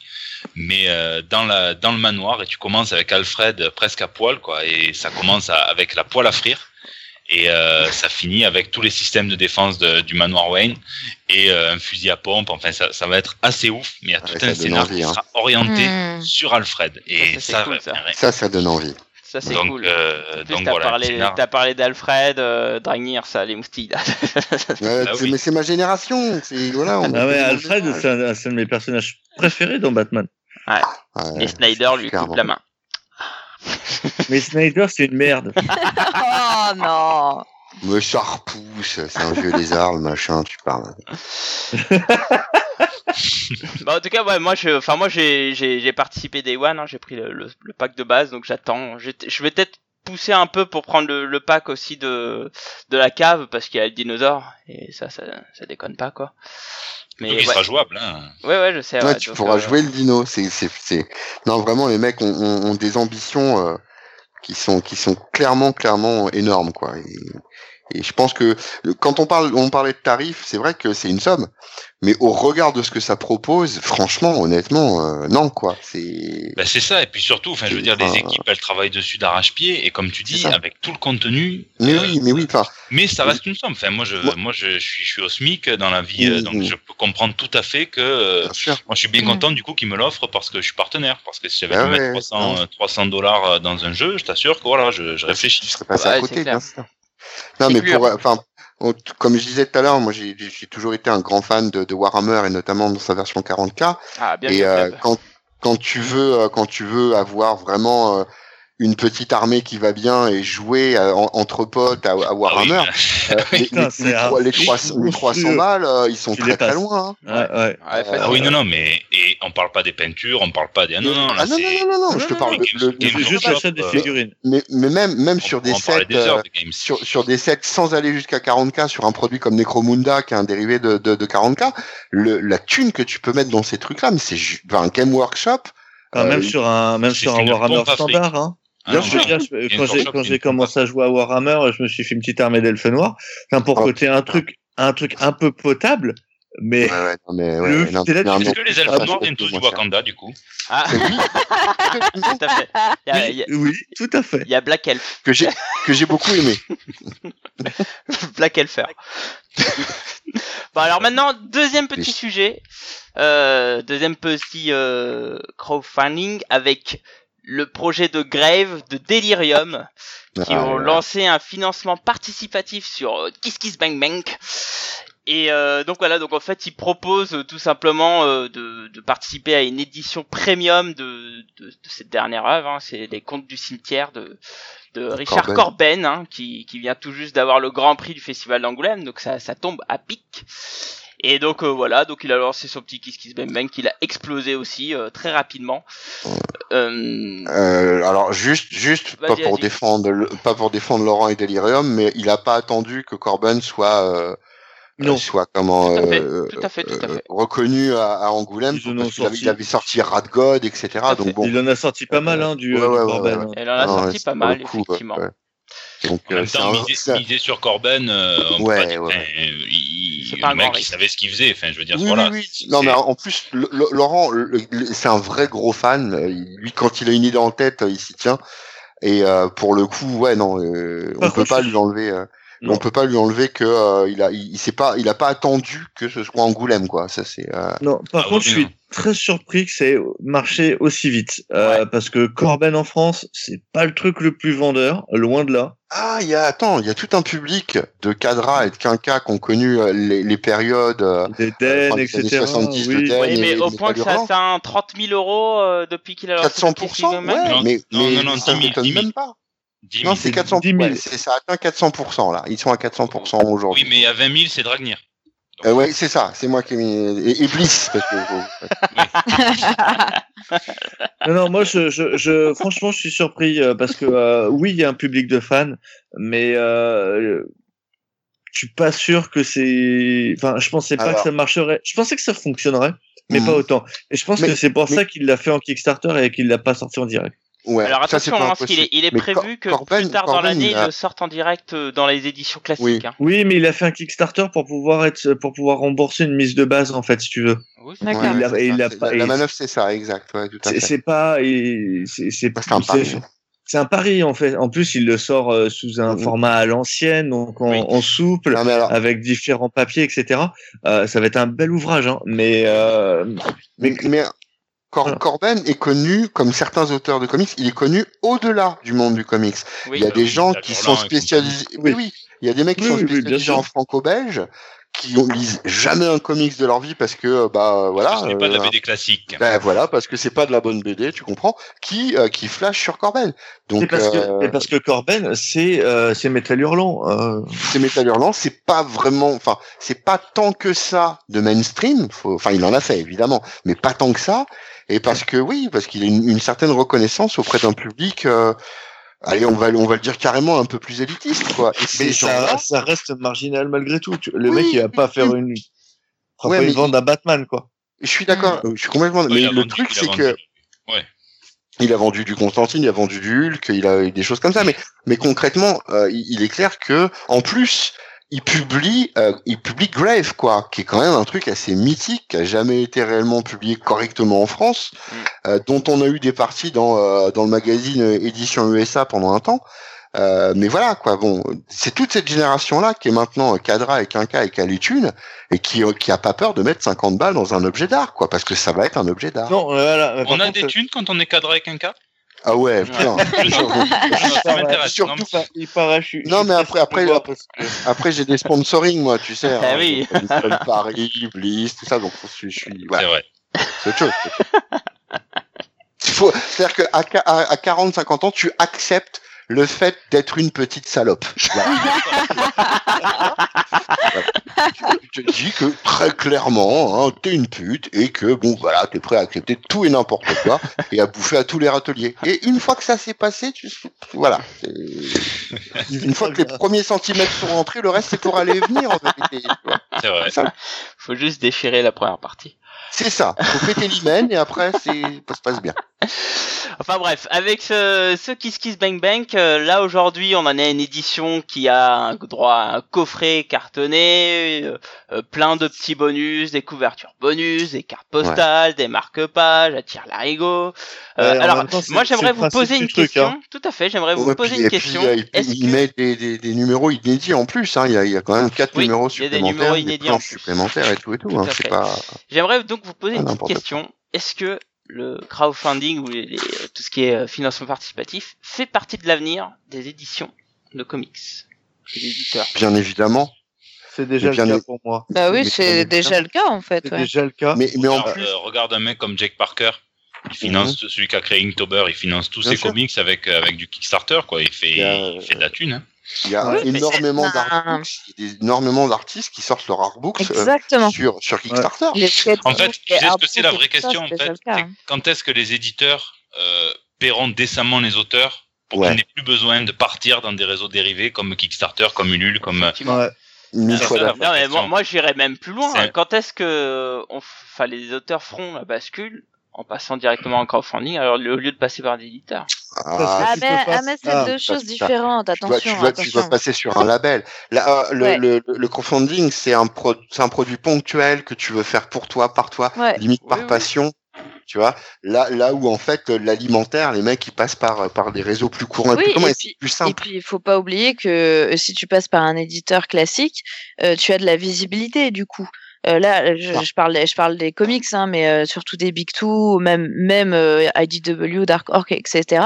mais euh, dans la dans le manoir et tu commences avec Alfred presque à poil quoi et ça commence à- avec la poêle à frire et euh, ça finit avec tous les systèmes de défense de- du manoir Wayne et euh, un fusil à pompe. Enfin ça, ça va être assez ouf, mais il y a Ouais, tout ça un scénario envie, qui hein. sera orienté Hmm. sur Alfred et Ça, c'est ça, cool, va ça. faire- Ça, ça donne envie. Ça c'est donc cool. euh, En plus, donc t'as voilà. le parlé, scénar- t'as parlé d'Alfred, euh, Dragnir, ça, les Bah c'est- oui. Mais c'est ma génération. C'est voilà. on Ah ouais, Alfred, c'est un, c'est un de mes personnages préférés dans Batman. Ouais, Et Snyder lui coupe la main. Mais Snyder, c'est une merde. Oh non Me ça repousse, c'est un vieux lézard, le machin, tu parles. bah, en tout cas, ouais, moi, je, enfin, moi, j'ai, j'ai, j'ai participé Day One, hein, j'ai pris le, le, le pack de base, donc j'attends. Je je vais peut-être pousser un peu pour prendre le, le pack aussi de, de la cave, parce qu'il y a le dinosaure, et ça, ça, ça déconne pas, quoi. Mais Donc, il ouais, sera jouable. Hein. ouais, ouais, je sais. Ouais, ouais, tu donc, pourras euh, jouer le dino. C'est, c'est, c'est. Non, vraiment, les mecs ont, ont, ont des ambitions euh, qui sont, qui sont clairement, clairement énormes, quoi. Et, et je pense que euh, quand on parle, on parlait de tarifs, c'est vrai que c'est une somme, mais au regard de ce que ça propose, franchement, honnêtement, euh, non, quoi. C'est. Ben, c'est ça, et puis surtout, enfin, je veux dire, les équipes, elles travaillent dessus d'arrache-pied, et comme tu dis, avec tout le contenu. Mais euh, oui, mais oui, enfin, Mais ça reste une somme. Enfin, moi, je, Moi- moi, je, je suis, je suis au SMIC dans la vie, euh, Mhm. donc je peux comprendre tout à fait que. euh, bien sûr. moi, je suis bien Mhm. content du coup qu'ils me l'offrent parce que je suis partenaire. Parce que si j'avais Ah ouais, mettre 300, ouais. euh, 300 dollars euh, dans un jeu, je t'assure que voilà, je, je réfléchis. serais passé Ouais, à côté, bien sûr. Non, mais pour, enfin, comme je disais tout à l'heure, moi j'ai toujours été un grand fan de, de Warhammer et notamment dans sa version 40K. Ah, bien et euh, quand tu veux euh, quand tu veux avoir vraiment euh, une petite armée qui va bien et jouer euh, en- entre potes à, à Ah oui, Warhammer, euh, les, Putain, les- c'est les un trois- les fric 300, les 300 monstrueux. balles, euh, ils sont très très loin. hein. Ouais, ouais. Ouais, euh, facile. Ah oui, non, non, mais et on parle pas des peintures, on parle pas des. Ah, non, non, là, ah non, non, non, non, non, je te parle de, juste l'achat des figurines. mais, mais même même sur des sets sur, sur des sans aller jusqu'à 40K sur un produit comme Necromunda qui est un dérivé de, de, de 40K, le, la thune que tu peux mettre dans ces trucs-là, mais c'est un Game Workshop. Quand Euh, même sur un, même sur un Warhammer standard, hein. Ah Bien sûr, sûr. Quand j'ai, quand commencé à jouer à Warhammer, je me suis fait une petite armée d'elfes noirs. Enfin, pour Ah. côté un truc, un truc un peu potable, mais Ouais, ouais, non, mais, ouais, Le- non, c'est là- mais un Est-ce que les elfes noirs viennent tous du. Wakanda, du coup Ah, tout à fait. Il y a, il y a- oui, tout à fait. il y a Black Elf. que j'ai que j'ai beaucoup aimé. Black Elfer. bon alors maintenant deuxième petit sujet, euh, deuxième petit euh, crowdfunding avec le projet de Grave de Delirium qui Ah, ont ouais. lancé un financement participatif sur euh, Kiss Kiss Bang Bang. Et euh, donc voilà, donc en fait ils proposent euh, tout simplement euh, de, de participer à une édition premium de, de, de cette dernière œuvre. hein. C'est les Contes du cimetière de, de Richard Corben. Corben, hein, qui, qui vient tout juste d'avoir le Grand Prix du Festival d'Angoulême, donc ça, ça tombe à pic. Et donc euh, voilà, donc il a lancé son petit Kiss Kiss Bang Bang, qu'il a explosé aussi euh, très rapidement. Euh, Euh, alors juste juste pas pour défendre le- pas pour défendre Laurent et Delirium, mais il a pas attendu que Corben soit euh, Non. soit comment Tout à fait, euh, tout à fait, tout à euh, fait. reconnu à, à Angoulême Ils parce qu'il avait, sorti. il avait sorti Rat God etc. Donc bon, Il en a sorti pas mal, hein, du, Ouais, ouais, du ouais, Corben. ouais, hein. elle en a non, sorti pas mal, effectivement. Donc En euh, même temps, un- miser, c'est un- miser sur euh, Ouais, ouais. il, le mec, il savait ce qu'il faisait. Enfin, je veux dire, Oui, voilà. oui, oui. c'est- Non, mais en plus, le- le- Laurent, c'est un vrai gros fan. Euh, Lui, quand il a une idée en tête, euh, il s'y tient. Et euh, pour le coup, ouais, non, euh, on Par peut contre, pas lui enlever. Euh, on peut pas lui enlever que euh, il a, il, il s'est pas, il a pas attendu que ce soit Angoulême, quoi. Ça c'est. euh, Non, par Ah contre, oui, je suis non. très surpris que ça ait marché aussi vite. Euh, Parce que Corben en France, c'est pas le truc le plus vendeur, loin de là. Ah, il y a, attends, il y a tout un public de cadras et de quinquas qui ont connu euh, les, les périodes. euh, Des Den, des années etc. 70 de oui. Den. Oui, mais et au point que ça atteint 30 000 euros euh, depuis qu'il a lancé son 400%, Game Man. ouais, Non, mais, non, mais non, non, ça 10 000, m'étonne 10 000. même pas. 10 Non, 000. c'est 400, 10 000. ouais, ça atteint 400% là. Ils sont à 400% aujourd'hui. Oui, mais à 20 000, c'est Dragnir. Euh, ouais, c'est ça, c'est moi qui ai mis. Et, et Bliss, parce que. Non, non, moi, je, je, je, franchement, je suis surpris euh, parce que euh, oui, il y a un public de fans, mais euh, je suis pas sûr que c'est. Enfin, je pensais pas Alors. que ça marcherait. Je pensais que ça fonctionnerait, mais Mhm. pas autant. Et je pense Mais- que c'est pour mais- ça qu'il l'a fait en Kickstarter et qu'il l'a pas sorti en direct. Ouais, Alors attention, pas hein, parce qu'il est, il est prévu que Cor- Corben- plus tard dans l'année, il il a- sorte en direct euh, dans les éditions classiques. Oui. hein. Oui, mais il a fait un Kickstarter pour pouvoir être, pour pouvoir rembourser une mise de base en fait, si tu veux. Oui, c'est D'accord. Ouais, Il a- a pas- la, manœuvre c'est ça, exact, ouais, C'est pas, c'est c'est Bah, un pari. c'est- un pari en fait. En plus, il le sort euh, sous un Mhm. format à l'ancienne, donc en, Oui. en souple. Non, mais alors, avec différents papiers, etc. Euh, ça va être un bel ouvrage, hein. mais euh, mais, mais Cor- Voilà. Corben est connu, comme certains auteurs de comics, il est connu au-delà du monde du comics. Oui. il y a des oui, gens qui sont spécialisés. Oui, Oui. Il y a des mecs qui Oui, sont spécialisés en franco-belge, qui ont- lisent jamais un comics de leur vie parce que, bah, voilà. Ce n'est pas de la euh, BD classique. Ben voilà, parce que c'est pas de la bonne BD, tu comprends, qui euh, qui flash sur Corben. Donc parce, euh, que, et parce que Corben, c'est euh, c'est Metal Hurlant. Euh, c'est Metal Hurlant, c'est pas vraiment, enfin, c'est pas tant que ça de mainstream. faut- Enfin, il en a fait évidemment, mais pas tant que ça. Et parce que oui, parce qu'il a une, une certaine reconnaissance auprès d'un public. euh, allez, on va on va le dire carrément un peu plus élitiste, quoi. Et mais ça, ça reste marginal malgré tout. Le Oui, mec, il va pas faire une, Ouais, pas une vente à Batman, quoi. je suis d'accord, je suis complètement. Ouais, mais il a le vendu, truc, c'est que il a vendu du Constantine, il a vendu du Hulk, il a eu des choses comme ça. Mais, mais concrètement, euh, il, il est clair que, en plus, il publie, euh, il publie Grave, quoi, qui est quand même un truc assez mythique, qui a jamais été réellement publié correctement en France, Mm. euh, dont on a eu des parties dans euh, dans le magazine euh, édition USA pendant un temps. Euh, mais voilà, quoi. Bon, c'est toute cette génération-là qui est maintenant cadra et quinca et qui a les thunes et qui qui a pas peur de mettre 50 balles dans un objet d'art, quoi, parce que ça va être un objet d'art. Non, euh, voilà. On a contre, des thunes quand on est cadré avec un cas Ah ouais, putain. Surtout- Non, mais- il paraît, je suis- Non, mais après- après- après- j'ai des sponsoring, moi, tu sais. Ah oui. Seul Paris, Bliss, tout ça, donc je suis, suis C'est voilà, vrai. c'est autre chose. c'est-à-dire qu'à à, à 40, 50 ans, tu acceptes le fait d'être une petite salope. Tu te dis que très clairement, hein, t'es une pute et que bon, voilà, t'es prêt à accepter tout et n'importe quoi et à bouffer à tous les râteliers. Et une fois que ça s'est passé, tu, voilà. Une fois que les premiers centimètres sont rentrés, le reste c'est pour aller et venir en. C'est vrai. Ça, Faut juste déchirer la première partie. C'est ça. Faut péter l'hymen et après c'est ça se passe bien. Enfin bref, avec ce, ce Kiss Kiss Bang Bang, euh, là aujourd'hui on en a une édition qui a un droit à un coffret cartonné, euh, euh, plein de petits bonus, des couvertures bonus, des cartes postales, des marque-pages, à tire larigot. Euh, Ouais, alors temps, moi j'aimerais vous poser une truc, question. hein. Tout à fait, j'aimerais vous Ouais, poser puis- une puis, question. il que met des, des, des numéros inédits en plus. Hein. Il, y a, il y a quand même quatre Oui, numéros il y a des supplémentaires, numéros inédits en supplémentaires et tout et tout. Tout Hein. pas. J'aimerais donc vous poser Ah, une petite question. Est-ce que le crowdfunding ou les- les- tout ce qui est euh, financement participatif fait partie de l'avenir des éditions de comics des éditeurs? Bien évidemment. C'est déjà le cas pour moi. Bah oui, c'est déjà le cas en fait. C'est ouais. déjà le cas. Mais, mais en regarde, plus, euh, regarde un mec comme Jake Parker. Il finance celui qui a créé Inktober, il finance tous Bien ses sûr. comics avec euh, avec du Kickstarter quoi. Il fait Il y a, il fait de la thune. Hein. Il y a Oui, énormément d'artbooks, énormément d'artistes qui sortent leur artbooks euh, sur, sur Kickstarter. En fait, tu sais ce que c'est la vraie question en fait? hein. quand est-ce que les éditeurs euh, paieront décemment les auteurs pour Ouais. qu'ils n'aient plus besoin de partir dans des réseaux dérivés comme Kickstarter, comme Ulule, comme euh. Ouais. Non mais moi, moi j'irais même plus loin. Quand est-ce que on, f- enfin, les auteurs feront la bascule en passant directement en crowdfunding alors au lieu de passer par des éditeurs Ah, Ah, mais, pas- ah, mais c'est ah, deux choses différentes. tu dois, Attention, tu, dois, tu dois attention. passer sur un label. Là, euh, le, Ouais. le, le crowdfunding, c'est un, pro, c'est un produit ponctuel que tu veux faire pour toi, par toi, Ouais. limite Oui, par oui. passion. Tu vois, là, là où en fait l'alimentaire, les mecs ils passent par par des réseaux plus courants, Oui, et et puis- c'est plus Et simple. puis, il faut pas oublier que euh, si tu passes par un éditeur classique, euh, tu as de la visibilité du coup. Euh, là, je, Ah. je parle, je parle des comics, hein, mais euh, surtout des Big Two, même même euh, IDW, Dark Horse, etc.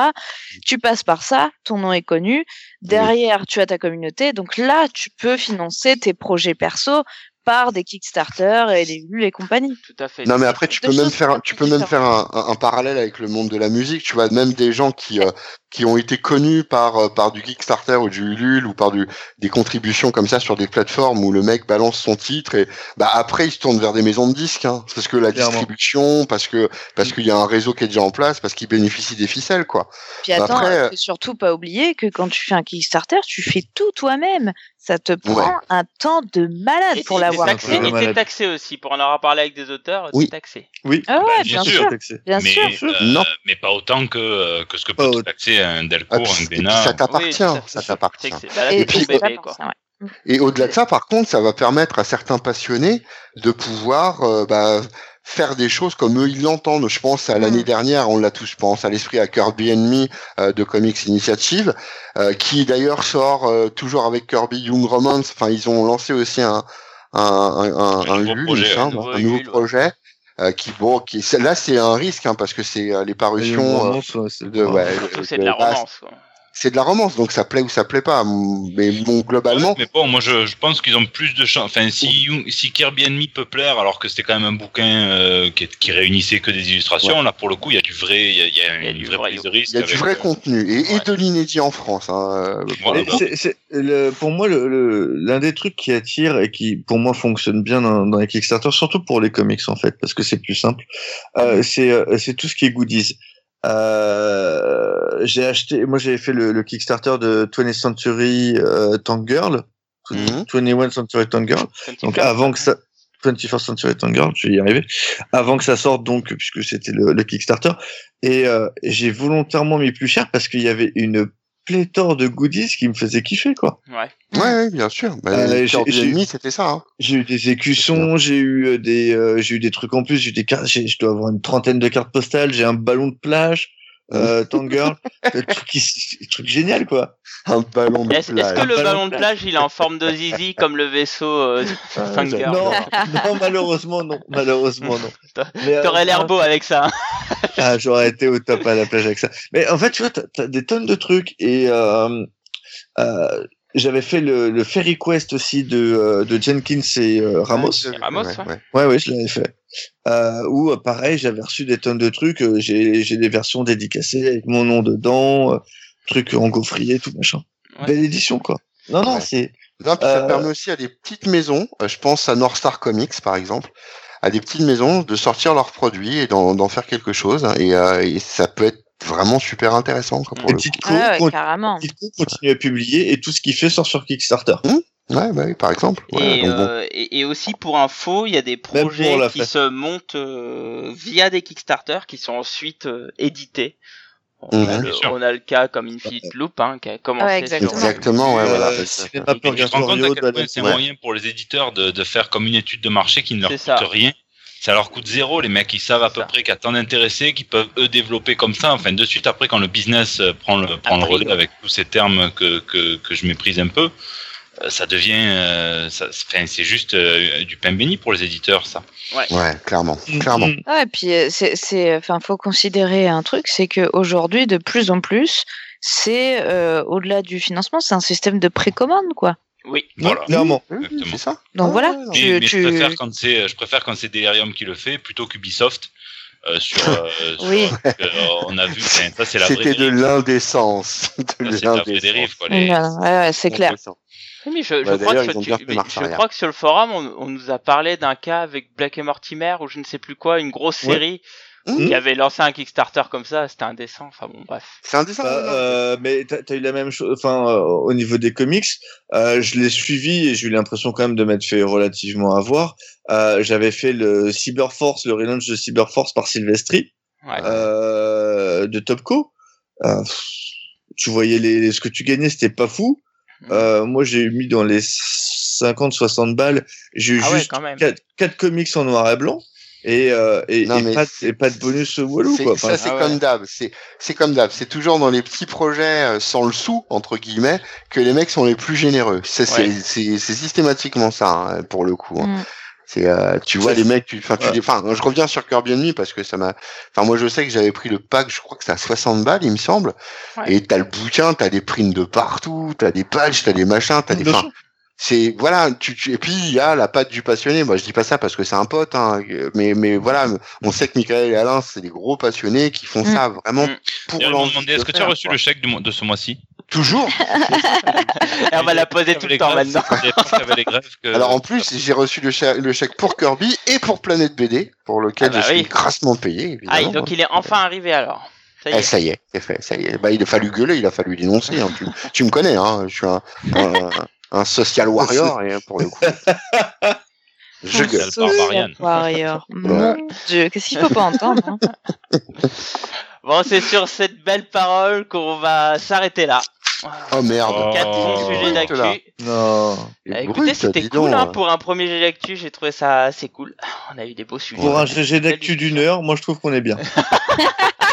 Tu passes par ça, ton nom est connu. Derrière, tu as ta communauté, donc là, tu peux financer tes projets perso par des Kickstarter et des Ulule et compagnie. Tout à fait. Non mais après tu peux même faire un- tu peux même faire un, parallèle avec le monde de la musique tu vois même des gens qui euh, qui ont été connus par euh, par du Kickstarter ou du Ulule ou par du des contributions comme ça sur des plateformes où le mec balance son titre et bah après il se tourne vers des maisons de disques hein, parce que la Clairement. distribution parce que parce qu'il y a un réseau qui est déjà en place parce qu'il bénéficie des ficelles quoi Puis attends, Après, euh, surtout pas oublier que quand tu fais un Kickstarter, tu fais tout toi-même. Ça te prend Ouais. un temps de malade Et pour l'avoir fait. et malade. taxé aussi. Pour en avoir parlé avec des auteurs, Oui. c'est taxé. Oui. Ah ouais, Bah, bien, bien sûr, bien mais, sûr. euh, Non. mais pas autant que, euh, que ce que peut autant. taxer un Ah, Delcourt, puis- un puis Glénat. ça t'appartient Oui, ça t'appartient. Bah, Et, ouais. Et au-delà de ça, par contre, ça va permettre à certains passionnés de pouvoir euh, bah, faire des choses comme eux ils l'entendent. Je pense à l'année Mm. dernière, on l'a tous, je pense à l'esprit à Kirby Enemy euh, de Comics Initiative, euh, qui d'ailleurs sort euh, toujours avec Kirby Young Romance. Enfin, ils ont lancé aussi un un un, un, Un nouveau projet, un nouveau ouais. euh, qui bon, qui là c'est un risque hein, parce que c'est euh, les parutions euh, de ouais, de- de la romance. quoi. C'est de la romance, donc ça plaît ou ça plaît pas. Mais bon, globalement, Ouais, mais bon, moi je, je pense qu'ils ont plus de chance. Enfin, si, si Kirby Enemy peut plaire, alors que c'était quand même un bouquin euh, qui, qui réunissait que des illustrations, là pour le coup, il y a du vrai, il y a, il y a y du vrai, prise de risque. il y a du vrai euh, contenu et, et ouais. de l'inédit en France. Hein, euh, pour Voilà. le Mais coup. c'est- c'est- le- pour moi, le- le- l'un des trucs qui attire et qui, pour moi, fonctionne bien dans, dans les Kickstarter, surtout pour les comics en fait, parce que c'est plus simple, euh, c'est euh, c'est tout ce qui est goodies. Euh, j'ai acheté, moi j'avais fait le, le Kickstarter de 20th Century euh, Tank Girl, Mhm. 21 Century Tank Girl. Donc 25, avant que ça 21st Century Tank Girl, je vais y arriver. Avant que ça sorte donc puisque c'était le, le Kickstarter et euh, j'ai volontairement mis plus cher parce qu'il y avait une pléthore de goodies qui me faisait kiffer quoi. Ouais. Ouais, ouais, bien sûr. Bah, Euh, les j'ai- Kirby j'ai- Enemy, c'était ça. Hein. J'ai eu des écussons, j'ai eu euh, des euh, j'ai eu des trucs en plus, j'ai eu des cartes, j'ai- je dois avoir une trentaine de cartes postales, j'ai un ballon de plage euh, Tank Girl, le truc, génial quoi. Un ballon de Est-ce que le Ballon de plage, il est en forme de zizi comme le vaisseau euh, Ah, Non, non malheureusement non, malheureusement non. Mais, euh, T'aurais l'air beau avec ça. hein. Ah, j'aurais été au top à la plage avec ça. Mais en fait, tu vois, t'as as des tonnes de trucs et euh, euh, j'avais fait le, le Fairy Quest aussi de, euh, de Jenkins et euh, Ramos. Ouais, Ramos, ouais, ouais. ouais. Ouais, ouais, je l'avais fait. Euh, où euh, pareil, j'avais reçu des tonnes de trucs. euh, J'ai des versions dédicacées avec mon nom dedans, euh, trucs en gaufrier, tout machin. Ouais. Belle édition quoi. Non, non, c'est Non, puis ça Euh, permet aussi à des petites maisons, je pense à North Star Comics par exemple, à des petites maisons de sortir leurs produits et d'en faire quelque chose. et, euh, et ça peut être vraiment super intéressant. Quoi, pour les le petites Ah ouais, carrément. petites co continuent à publier et tout ce qu'il fait sort sur Kickstarter. coup. Ouais, bah oui, par exemple. Ouais, Et, donc bon. euh, et, et aussi pour info, il y a des projets qui fête. se montent euh, via des Kickstarter qui sont ensuite euh, édités. On, a Mhm. le, on a le cas comme Infinite Loop hein, qui a commencé Ouais, exactement. Exactement, ouais, voilà. Quel de point c'est Ouais. moyen pour les éditeurs de, de faire comme une étude de marché qui ne leur C'est coûte ça. rien. Ça leur coûte zéro. Les mecs, ils savent à C'est peu ça. près qu'il y a tant d'intéressés qui peuvent eux développer comme ça. Enfin, de suite après, quand le business prend le, prend le Après, relais avec tous ces termes que, que, que je méprise un peu, ça devient, euh, c'est juste euh, du pain béni pour les éditeurs, ça. Ouais, clairement, clairement. Mm. Ouais, et puis euh, c'est, c'est, enfin, faut considérer un truc, c'est que aujourd'hui, de plus en plus, c'est euh, au-delà du financement, c'est un système de précommande, quoi. Oui. Voilà. Clairement. Exactement. c'est ça. Donc Ah, voilà, tu, Mais, mais tu- je préfère quand c'est, je préfère quand c'est Delirium qui le fait plutôt qu'Ubisoft. Euh, sur, euh, Oui. euh, on a vu, ça c'est la vraie C'était de l'indécence. De c'est l'indécence. quoi. Les- Ouais, ouais, c'est clair. Oui, mais je, je Bah, crois, que tu- mais je crois sur le forum, on, on nous a parlé d'un cas avec Black et Mortimer ou je ne sais plus quoi, une grosse Ouais. série Mhm. qui avait lancé un Kickstarter comme ça, c'était indécent. Enfin bon, bref. C'est dessin. Bah, euh, mais t'as as eu la même chose. Enfin, euh, au niveau des comics, euh, je l'ai suivi et j'ai eu l'impression quand même de m'être fait relativement avoir. Euh, J'avais fait le Cyberforce, le relaunch de Cyberforce par Silvestri Ouais. euh, de Topco. Euh, tu voyais les, ce que tu gagnais, c'était pas fou. Euh, moi, j'ai mis dans les 50-60 balles. J'ai eu ah ouais, juste quatre, quatre comics en noir et blanc. et, euh, et, Non, et mais pas, et pas de bonus Walou, C'est- quoi. ça c'est ah ouais. comme d'hab, c'est c'est comme d'hab, c'est toujours dans les petits projets euh, sans le sou entre guillemets que les mecs sont les plus généreux. C'est c'est Ouais. c'est c'est systématiquement ça hein, pour le coup. hein. Mm. C'est euh, tu vois les mecs, tu enfin tu Ouais. je reviens sur Kirby Enemy parce que ça m'a enfin moi je sais que j'avais pris le pack, je crois que c'est à 60 balles il me semble. Ouais. Et t'as le bouquin, t'as des prints de partout, t'as des pages, t'as des machins, t'as des enfin, c'est voilà tu, tu- et puis il y a la patte du passionné moi je dis pas ça parce que c'est un pote hein, mais mais voilà on sait que Michael et Alain c'est des gros passionnés qui font Mm. ça vraiment Mm. pour Ils m'ont demandé est-ce que tu as reçu quoi. le chèque de ce mois-ci? Toujours Et on va la poser tout le temps maintenant. Que... alors en plus j'ai reçu le chèque, le chèque pour Kirby et pour Planète BD pour lequel Ah bah je suis oui. grassement payé évidemment Ah, donc il est enfin arrivé alors. Ça y Eh, est. ça y est, c'est fait, ça y est. Bah, il a fallu gueuler, il a fallu dénoncer. Hein. Tu, tu me connais, hein. Je suis un, un, un social warrior et pour le coup, je Un gueule. Social Barbarian. warrior. Mon dieu, qu'est-ce qu'il faut pas entendre hein Bon, c'est sur cette belle parole qu'on va s'arrêter là. Oh merde. Oh. Quatre bons sujets d'actu. Non. Est écoutez, c'était cool donc, hein, pour un premier GG d'actu. J'ai trouvé ça assez cool. On a eu des beaux sujets. Pour un GG d'actu d'une heure, moi je trouve qu'on est bien.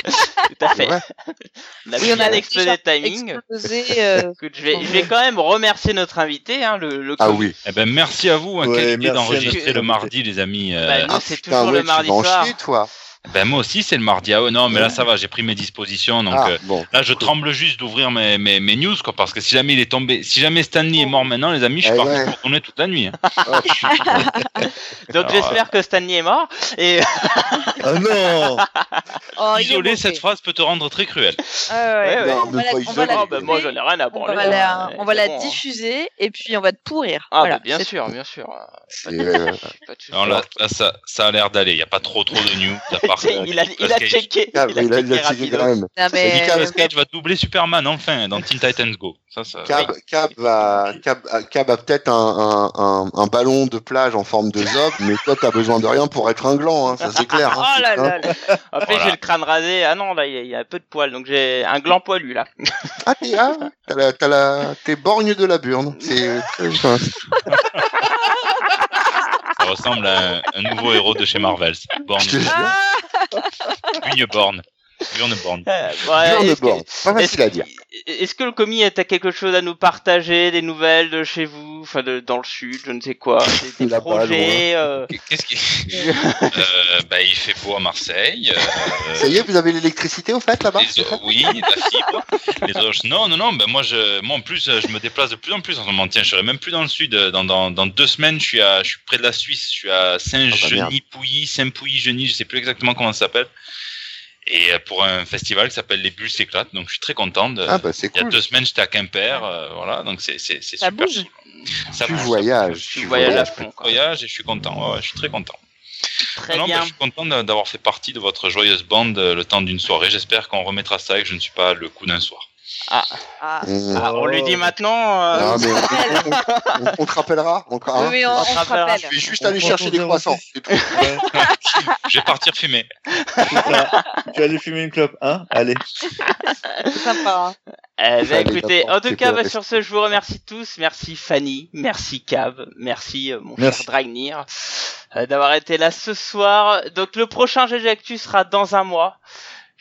Tout à fait. Ouais. On a Oui, bien on a explosé le timing. explosé, euh, Écoute, je vais, je vais quand même remercier notre invité, hein, le, le Ah oui. Eh ben, merci à vous. Hein, Ouais, quelle idée merci à d'enregistrer le mardi, les amis. euh, Bah, nous, Ah, c'est toujours ouais, le mardi soir. chier, toi. Ben, moi aussi, c'est le mardi. Ah ouais, non, mais là, ça va, j'ai pris mes dispositions. Donc, ah, euh, bon. là, je tremble juste d'ouvrir mes, mes, mes news, quoi, parce que si jamais il est tombé, si jamais Stanley est mort maintenant, les amis, je suis Eh parti ouais. pour tourner toute la nuit. hein. Oh, putain. Donc Alors, j'espère que Stanley est mort. Et Ah non Oh, est Isoler mauvais. cette phrase peut te rendre très cruel. Ouais, ouais. Ouais, ouais. On va Non, la- mais pas on va isoler. la Oh, moi, j'en diffuser, ai rien à on branler. va la, hein. on va la bon, hein. diffuser et puis on va te pourrir. Ah, voilà, bah, bien sûr, bien sûr. C'est, euh, Pas de souci. Alors là, là, ça, ça a l'air d'aller. Il n'y a pas trop trop de news. Euh, il a, il a Cage. checké. ah, Il a il a, il a checké quand même. tout. Non, mais, Nicolas Nicolas Cage va doubler Superman enfin dans Teen Titans Go. Ça, ça... Cab, Cab, va, Cab, Cab a peut-être un, un, un, un ballon de plage en forme de zob, mais toi, t'as besoin de rien pour être un gland, hein, ça c'est clair. hein, Oh là là là. Voilà. j'ai le crâne rasé. Ah non, là, il y, y a un peu de poils. Donc j'ai un gland poilu, là. Ah, t'es, ah, t'as la, t'as la, t'es borgne de la burne. C'est euh, très, enfin, Ça ressemble à un, un nouveau héros de chez Marvel. Born, je te jure, Ah, Burneborn. Burneborn. Euh, ouais, burne est-ce que- borne. Pas Est-ce facile à dire. est-ce que le commis a quelque chose à nous partager, des nouvelles de chez vous, enfin de, dans le sud, je ne sais quoi, des, projets euh, Qu'est-ce qui. euh, bah, il fait beau à Marseille. euh, Ça y est, vous avez l'électricité au fait là-bas oui, la fibre. Les non, non, non. Ben moi, je, moi, en plus, je me déplace de plus en plus en ce moment. Tiens, je serai même plus dans le sud. Dans, dans, dans deux semaines, je suis, à, je suis près de la Suisse. Je suis à Saint-Genis-Pouilly, Saint-Pouilly-Genis, je sais plus exactement comment ça s'appelle. Et euh, pour un festival qui s'appelle Les Bulles s'éclatent. Donc, je suis très content. De, Ah bah c'est il y a deux semaines, j'étais à Quimper. euh, voilà, donc c'est c'est c'est super. bouge. Ça Tu bouge, ça voyages. tu tu voyages voyage et je suis content. Ouais, ouais, je suis très content. Très non, bien. je suis content d'a- d'avoir fait partie de votre joyeuse bande euh, le temps d'une soirée. J'espère qu'on remettra ça et que je ne suis pas le coup d'un soir. Ah. Mmh. Ah, on lui dit maintenant. euh, Non, mais on, on- on- on te rappellera. On, Oui, hein. oui, on, on se rappellera. rappelle. Je vais juste On aller chercher des 06. croissants. Je vais partir fumer. Tu vas aller fumer une clope, hein Allez. C'est sympa. hein. Eh ben, écoutez, en tout cas, bah, sur ce, je vous remercie tous. Merci Fanny, merci Cab, merci euh, mon Merci. cher Dragnir euh, d'avoir été là ce soir. Donc le prochain GG Actu sera dans un mois.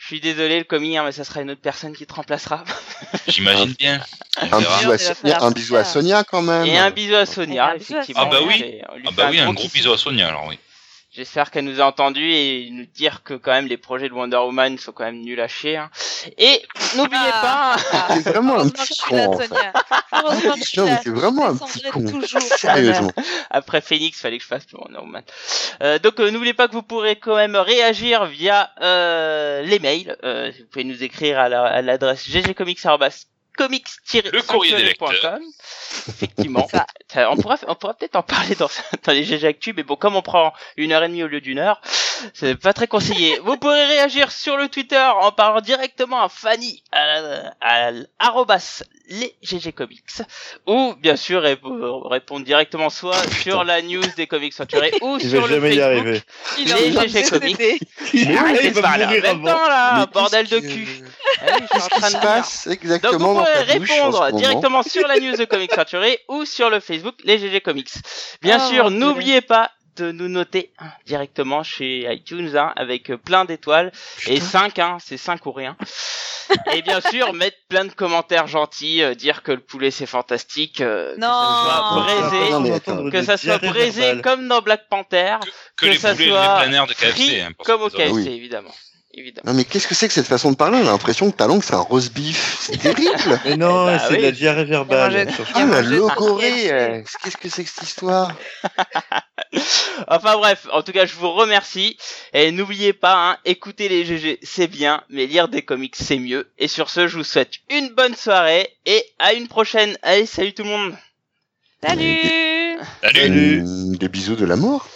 Je suis désolé le commis, hein, mais ça sera une autre personne qui te remplacera. J'imagine bien. On Un verra. bisou, à Sonia, falloir un bisou à faire. Sonia quand même. Et un bisou à Sonia, effectivement. Ah bah oui. Et on lui Ah bah oui, un gros bisou à Sonia alors oui. J'espère qu'elle nous a entendus et nous dire que quand même les projets de Wonder Woman sont quand même nuls à chier. hein. Et n'oubliez Ah. pas, Ah. C'est vraiment un petit con. c'est vraiment un petit con. Sérieusement. après Phoenix, fallait que je fasse le Wonder Woman. Euh, donc euh, n'oubliez pas que vous pourrez quand même réagir via euh, les mails. Euh, vous pouvez nous écrire à la- à l'adresse comics Le courrier des lecteurs. Effectivement. Ça. Ça, on pourra, on pourra peut-être en parler dans, dans les GG Actu, mais bon, comme on prend une heure et demie au lieu d'une heure, c'est pas très conseillé. Vous pourrez réagir sur le Twitter en parlant directement à Fanny, à, à, arrobas les GG Comics, ou bien sûr rép- répondre directement soit sur la news des Comics Centurés ou Il sur le Facebook. arriver. Il Les GG Comics. Mais Arrêtez il de parler en même temps là, Mais Ah, bordel de cul. Ah oui, je suis en Qu'est-ce train qui de se passe Donc exactement vous dans pourrez répondre directement sur la news de Comics Century ou sur le Facebook les GG Comics. Bien Oh, sûr, n'oubliez pas de nous noter directement chez iTunes hein, avec euh, plein d'étoiles et 5 hein, c'est 5 ou rien. et bien sûr mettre plein de commentaires gentils, euh, dire que le poulet c'est fantastique, euh, Non. que ça soit braisé, Non, mais Entendre que ça soit braisé comme dans Black Panther, Que, que les ça soit plein air de KFC. hein, comme au KFC Oui. évidemment. évidemment. Non mais qu'est-ce que c'est que cette façon de parler? On a l'impression que ta langue c'est un roast beef. C'est terrible. Mais non, Bah c'est de la diarrhée verbale. mangé- surtout. Ah la euh, Qu'est-ce que c'est que cette histoire? Enfin bref, en tout cas, je vous remercie. Et n'oubliez pas, hein, écouter les GG, c'est bien, mais lire des comics, c'est mieux. Et sur ce, je vous souhaite une bonne soirée et à une prochaine. Allez, salut tout le monde Salut Salut Des bisous de l'amour.